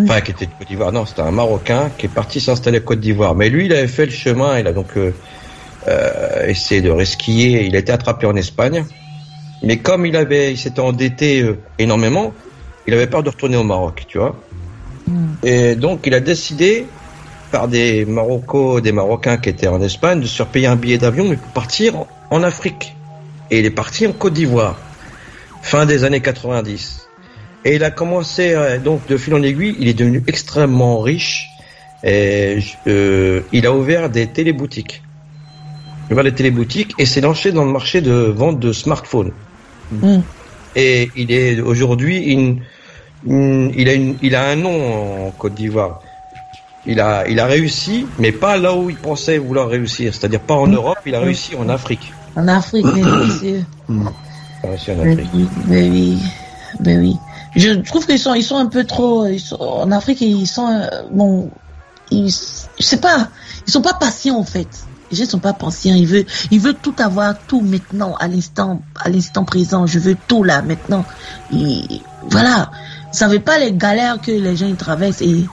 C: Enfin, qui était de Côte d'Ivoire. Non, c'était un Marocain qui est parti s'installer à Côte d'Ivoire. Mais lui, il avait fait le chemin. Il a donc euh, euh, essayé de resquiller. Il a été attrapé en Espagne. Mais comme il avait, il s'était endetté euh, énormément, il avait peur de retourner au Maroc, tu vois. Et donc, il a décidé, par des Marocains, des Marocains qui étaient en Espagne, de se faire payer un billet d'avion, mais pour partir en, Afrique. Et il est parti en Côte d'Ivoire fin des années 90. Et il a commencé, euh, donc de fil en aiguille, il est devenu extrêmement riche. Et euh, il a ouvert des téléboutiques. Il a ouvert des téléboutiques et s'est lancé dans le marché de vente de smartphones.
B: Mm.
C: Et il est aujourd'hui, une- une- il, a une, il a un nom en Côte d'Ivoire. Il a, il a réussi, mais pas là où il pensait vouloir réussir. C'est-à-dire pas en Europe, il a réussi en Afrique.
B: En Afrique, mais monsieur.
C: Il a réussi en
B: Mais
C: Afrique.
B: oui, mais oui, mais oui. Je trouve qu'ils sont, ils sont un peu trop, ils sont, en Afrique, ils sont, euh, bon, ils, je sais pas, ils sont pas patients en fait. Les gens sont pas patients. Ils veulent, ils veulent tout avoir, tout maintenant, à l'instant, à l'instant présent. Je veux tout là maintenant. Et voilà. Vous savez pas les galères que les gens ils traversent et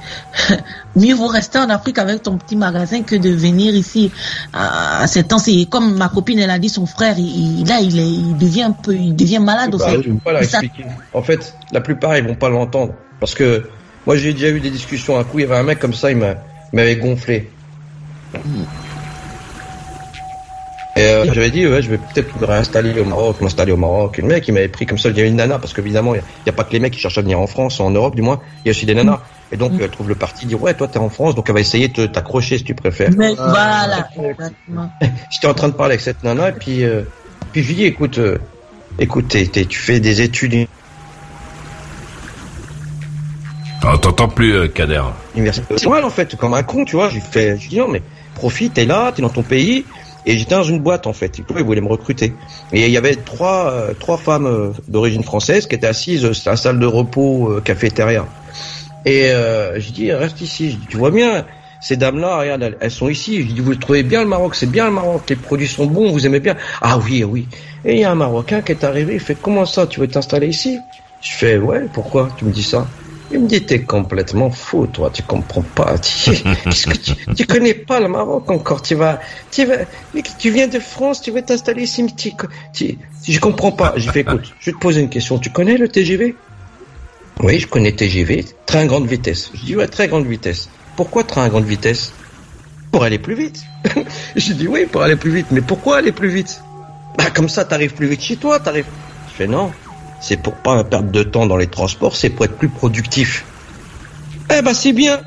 B: mieux vaut rester en Afrique avec ton petit magasin que de venir ici à, temps. C'est comme ma copine elle a dit, son frère, il, là il, est, il devient un peu, il devient malade
C: Bah,
B: aussi. ça-.
C: En fait, la plupart ils vont pas l'entendre parce que moi j'ai déjà eu des discussions. Un coup, il y avait un mec comme ça, il m'avait gonflé. Et euh, j'avais dit ouais, je vais peut-être me réinstaller au Maroc, m'installer au Maroc. Et le mec, il m'avait pris comme ça. Il y avait une nana parce qu'évidemment, il n'y a, pas que les mecs qui cherchent à venir en France, ou en Europe du moins. Il y a aussi des nanas. Et donc, elle trouve le parti, dit ouais, toi t'es en France, donc elle va essayer de t'accrocher si tu préfères.
B: Mais voilà, exactement.
C: J'étais en train de parler avec cette nana et puis, euh, puis je lui dis écoute, euh, écoute, t'es- t'es- tu fais des études
D: Ah, t'entends plus euh, Kader.
C: C'est mal en fait, comme un con, tu vois. J'ai fait, je dis non mais profite, t'es là, t'es dans ton pays. Et j'étais dans une boîte en fait. Ils voulaient me recruter. Et il y avait trois euh, trois femmes euh, d'origine française qui étaient assises, c'était la salle de repos, euh, cafétéria. Et je dis reste ici. Je dis tu vois bien. Ces dames-là, regarde, elles, sont ici. Je dis, vous trouvez bien le Maroc, c'est bien le Maroc, les produits sont bons, vous aimez bien. Ah oui, oui. Et il y a un Marocain qui est arrivé, il fait, comment ça, tu veux t'installer ici? Je fais, ouais, pourquoi? Tu me dis ça Il me dit, t'es complètement fou, toi, tu comprends pas. Tu, que tu, connais pas le Maroc encore, tu vas, tu vas, tu viens de France, tu veux t'installer ici, tu, tu, je comprends pas. J'ai fait, écoute, je vais te poser une question, tu connais le TGV Oui, je connais TGV, train grande vitesse. Je dis, ouais, très grande vitesse. Pourquoi train à grande vitesse? Pour aller plus vite. J'ai dit, oui, pour aller plus vite, mais pourquoi aller plus vite? Bah, comme ça, t'arrives plus vite chez toi, t'arrives. Je fais, non, c'est pour pas perdre de temps dans les transports, c'est pour être plus productif. Eh ben, c'est bien.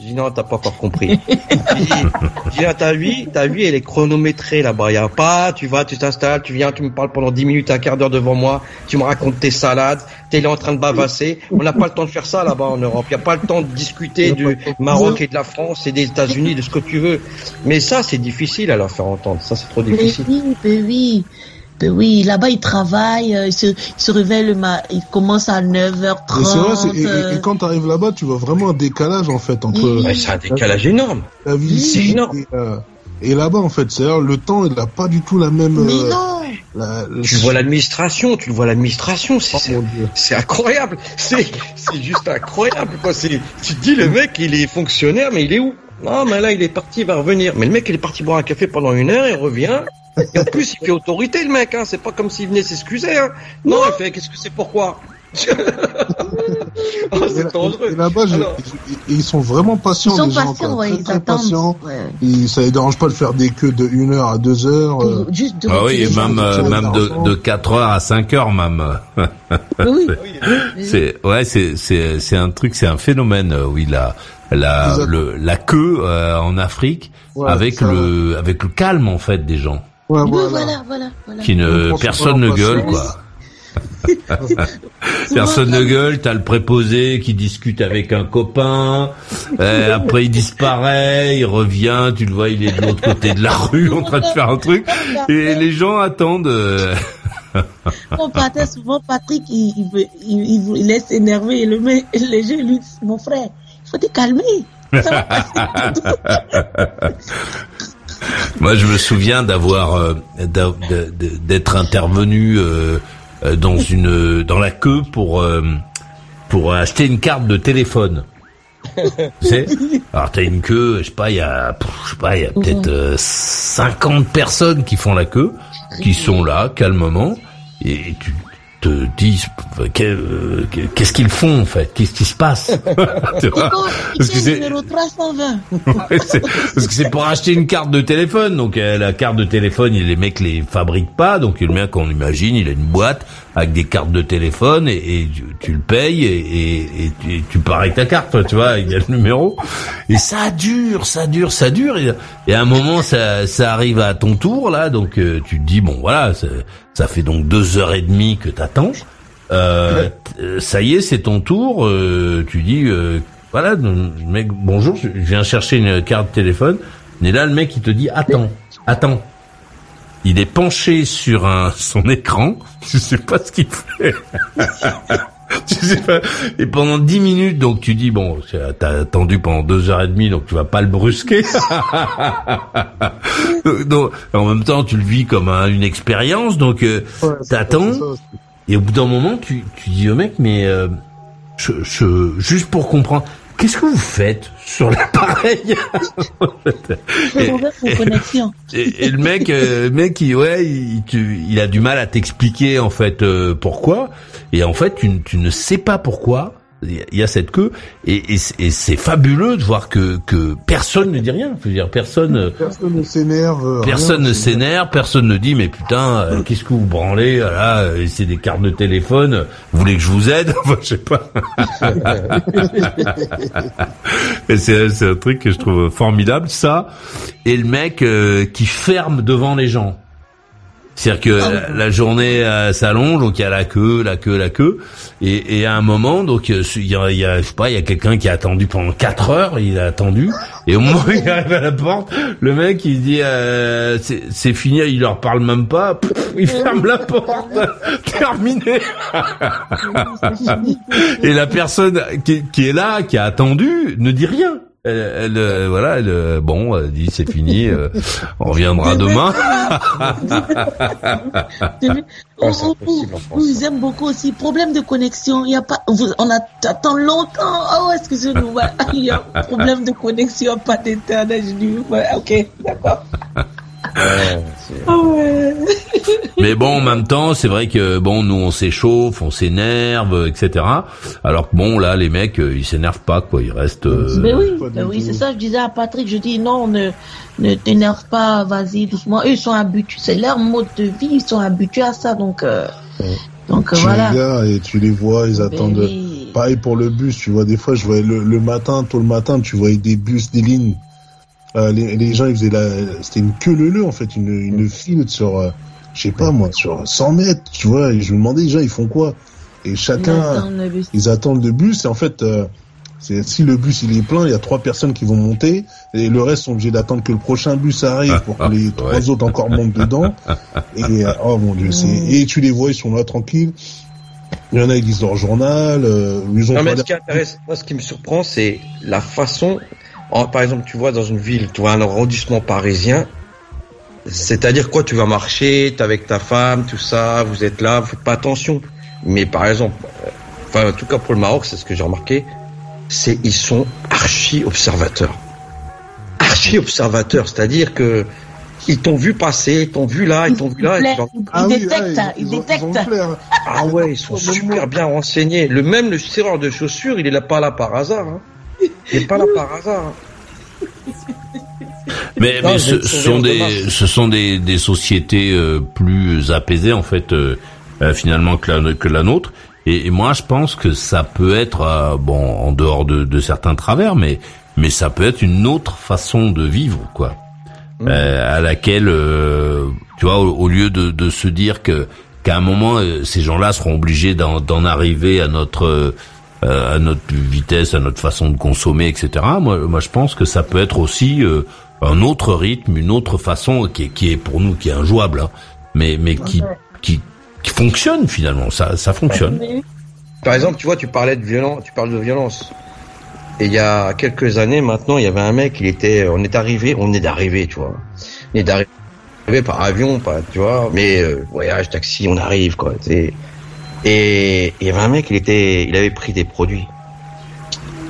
C: Je dis, non, t'as pas encore compris. Je dis, ta vie, ta vie, elle est chronométrée là-bas. Il y a pas, tu vas, tu t'installes, tu viens, tu me parles pendant 10 minutes, un quart d'heure devant moi, tu me racontes tes salades, t'es là en train de bavasser. On n'a pas le temps de faire ça là-bas en Europe. Il n'y a pas le temps de discuter du Maroc et de la France et des États-Unis, de ce que tu veux. Mais ça, c'est difficile à leur faire entendre. Ça, c'est trop
B: Mais
C: difficile.
B: oui, mais oui. Mais oui, là-bas, ils travaillent, euh, ils se, ils se réveillent ils commencent à 9h30.
E: Et c'est vrai, c'est- et- et,
B: euh,
E: et quand t'arrives là-bas, tu vois vraiment un décalage en fait entre
C: Ouais, c'est un décalage énorme.
E: la vie
C: C'est
E: ici
C: énorme.
E: et, euh, et là-bas en fait. C'est-à-dire le temps, il a pas du tout la même.
B: Mais
E: euh,
B: non
E: la-
C: Tu vois l'administration, tu le vois l'administration, c'est
E: Oh,
C: c'est-
E: mon Dieu.
C: c'est incroyable, c'est c'est juste incroyable quoi. C'est tu te dis le mec il est fonctionnaire mais il est où? Non mais là il est parti, il va revenir. Mais le mec il est parti boire un café pendant une heure, il revient. Et en plus il fait autorité le mec, hein. C'est pas comme s'il venait s'excuser. Hein. Non, il fait qu'est-ce que c'est pourquoi? Oh,
E: Et,
C: C'est dangereux.
E: et là-bas,
C: Alors-
E: ils, sont vraiment patients.
B: Ils sont
E: les gens,
B: patients, ouais,
E: très,
B: ils
E: très
B: attendent.
E: patients.
B: Ouais.
E: Ils, ça les dérange pas de faire des queues de 1 heure à 2 heures. euh.
B: Juste de
D: Ah oui, et même euh, même de, de 4 heures à 5 heures même.
B: Oui.
D: C'est ouais, c'est c'est c'est un truc, c'est un phénomène. euh, Oui, la la le, la queue euh, en Afrique
E: Ouais,
D: avec
E: ça,
D: le avec le calme en fait des gens
E: Ouais, voilà.
B: voilà, voilà, voilà.
D: qui ne personne ne gueule quoi. Personne ne gueule, t'as le préposé qui discute avec un copain, euh, après il disparaît, il revient, tu le vois, il est de l'autre côté de la rue en train de faire un truc, et les gens attendent. euh,
B: On partait souvent, Patrick, il, il, veut, il, il, veut- il laisse énerver et le les gens lui disent, mon frère, il faut te calmer. Ça va passer.
D: Moi, je me souviens d'avoir euh, d'être intervenu euh, euh, dans une dans la queue pour euh, pour acheter une carte de téléphone. tu sais Alors t'as une queue, je sais pas, il y a je sais pas, il y a peut-être euh, 50 personnes qui font la queue, qui sont là calmement et tu te dis qu'est- euh, qu'est-ce qu'ils font en fait? Qu'est-ce qui se passe? Tu vois?
B: Pourquoi
D: Parce que c'est-
B: est numéro 320
D: Ouais, c'est- parce que c'est pour acheter une carte de téléphone. Donc euh, la carte de téléphone, les mecs les fabriquent pas. Donc le mec, on imagine, il a une boîte avec des cartes de téléphone et, et tu, tu le payes et, et- et tu, pars avec ta carte, toi, tu vois, il y a le numéro. Et ça dure, ça dure, ça dure. Et, et à un moment, ça, ça arrive à ton tour là. Donc euh, tu te dis bon, voilà, ça, fait donc deux heures et demie que t'attends. Euh, euh, ça y est, c'est ton tour. euh, tu dis, euh, voilà, mec, bonjour, je viens chercher une carte téléphone. Et là, le mec, il te dit, attends, attends. Il est penché sur un son écran. Je sais pas ce qu'il fait. tu sais pas. Et pendant dix minutes, donc tu dis bon, t'as attendu pendant deux heures et demie, donc tu vas pas le brusquer. donc, en même temps, tu le vis comme un- une expérience, donc euh,
E: Ouais,
D: t'attends. Et au bout d'un moment, tu, tu dis au mec, mais euh, je, je, juste pour comprendre, qu'est-ce que vous faites sur l'appareil et, et le mec, euh, le mec, il, ouais, il, tu- il a du mal à t'expliquer en fait euh, pourquoi. Et en fait, tu ne sais pas pourquoi. Il y a- cette queue et, et c'est- et c'est fabuleux de voir que, que personne ne dit rien. Je veux dire, personne. euh,
E: Personne ne s'énerve.
D: Personne ne s'énerve, personne ne dit mais putain euh, qu'est-ce que vous branlez là euh, c'est des cartes de téléphone vous voulez que je vous aide? Enfin je sais pas c'est un truc que je trouve formidable ça et le mec euh, qui ferme devant les gens c'est-à-dire que la, la journée euh, s'allonge, donc il y a la queue, la queue, la queue, et, et à un moment, donc euh, il y a, il y a, je sais pas, il y a quelqu'un qui a attendu pendant quatre heures, il a attendu, et au moment où il arrive à la porte, le mec il dit euh, c'est fini, il leur parle même pas, il ferme la porte, terminé. et la personne qui, qui est là, qui a attendu, ne dit rien. Elle, elle, euh, voilà, elle, euh, bon, elle dit c'est fini, euh, on reviendra demain.
C: Impossible en
B: oh,
C: France.
B: Ils aiment beaucoup aussi. Problème de connexion. Il y a pas, vous- on attend longtemps. Oh, excusez-nous. Il y a un problème de connexion, pas d'internet. Je dis, ouais, ok, d'accord.
C: Ouais,
B: Ah ouais.
D: Mais bon, en même temps, c'est vrai que bon, nous on s'échauffe, on s'énerve, etc. Alors que bon, là, les mecs, euh, ils s'énervent pas, quoi. Ils restent. euh,
B: Mais oui, mais oui, c'est ça. Je disais à Patrick, je dis non, ne, ne t'énerve pas, vas-y doucement. Eux, ils sont habitués, c'est leur mode de vie, ils sont habitués à ça, donc, euh, donc
E: Tu
B: voilà.
E: les gars et tu les vois, ils
B: Mais
E: attendent.
B: oui.
E: Pareil pour le bus, tu vois, des fois, je voyais le, le matin, tôt le matin, tu voyais des bus, des lignes. Euh, les, les gens, ils faisaient la, c'était une queue leu en fait, une, une file sur, euh, je sais pas moi, sur 100 mètres, tu vois, et je me demandais déjà, ils font quoi? Et
B: Ils
E: chacun,
B: attendent
E: ils attendent le bus, et en fait, euh, c'est, si le bus il est plein, il y a trois personnes qui vont monter, et le reste sont obligés d'attendre que le prochain bus arrive pour que les
D: Ouais.
E: trois autres encore montent dedans. Et, euh, oh mon dieu, c'est, et tu les vois, ils sont là tranquilles. Il y en a, ils lisent leur journal, euh, ils ont
C: Non, mais ce qui intéresse, moi, ce qui me surprend, c'est la façon. Par exemple, tu vois dans une ville, tu vois un arrondissement parisien. C'est-à-dire quoi Tu vas marcher, t'es avec ta femme, tout ça, vous êtes là, vous faites pas attention. Mais par exemple, euh, enfin en tout cas pour le Maroc, c'est ce que j'ai remarqué, c'est ils sont archi observateurs. Archi observateurs, c'est-à-dire que ils t'ont vu passer, ils t'ont vu là, ils t'ont vu là. et tu leur-
B: Il
E: Ah oui,
B: détecte,
E: ouais,
B: ça, il
E: ils, ont, ils ont
B: détecte.
E: le flair.
C: Ah ouais, ils sont super bien renseignés. Le même le serreur de chaussures, il est là pas là par hasard. Hein. Il pas là par hasard.
D: Mais,
C: Non,
D: mais ce, sont des, ce sont des, des sociétés euh, plus apaisées en fait, euh, euh, finalement que la, que la nôtre. Et, et moi, je pense que ça peut être euh, bon en dehors de, de certains travers, mais mais ça peut être une autre façon de vivre, quoi. Euh, à laquelle, euh, tu vois, au, au lieu de, de se dire que qu'à un moment, ces gens-là seront obligés d'en d'en arriver à notre euh, à notre vitesse, à notre façon de consommer, etc. Moi, moi, je pense que ça peut être aussi euh, un autre rythme, une autre façon qui est, qui est pour nous qui est injouable, hein, mais mais qui qui qui fonctionne finalement. Ça ça fonctionne.
C: Par exemple, tu vois, tu parlais de violence, tu parles de violence. Et il y a quelques années maintenant, il y avait un mec, il était, on est arrivé, on est d'arriver, tu vois. On est d'arriver par avion, pas, tu vois, mais euh, voyage, taxi, on arrive, quoi. tu sais. Et il y avait un mec, il était, il avait pris des produits.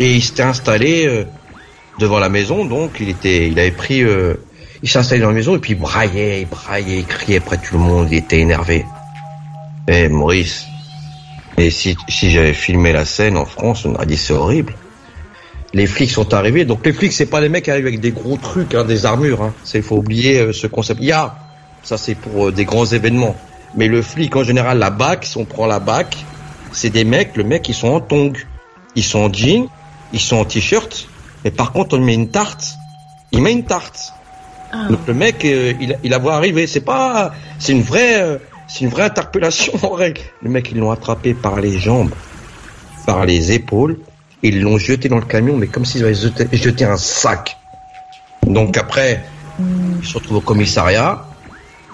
C: Et il s'était installé euh, devant la maison, donc il était, il avait pris, euh, il s'est installé dans la maison et puis il braillait, il braillait, il criait près de tout le monde, il était énervé. Eh Maurice, et si, si j'avais filmé la scène en France, on aurait dit c'est horrible. Les flics sont arrivés, donc les flics c'est pas les mecs qui arrivent avec des gros trucs, hein, des armures. Hein. Faut oublier euh, ce concept. Y a, ça c'est pour euh, des grands événements. Mais le flic en général, la BAC, si on prend la BAC, c'est des mecs, le mec ils sont en tongs, ils sont en jean, ils sont en t-shirt. Mais par contre on lui met une tarte, il met une tarte. Donc le mec, euh, il, il la voit arriver. C'est pas, c'est une vraie, euh, c'est une vraie interpellation en règle. Le mec, ils l'ont attrapé par les jambes, par les épaules, et ils l'ont jeté dans le camion, mais comme s'ils avaient jeté, jeté un sac. Donc après, ils se retrouvent au commissariat,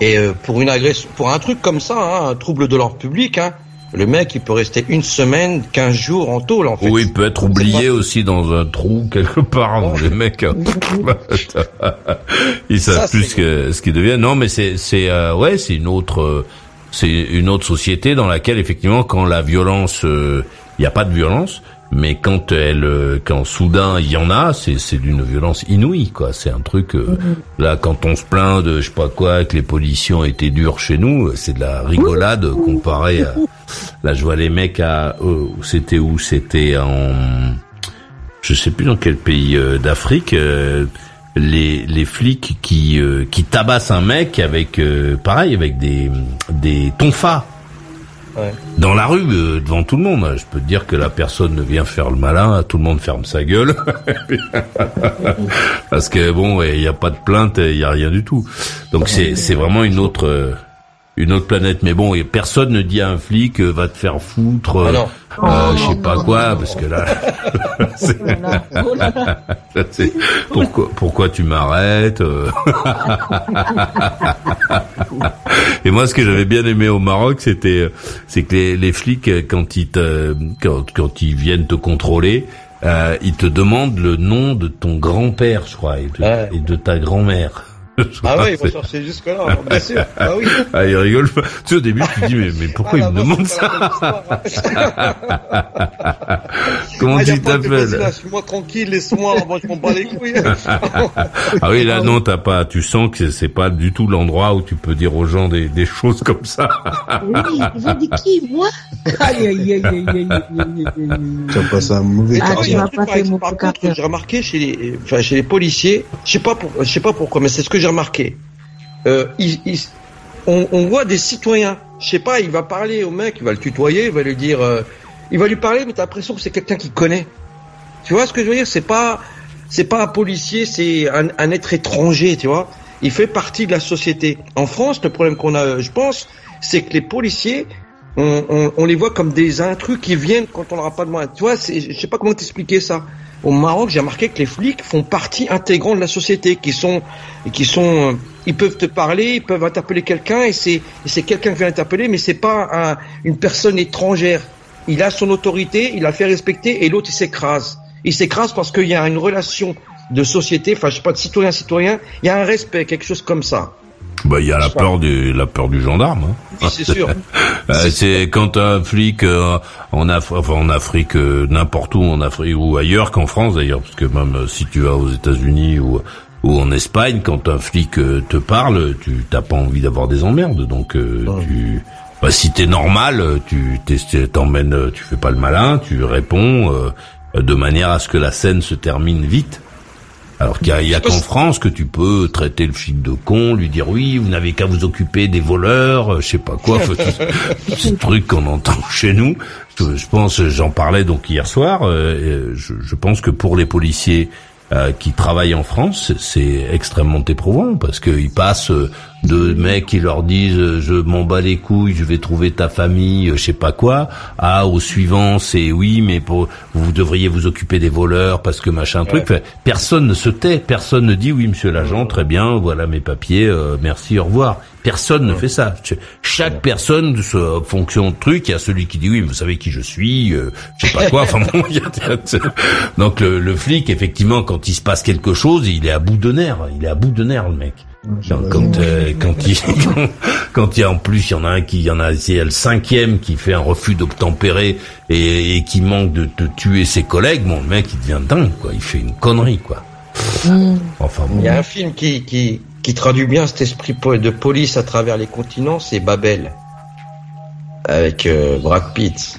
C: et euh, pour une agression, pour un truc comme ça, hein, un trouble de l'ordre public, hein, le mec, il peut rester une semaine, 15 jours en tôle, en fait.
D: Ou il peut être oublié aussi dans un trou quelque part. Les mecs, hein. ils savent
C: Ça,
D: plus ce que ce qu'ils deviennent. Non, mais c'est c'est euh, ouais, c'est une autre euh, c'est une autre société dans laquelle effectivement quand la violence, il n'y a pas de violence, mais quand elle, euh, quand soudain il y en a, c'est c'est d'une violence inouïe quoi. C'est un truc euh, là quand on se plaint de je sais pas quoi que les policiers ont été durs chez nous, c'est de la rigolade comparé à Là, je vois les mecs à, euh, c'était où C'était en, je sais plus dans quel pays euh, d'Afrique. euh, les les flics qui euh, qui tabassent un mec avec euh, pareil avec des des tonfas
C: Ouais.
D: dans la rue euh, devant tout le monde. Je peux te dire que la personne ne vient faire le malin, tout le monde ferme sa gueule parce que bon, il n'y a pas de plainte, il y a rien du tout. Donc c'est c'est vraiment une autre euh, une autre planète. Mais bon, et personne ne dit à un flic euh, va te faire foutre, euh,
C: Ah non.
D: euh, je sais pas quoi, parce que là, c'est- c'est- pourquoi pourquoi tu m'arrêtes euh. Et moi, ce que j'avais bien aimé au Maroc, c'était euh, c'est que les, les flics euh, quand ils te quand, quand ils viennent te contrôler. Euh, ils te demandent le nom de ton grand-père, je crois, et de,
C: Ouais.
D: et de ta grand-mère.
C: Ah
D: crois
C: ouais,
D: que
C: il faut
D: c'est-
C: chercher jusque là, bien sûr. Ah oui.
D: ah, il rigole pas. Tu sais, au début, tu te dis, mais, mais pourquoi
C: Ah,
D: il me
C: là-bas,
D: demande
C: c'est
D: ça
C: histoire.
D: Comment
C: Ah,
D: tu t'appelles
C: Laisse-moi tranquille, laisse-moi, moi je m'en bats les couilles.
D: Ah oui, là, non, t'as pas, tu sens que c'est pas du tout l'endroit où tu peux dire aux gens des, des choses comme ça.
B: Oui, vous dites qui, moi? Aïe, aïe, aïe, aïe, aïe, aïe, aïe, aïe.
E: Tu as passé un mauvais
B: Ah, tu passer
C: exemple,
B: mon
C: par contre, j'ai remarqué chez les, enfin, chez les policiers, je sais pas pour, je sais pas pourquoi, mais c'est ce que j'ai remarqué. Euh, on, voit des citoyens, je sais pas, il va parler au mec, il va le tutoyer, il va lui dire, euh, il va lui parler, mais t'as l'impression que c'est quelqu'un qu'il connaît. Tu vois ce que je veux dire? C'est pas, c'est pas un policier, c'est un, être étranger, tu vois. Il fait partie de la société. En France, le problème qu'on a, je pense, c'est que les policiers, on, les voit comme des intrus qui viennent quand on leur a pas demandé. Tu vois, je sais pas comment t'expliquer ça. Au Maroc, j'ai remarqué que les flics font partie intégrante de la société, qui sont, qui sont, euh, ils peuvent te parler, ils peuvent interpeller quelqu'un, et c'est, c'est quelqu'un qui vient interpeller, mais c'est pas un- une personne étrangère. Il a son autorité, il la fait respecter, et l'autre il s'écrase. Il s'écrase parce qu'il y a une relation de société, enfin je sais pas de citoyen citoyen, il y a un respect, quelque chose comme ça.
D: Bah, il y a la peur du, la peur du gendarme. hein.
C: Oui, c'est sûr.
D: Euh, c'est quand un flic euh, en, Af enfin, en Afrique, euh, n'importe où en Afrique ou ailleurs qu'en France d'ailleurs, parce que même euh, si tu vas aux États-Unis ou ou en Espagne, quand un flic euh, te parle, tu t'as pas envie d'avoir des emmerdes, donc euh, tu bah, si t'es normal, tu t'emmènes, tu fais pas le malin, tu réponds euh, de manière à ce que la scène se termine vite. Alors qu'il y a, a qu'en France que tu peux traiter le flic de con, lui dire oui, vous n'avez qu'à vous occuper des voleurs, euh, je sais pas quoi, ces trucs qu'on entend chez nous. Je, pense, j'en parlais donc hier soir. euh, je, je pense que pour les policiers euh, qui travaillent en France, c'est extrêmement éprouvant parce qu'ils passent de mecs qui leur disent euh, je m'en bats les couilles, je vais trouver ta famille, euh, je sais pas quoi, à au suivant c'est oui mais pour vous devriez vous occuper des voleurs parce que machin truc. Enfin, personne ne se tait, personne ne dit oui monsieur l'agent très bien, voilà mes papiers, euh, merci au revoir. Personne ne fait ça. Ch- Chaque personne, se- fonction de truc, il y a celui qui dit oui, mais vous savez qui je suis, euh, je sais pas quoi. Enfin bon, y a- donc le, le flic, effectivement, quand il se passe quelque chose, il est à bout de nerfs. Il est à bout de nerfs, le mec. Quand, quand, euh, quand il, quand, quand il y a en plus, il y en a un qui, il y en a, c'est le cinquième qui fait un refus d'obtempérer et, et qui manque de, de tuer ses collègues, bon, le mec, il devient dingue, quoi. Il fait une connerie, quoi. Enfin bon.
C: Il y a un film qui, qui, qui traduit bien cet esprit de police à travers les continents, c'est Babel, avec euh, Brad Pitt.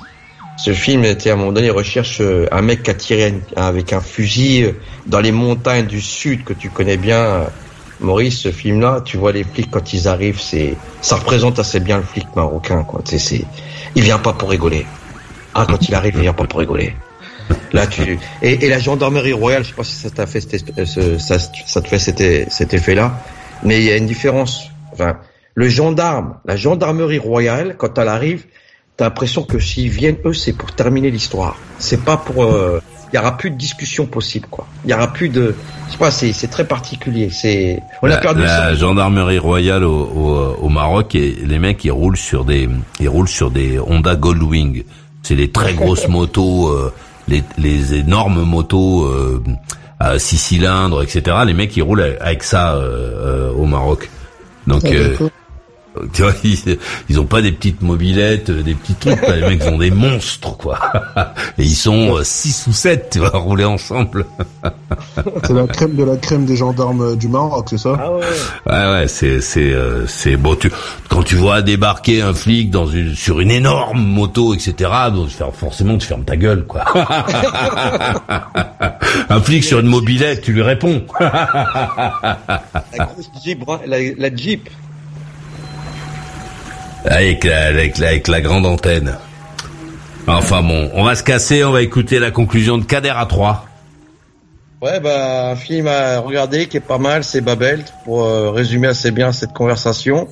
C: Ce film était à un moment donné, il recherche euh, un mec qui a tiré avec un fusil euh, dans les montagnes du sud que tu connais bien, euh, Maurice. Ce film-là, tu vois les flics quand ils arrivent, c'est ça représente assez bien le flic marocain, quoi. C'est, il vient pas pour rigoler. Ah, quand il arrive, il vient pas pour rigoler. Là, tu et, et la gendarmerie royale, je sais pas si ça t'a fait cet esp- euh, ce- ça, ça te fait cet, cet effet-là, mais il y a une différence. Enfin, le gendarme, la gendarmerie royale, quand elle arrive, t'as l'impression que s'ils viennent eux, c'est pour terminer l'histoire. C'est pas pour. euh, Il y aura plus de discussion possible, quoi. Il y aura plus de. Je sais pas, c'est c'est très particulier. C'est. On a
D: la,
C: perdu. le
D: la gendarmerie royale au, au, au Maroc et les mecs ils roulent sur des ils roulent sur des Honda Goldwing. C'est les très grosses motos, euh, les, les énormes motos euh, à six cylindres, etc. Les mecs ils roulent avec ça euh, euh, au Maroc. Donc euh. Tu vois, ils, ils ont pas des petites mobilettes, euh, des petits trucs. Les mecs sont des monstres quoi. Et ils sont euh, six ou sept, tu vois, rouler ensemble.
E: C'est la crème de la crème des gendarmes euh, du Maroc, c'est ça?
C: Ah ouais.
D: Ouais ouais c'est c'est euh, c'est bon tu quand tu vois débarquer un flic dans une sur une énorme moto etc donc forcément tu fermes ta gueule quoi un flic sur une mobilette tu lui réponds
C: La grosse Jeep, la, la Jeep.
D: Avec la, avec la avec la grande antenne enfin bon on va se casser on va écouter la conclusion de Kader à 3
C: Ouais, bah, un film à regarder qui est pas mal, c'est Babel, pour euh, résumer assez bien cette conversation.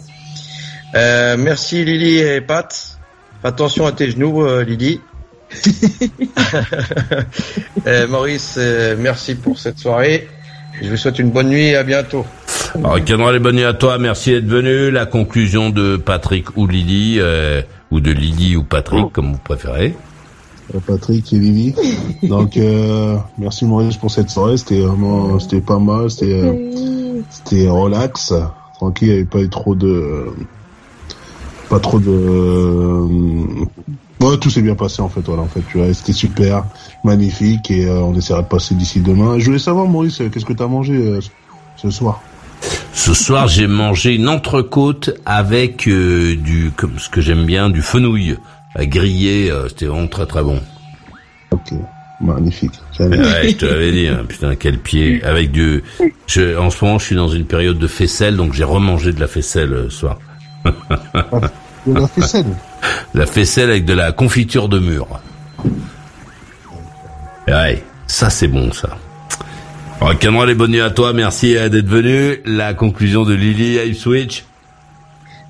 C: Euh, merci Lily et Pat. Attention à tes genoux, euh, Lily. Euh, Maurice, euh, merci pour cette soirée. Je vous souhaite une bonne nuit et à bientôt.
D: Alors les bonnes nuits à toi merci d'être venu la conclusion de Patrick ou Lily euh, ou de Lily ou Patrick comme vous préférez
E: Euh, Patrick et Lily. Donc, euh, merci Maurice pour cette soirée. C'était vraiment, c'était pas mal. C'était, euh, c'était relax, tranquille. Il n'y avait pas eu trop de, pas trop de. Ouais, tout s'est bien passé en fait. Voilà, en fait, tu vois, c'était super, magnifique et euh, on essaiera de passer d'ici demain. Je voulais savoir, Maurice, qu'est-ce que t'as mangé euh, ce soir?
D: Ce soir, j'ai mangé une entrecôte avec euh, du, comme ce que j'aime bien, du fenouil grillé. euh, C'était vraiment très très bon.
E: Ok, magnifique.
D: Ouais, je te l'avais dit. hein, putain, quel pied. Avec du. Je, en ce moment, je suis dans une période de faisselle, donc j'ai remangé de la faisselle euh, ce soir.
E: De la faisselle.
D: La faisselle avec de la confiture de mûre. Ouais, ça c'est bon ça. Alors, Cameron, les bonnes nuits à toi. Merci euh, d'être venu. La conclusion de Lily Ipswich.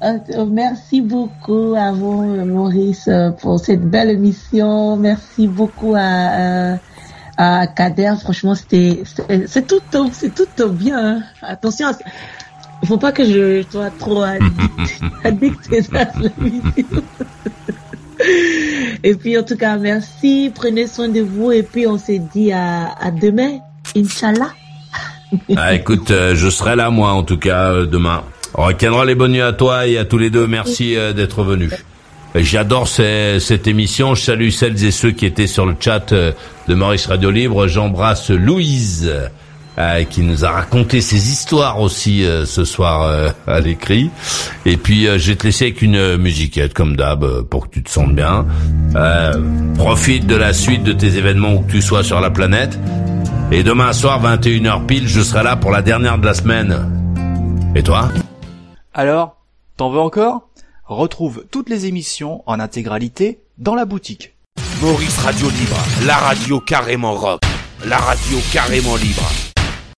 B: Euh, euh, merci beaucoup à vous, Maurice, pour cette belle émission. Merci beaucoup à, à Kader. Franchement, c'était, c'est tout, c'est tout bien. hein. Attention, à- faut pas que je sois trop addict, addicté à l'émission. Et puis, en tout cas, merci. Prenez soin de vous. Et puis, on se dit à, à demain. Inch'Allah.
D: Ah, écoute, euh, je serai là moi en tout cas euh, demain. Rock'n'roll les bonnes nuits à toi et à tous les deux. Merci euh, d'être venus. J'adore cette émission. Je salue celles et ceux qui étaient sur le chat de Maurice Radio Libre. J'embrasse Louise euh, qui nous a raconté ses histoires aussi euh, ce soir euh, à l'écrit. Et puis euh, je vais te laisser avec une euh, musiquette comme d'hab euh, pour que tu te sentes bien. profite de la suite de tes événements où que tu sois sur la planète.
J: Et demain soir 21h pile, je serai là pour la dernière de la semaine. Et toi?
K: Alors, t'en veux encore? Retrouve toutes les émissions en intégralité dans la boutique.
J: Maurice Radio Libre, la radio carrément rock, la radio carrément libre.